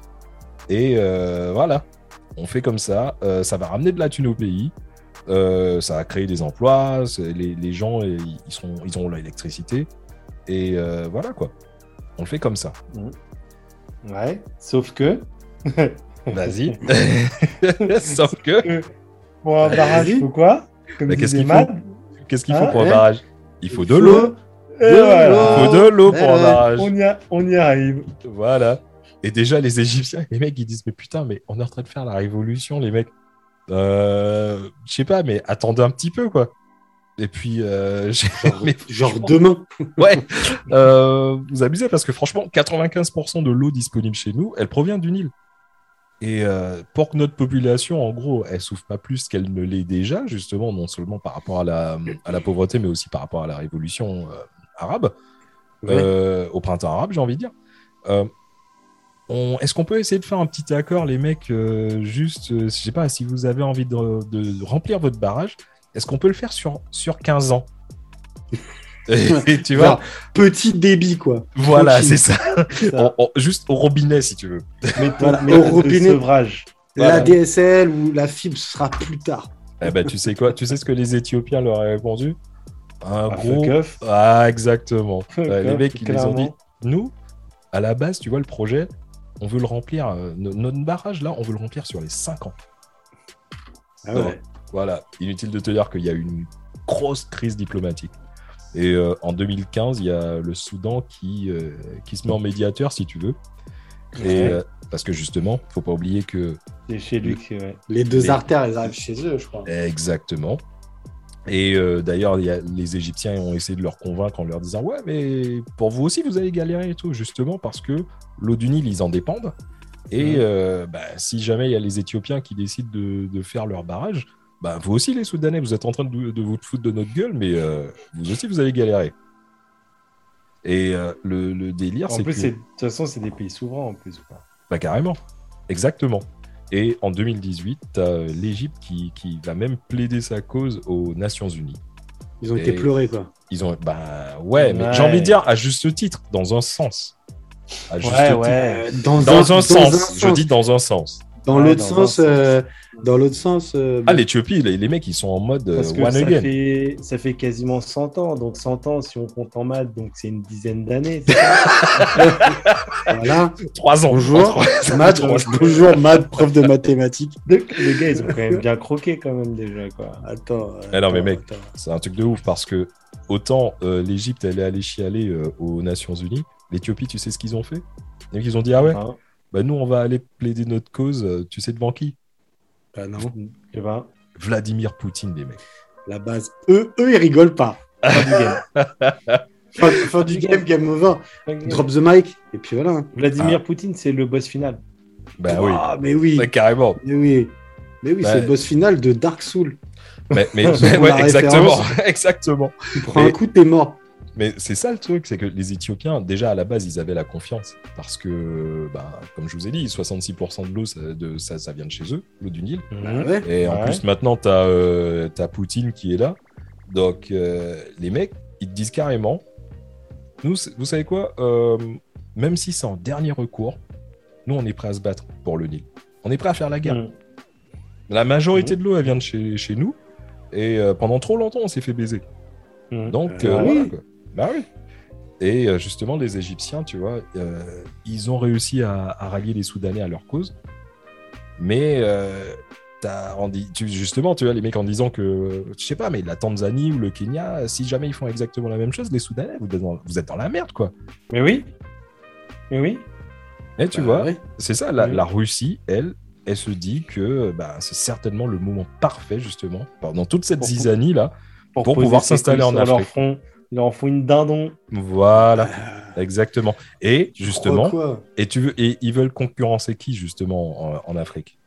Et euh, voilà, on fait comme ça. Euh, ça va ramener de la thune au pays. Euh, ça va créer des emplois. Les, les gens, ils, sont, ils ont l'électricité. Et euh, voilà, quoi. On le fait comme ça. Ouais. Sauf que. Vas-y. Sauf que, Pour un barrage, il faut quoi? Comme Mais qu'est-ce qu'il faut qu'est-ce qu'il faut pour un ouais. barrage? Il faut de l'eau. Il faut de l'eau pour un ouais. barrage. On y, a- on y arrive. Voilà. Et déjà, les Égyptiens, les mecs, ils disent Mais putain, mais on est en train de faire la révolution, les mecs. Euh, je sais pas, mais attendez un petit peu, quoi. Et puis, euh, j'ai- mais Genre demain. Ouais. Euh, vous abusez parce que franchement, 95% de l'eau disponible chez nous, elle provient du Nil. Et euh, pour que notre population, en gros, elle souffre pas plus qu'elle ne l'est déjà, justement, non seulement par rapport à la, à la pauvreté, mais aussi par rapport à la révolution euh, arabe, Ouais. au printemps arabe, j'ai envie de dire. On- Est-ce qu'on peut essayer de faire un petit accord, les mecs, juste, je sais pas, si vous avez envie de, de remplir votre barrage, est-ce qu'on peut le faire sur, sur 15 ans Et tu vois, petit débit, quoi. voilà, c'est ça. Juste au robinet, si tu veux. Méthode, Voilà, méthode au robinet. sevrage. Voilà. La DSL ou la fibre, ce sera plus tard. Eh ben, tu sais quoi Tu sais ce que les Éthiopiens leur ont répondu? Un Ah, gros. Ah, exactement. Ouais, les mecs, ils les ont dit nous, à la base, tu vois, le projet, on veut le remplir. euh, no- notre barrage, là, on veut le remplir sur les 5 ans. Ah ouais. Voilà. Inutile de te dire qu'il y a eu une grosse crise diplomatique. Et euh, en 2015, il y a le Soudan qui, euh, qui se met en médiateur, si tu veux. Et, Ouais. euh, parce que justement, faut pas oublier que C'est chez lui que ouais. Les deux Les- artères, elles arrivent chez eux, je crois. Exactement. Et euh, d'ailleurs, il les Égyptiens ont essayé de leur convaincre en leur disant Ouais, mais pour vous aussi, vous allez galérer et tout, justement parce que l'eau du Nil, ils en dépendent. Et bah, si jamais il y a les Éthiopiens qui décident de, de faire leur barrage, bah, vous aussi, les Soudanais, vous êtes en train de, de vous foutre de notre gueule, mais euh, vous aussi, vous allez galérer. Et euh, le, le délire, En c'est plus, que. de toute façon, c'est des pays souverains en plus. quoi. Bah, carrément. Exactement. Et en 2018, t'as l'Égypte qui, qui va même plaider sa cause aux Nations Unies. Ils ont été pleurés, quoi. Ils ont. Bah ouais, mais Ouais. j'ai envie de dire à juste titre, dans un sens. À juste Ouais, titre. ouais. Euh, Dans, Dans un, dans sens. un Je dis dans un sens. Dans Ouais, l'autre dans sens, un sens. euh, dans l'autre sens. euh, Ah, l'Éthiopie, les, les mecs, ils sont en mode euh, Parce que one ça again. fait, ça fait quasiment 100 ans. Donc 100 ans, si on compte en maths, donc c'est une dizaine d'années. voilà. Trois ans. Bonjour. Trois- bonjour, Matt, prof de mathématiques. Donc, les gars, ils ont quand même bien croqué quand même déjà. Quoi. Attends. Ah non, mais attends, mec. attends. C'est un truc de ouf parce que autant euh, l'Égypte, elle est allée chialer euh, aux Nations Unies, l'Éthiopie, tu sais ce qu'ils ont fait? Ils ont dit Ah ouais, Hein, bah nous, on va aller plaider notre cause, euh, tu sais devant qui? Bah non, eh ben, Vladimir Poutine, les mecs. la base. Eux, eux, ils rigolent pas. fin du game. Fin, fin du game, game over. Drop the mic. Et puis voilà. Vladimir Poutine, c'est le boss final. Bah oui, Ah, mais oui. Carrément. Mais oui. Mais oui, Bah, c'est le boss final de Dark Soul. Mais, ouais, exactement, exactement. Tu prends Mais- un coup, t'es mort. Mais c'est ça le truc, c'est que les Éthiopiens, déjà à la base, ils avaient la confiance. Parce que, bah, comme je vous ai dit, 66% de l'eau, ça, de- ça, ça vient de chez eux, l'eau du Nil. Ah ouais. Et en Ouais. plus, maintenant, tu as, Poutine qui est là. Donc, euh, les mecs, ils te disent carrément, nous, vous savez quoi Euh, Même si c'est en dernier recours, nous, on est prêt à se battre pour le Nil. On est prêt à faire la guerre. Mm. La majorité de l'eau, elle vient de chez, chez nous. Et euh, pendant trop longtemps, on s'est fait baiser. Mm. Donc, Euh, euh, oui. voilà, quoi. Bah oui. Et euh, justement, les Égyptiens, tu vois, euh, ils ont réussi à, à rallier les Soudanais à leur cause. Mais euh, tu- justement, tu vois, les mecs en disant que, je sais pas, mais la Tanzanie ou le Kenya, si jamais ils font exactement la même chose, les Soudanais, vous êtes dans, vous êtes dans la merde, quoi. Mais oui. Mais oui. Et tu Bah vois, c'est ça, la, Oui. la Russie, elle, elle se dit que bah, c'est certainement le moment parfait, justement, pendant toute cette Pour- zizanie là. Pour poser pouvoir s'installer en Afrique. Ils leur font une dindon. Voilà, Ah, exactement. Et justement, et, tu veux, et ils veulent concurrencer qui, justement, en, en Afrique?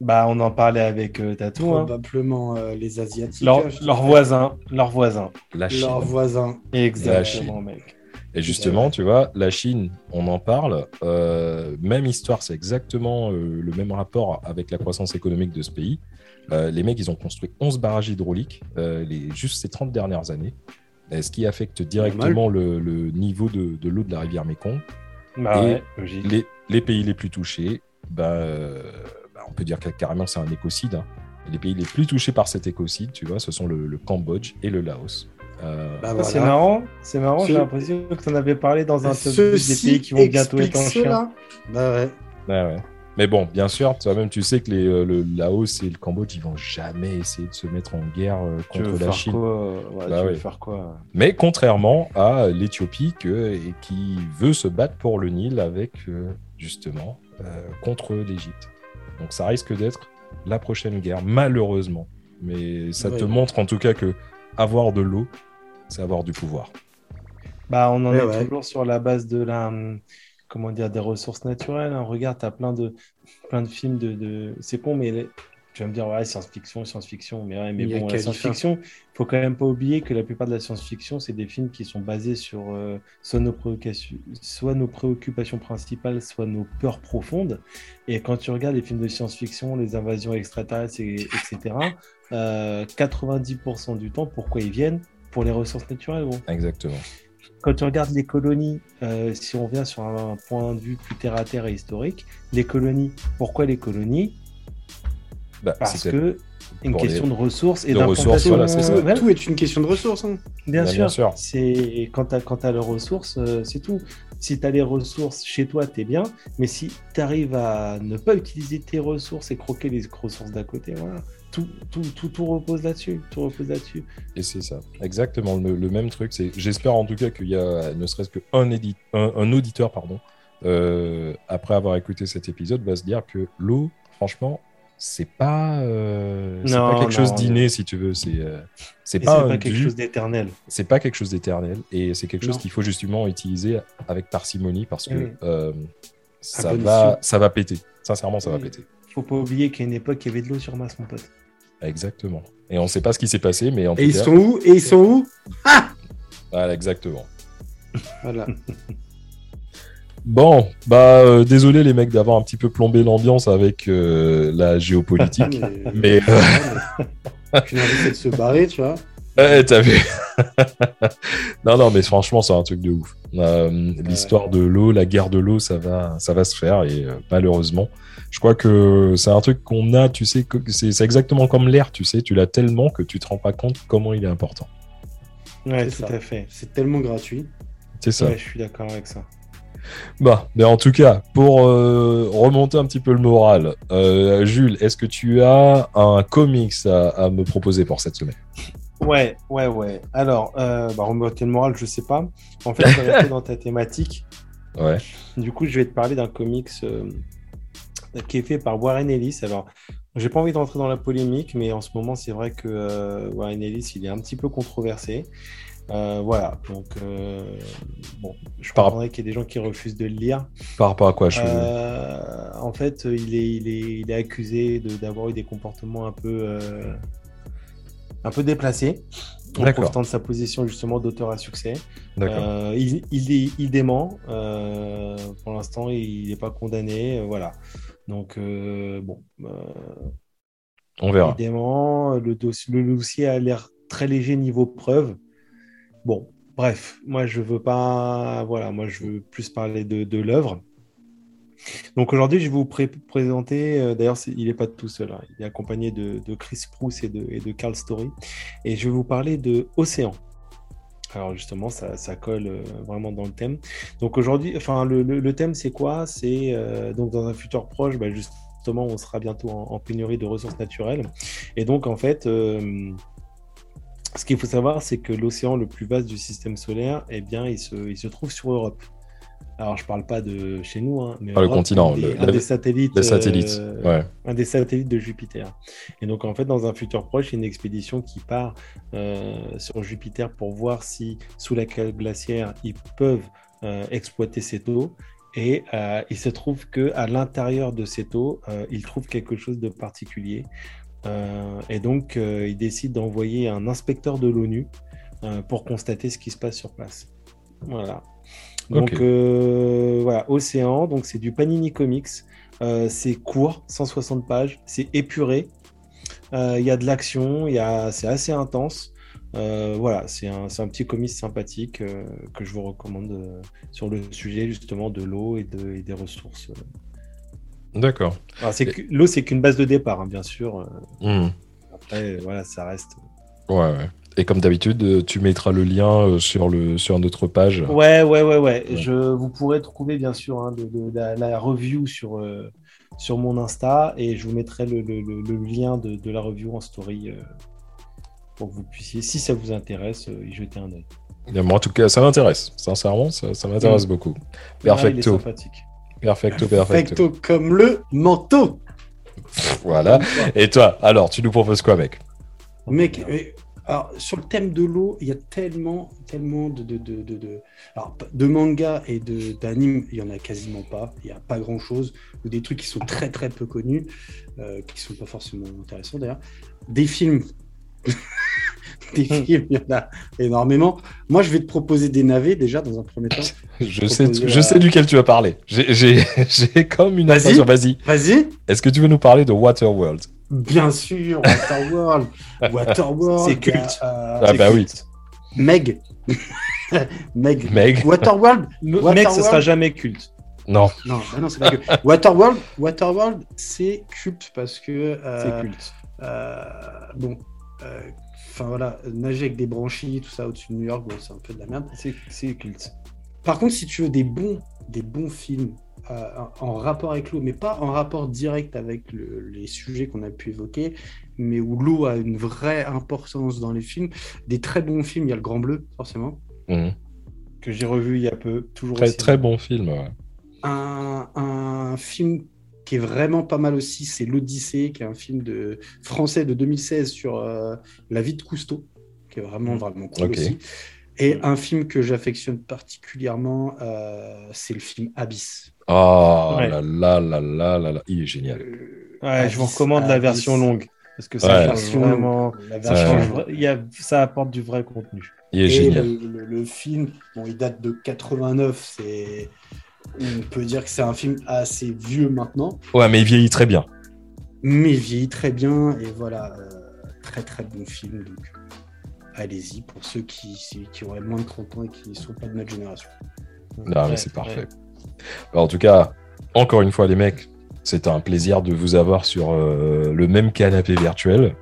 Bah, on en parlait avec euh, Tatou. hein. Probablement euh, les Asiatiques. Leur, je leur sais. voisin. Leur voisin. La Chine. Leurs voisins. Exactement, mec. Et justement, tu vois, la Chine, on en parle. euh, même histoire, c'est exactement euh, le même rapport avec la croissance économique de ce pays. Euh, les mecs, ils ont construit 11 barrages hydrauliques euh, les, juste ces 30 dernières années. Et ce qui affecte directement le, le niveau de, de l'eau de la rivière Mekong. Bah Et ouais. Les, les pays les plus touchés, bah, euh, bah, on peut dire que carrément c'est un écocide. hein. Les pays les plus touchés par cet écocide, tu vois, ce sont le, le Cambodge et le Laos. Euh, Bah, Ah, voilà. C'est marrant, c'est marrant, Ce- j'ai l'impression que tu en avais parlé dans un top 10 des pays qui vont bientôt être en chien. Bah ouais. Ouais, ouais. Mais bon, bien sûr, toi-même, tu sais que les, euh, le Laos et le Cambodge, ils vont jamais essayer de se mettre en guerre euh, Tu veux contre la faire Chine. quoi ouais, Bah Tu veux faire quoi Mais contrairement à l'Éthiopie qui veut se battre pour le Nil avec, euh, justement, euh, contre l'Égypte. Donc ça risque d'être la prochaine guerre, malheureusement. Mais ça te montre en tout cas que avoir de l'eau, c'est avoir du pouvoir. Bah, on en Ouais, est ouais. toujours sur la base de la. Comment dire, des ressources naturelles. hein. Regarde, tu as plein de, plein de films de. de... C'est con, mais les- tu vas me dire, ouais, science-fiction, science-fiction. Mais, ouais, mais Il bon, la science-fiction, il faut quand même pas oublier que la plupart de la science-fiction, c'est des films qui sont basés sur euh, soit, nos préoccupations, soit nos préoccupations principales, soit nos peurs profondes. Et quand tu regardes les films de science-fiction, les invasions extraterrestres, et- etc., euh, 90% du temps, pourquoi ils viennent? Pour les ressources naturelles. Bon. Exactement. Quand tu regardes les colonies, euh, si on vient sur un point de vue plus terre à terre et historique, les colonies, pourquoi les colonies? Bah, Parce que une question les- de ressources et voilà, ça. Tout, Voilà. tout est une question de ressources. hein. Bien, Bah, sûr. bien sûr. C'est quand tu as, les ressources, euh, c'est tout. Si tu as les ressources chez toi, tu es bien. Mais si tu arrives à ne pas utiliser tes ressources et croquer les ressources d'à côté, voilà. Tout, tout, tout, tout repose là-dessus. Tout repose là-dessus. Et c'est ça, exactement le, le même truc. C'est, j'espère en tout cas qu'il y a ne serait-ce qu'un un, un auditeur, pardon, euh, après avoir écouté cet épisode, va se dire que l'eau, franchement, c'est pas, euh, c'est Non, pas quelque chose non, d'inné, si tu veux. C'est, euh, c'est pas, c'est un pas quelque dû, chose d'éternel. c'est pas quelque chose d'éternel, et c'est quelque chose qu'il faut justement utiliser avec parcimonie parce que Oui. euh, ça va, ça va péter. Sincèrement, ça va péter. Faut pas oublier qu'à une époque, il y avait de l'eau sur Mars, mon pote. Exactement. Et on sait pas ce qui s'est passé, mais en Et tout ils cas, sont où Et ils sont où voilà, exactement. Voilà. Bon, bah euh, désolé les mecs d'avoir un petit peu plombé l'ambiance avec euh, la géopolitique. Mais, Mais euh, mais- Puis envie de se barrer, tu vois. Ouais, t'as vu Non, non, mais franchement, c'est un truc de ouf. Euh, L'histoire de l'eau, la guerre de l'eau, ça va, ça va se faire et euh, malheureusement, je crois que c'est un truc qu'on a. Tu sais, c'est exactement comme l'air. Tu sais, tu l'as tellement que tu te rends pas compte comment il est important. Ouais, C'est tout ça. à fait. C'est tellement gratuit. C'est ça. Ouais, je suis d'accord avec ça. Bah, mais en tout cas, pour euh, remonter un petit peu le moral, euh, Jules, est-ce que tu as un comics à, à me proposer pour cette semaine? Ouais, ouais, ouais. Alors, euh, bah, remonter le moral, je sais pas. En fait, je vais rester dans ta thématique. Ouais. Du coup, je vais te parler d'un comics euh, qui est fait par Warren Ellis. Alors, j'ai pas envie d'entrer dans la polémique, mais en ce moment, c'est vrai que euh, Warren Ellis, il est un petit peu controversé. Euh, voilà, donc bon, je Par- comprendrais qu'il y ait des gens qui refusent de le lire. Par rapport à quoi je en fait, il est, il est, il est accusé de- d'avoir eu des comportements un peu, un peu déplacés, en profitant de sa position justement d'auteur à succès. Euh, il, il, il dément. euh, pour l'instant, il n'est pas condamné. euh, voilà. Donc, bon, On verra. évidemment, le, dossier, le dossier a l'air très léger niveau preuve. Bon, bref, moi je veux pas, voilà, moi je veux plus parler de, de l'œuvre. Donc aujourd'hui, je vais vous pré- présenter, euh, d'ailleurs, il n'est pas tout seul, hein, il est accompagné de, Chris Proust et de, Carl Story, et je vais vous parler de Océan. Alors justement, ça, colle euh, vraiment dans le thème. Donc aujourd'hui, enfin, le, thème, c'est quoi? C'est euh, donc dans un futur proche, bah, justement, on sera bientôt en, pénurie de ressources naturelles. Et donc, en fait, ce qu'il faut savoir, c'est que l'océan le plus vaste du système solaire, eh bien, il se, il se trouve sur Europe. Alors, je parle pas de chez nous, hein, mais Pas le Europe, continent, un des, le- un le- des satellites, Les satellites. euh, Ouais. un des satellites de Jupiter. Et donc, en fait, dans un futur proche, il y a une expédition qui part euh, sur Jupiter pour voir si, sous la cale glaciaire, ils peuvent euh, exploiter cette eau. Et il se trouve que à l'intérieur de cette eau, ils trouvent quelque chose de particulier. Et donc, ils décident d'envoyer un inspecteur de l'ONU pour constater ce qui se passe sur place. Voilà. Donc, euh, voilà, Océan, donc c'est du Panini Comics. Euh, c'est court, 160 pages, c'est épuré. Euh, Il y a de l'action, il y a- c'est assez intense. Voilà, c'est un, un petit comics sympathique que je vous recommande sur le sujet justement de l'eau et, de- et des ressources. D'accord. L'eau, c'est qu'une base de départ, hein, bien sûr. Hmm. Après, voilà, ça reste. Ouais, ouais. Et comme d'habitude, euh, tu mettras le lien euh, sur, le, sur notre page. Ouais, ouais, ouais, ouais. Ouais. Je, vous pourrez trouver bien sûr hein, de, de- la, la review sur, euh, sur mon Insta et je vous mettrai le, le- le- le lien de, de la review en story euh, pour que vous puissiez, si ça vous intéresse, euh, y jeter un œil. Moi, en tout cas, ça m'intéresse. Sincèrement, ça, ça m'intéresse Mm. beaucoup. Ah, Perfecto. Perfecto, perfecto. Perfecto comme le manteau. Voilà. Et toi, alors, tu nous proposes quoi, mec? Mec, mais Alors, sur le thème de l'eau, il y a tellement, tellement de, de, de, de, de- alors, de mangas et d'animes, il y en a quasiment pas. Il n'y a pas grand-chose. Ou des trucs qui sont très, très peu connus, euh, qui sont pas forcément intéressants d'ailleurs. Des films. des films, il y en a énormément. Moi, je vais te proposer des navets déjà dans un premier temps. Je sais, je sais duquel tu vas parler. J'ai- comme une impression. Vas-y. Vas-y. Est-ce que tu veux nous parler de Waterworld? Bien sûr, Waterworld. Waterworld. C'est a, culte. euh, Ah bah oui. Meg. Meg. Meg Waterworld. Waterworld- Mec, ce sera jamais culte. Non. Non, bah non, c'est pas que. Waterworld, Waterworld, c'est culte parce que. euh, C'est culte. euh, bon. euh, Enfin voilà, nager avec des branchies, tout ça au-dessus de New York, bon, c'est un peu de la merde. C'est c'est culte. Par contre, si tu veux des bons, des bons films euh, en rapport avec l'eau, mais pas en rapport direct avec le- les sujets qu'on a pu évoquer, mais où l'eau a une vraie importance dans les films, des très bons films, il y a Le Grand Bleu, forcément. Mhm. Que j'ai revu il y a peu. Toujours Très, très bon film. ouais. Un, un film qui est vraiment pas mal aussi, c'est L'Odyssée, qui est un film de, français de 2016 sur euh, la vie de Cousteau, qui est vraiment, vraiment cool aussi. Et un film que j'affectionne particulièrement, euh, c'est le film Abyss. Oh Ouais. là là là là là là. Il est génial. Euh, Ouais, je vous Abyss, recommande la version longue. Parce que ça Ouais. Version vraiment. La Ça, version Ouais. change longue. vra- il y a, ça apporte du vrai contenu. Il est Et génial. le, le- le film, bon, il date de 89, c'est... On peut dire que c'est un film assez vieux maintenant, Ouais, mais il vieillit très bien. mais il vieillit très bien, et voilà, euh, très très bon film, donc allez-y pour ceux qui, qui auraient moins de 30 ans et qui ne sont pas de notre génération. Non, mais Ouais, c'est parfait. Alors, en tout cas, encore une fois, les mecs, c'était un plaisir de vous avoir sur euh, le même canapé virtuel.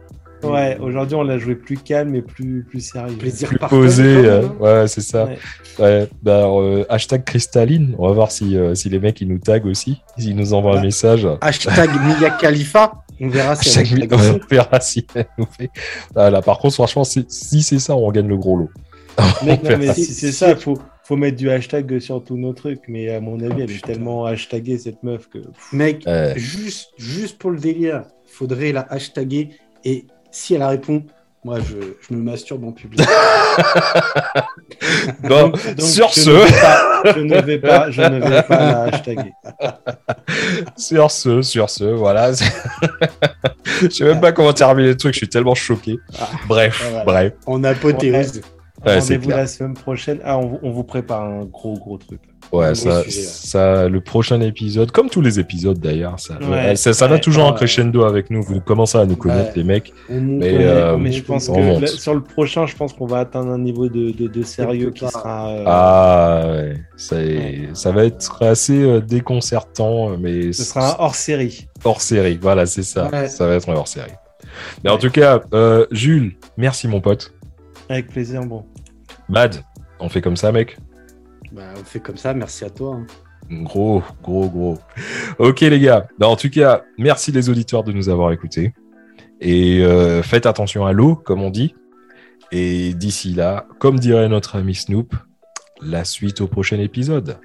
Ouais, aujourd'hui, on l'a joué plus calme et plus, plus sérieux. Plaisir Plus posé. euh, hein. ouais, c'est ça. Ouais. Ouais. Bah, alors, euh, hashtag cristalline. On va voir si, euh, si les mecs ils nous taguent aussi. S'ils nous envoient un Ouais. message. Hashtag Mia Khalifa, on verra si elle mi- on verra si elle nous fait. Ah, là, par contre, franchement, si, si c'est ça, on gagne le gros lot. Mec, On non, mais si c'est ça, faut, faut mettre du hashtag sur tous nos trucs. Mais à mon avis, elle est tellement hashtagée, cette meuf, que. Mec, Ouais. juste, juste pour le délire, faudrait la hashtaguer et si elle répond, moi je, je me masturbe en public. Bon, Donc, sur je ce, ne vais pas- je ne vais pas, je ne vais pas la hashtaguer. sur ce, sur ce, voilà. Je sais même pas comment terminer le truc, je suis tellement choqué. Ah, Bref, voilà. bref. En apothéose. Ouais, Rendez-vous la semaine prochaine. Ah, on, on vous prépare un gros, gros truc. Ouais, ça, sujet, ça, le prochain épisode, comme tous les épisodes d'ailleurs, ça, Ouais, ça, ça va ouais, toujours en crescendo avec nous. Vous commencez à nous connaître, Ouais. les mecs. Mais, euh, mais je pense on que là, sur le prochain, je pense qu'on va atteindre un niveau de, de, de sérieux qui sera. euh, Ah, ouais. Ça va être assez euh, déconcertant, mais ce sera un hors série. hors série. Voilà, c'est ça. Ouais. Ça va être un hors série. Mais en tout cas, euh, Jules, merci mon pote. Avec plaisir, bon. Mad, on fait comme ça, mec. Bah, on fait comme ça, merci à toi. hein. Gros, gros, gros. Ok les gars. Bah, en tout cas, merci les auditeurs de nous avoir écoutés. Et euh, faites attention à l'eau, comme on dit. Et d'ici là, comme dirait notre ami Snoop, la suite au prochain épisode.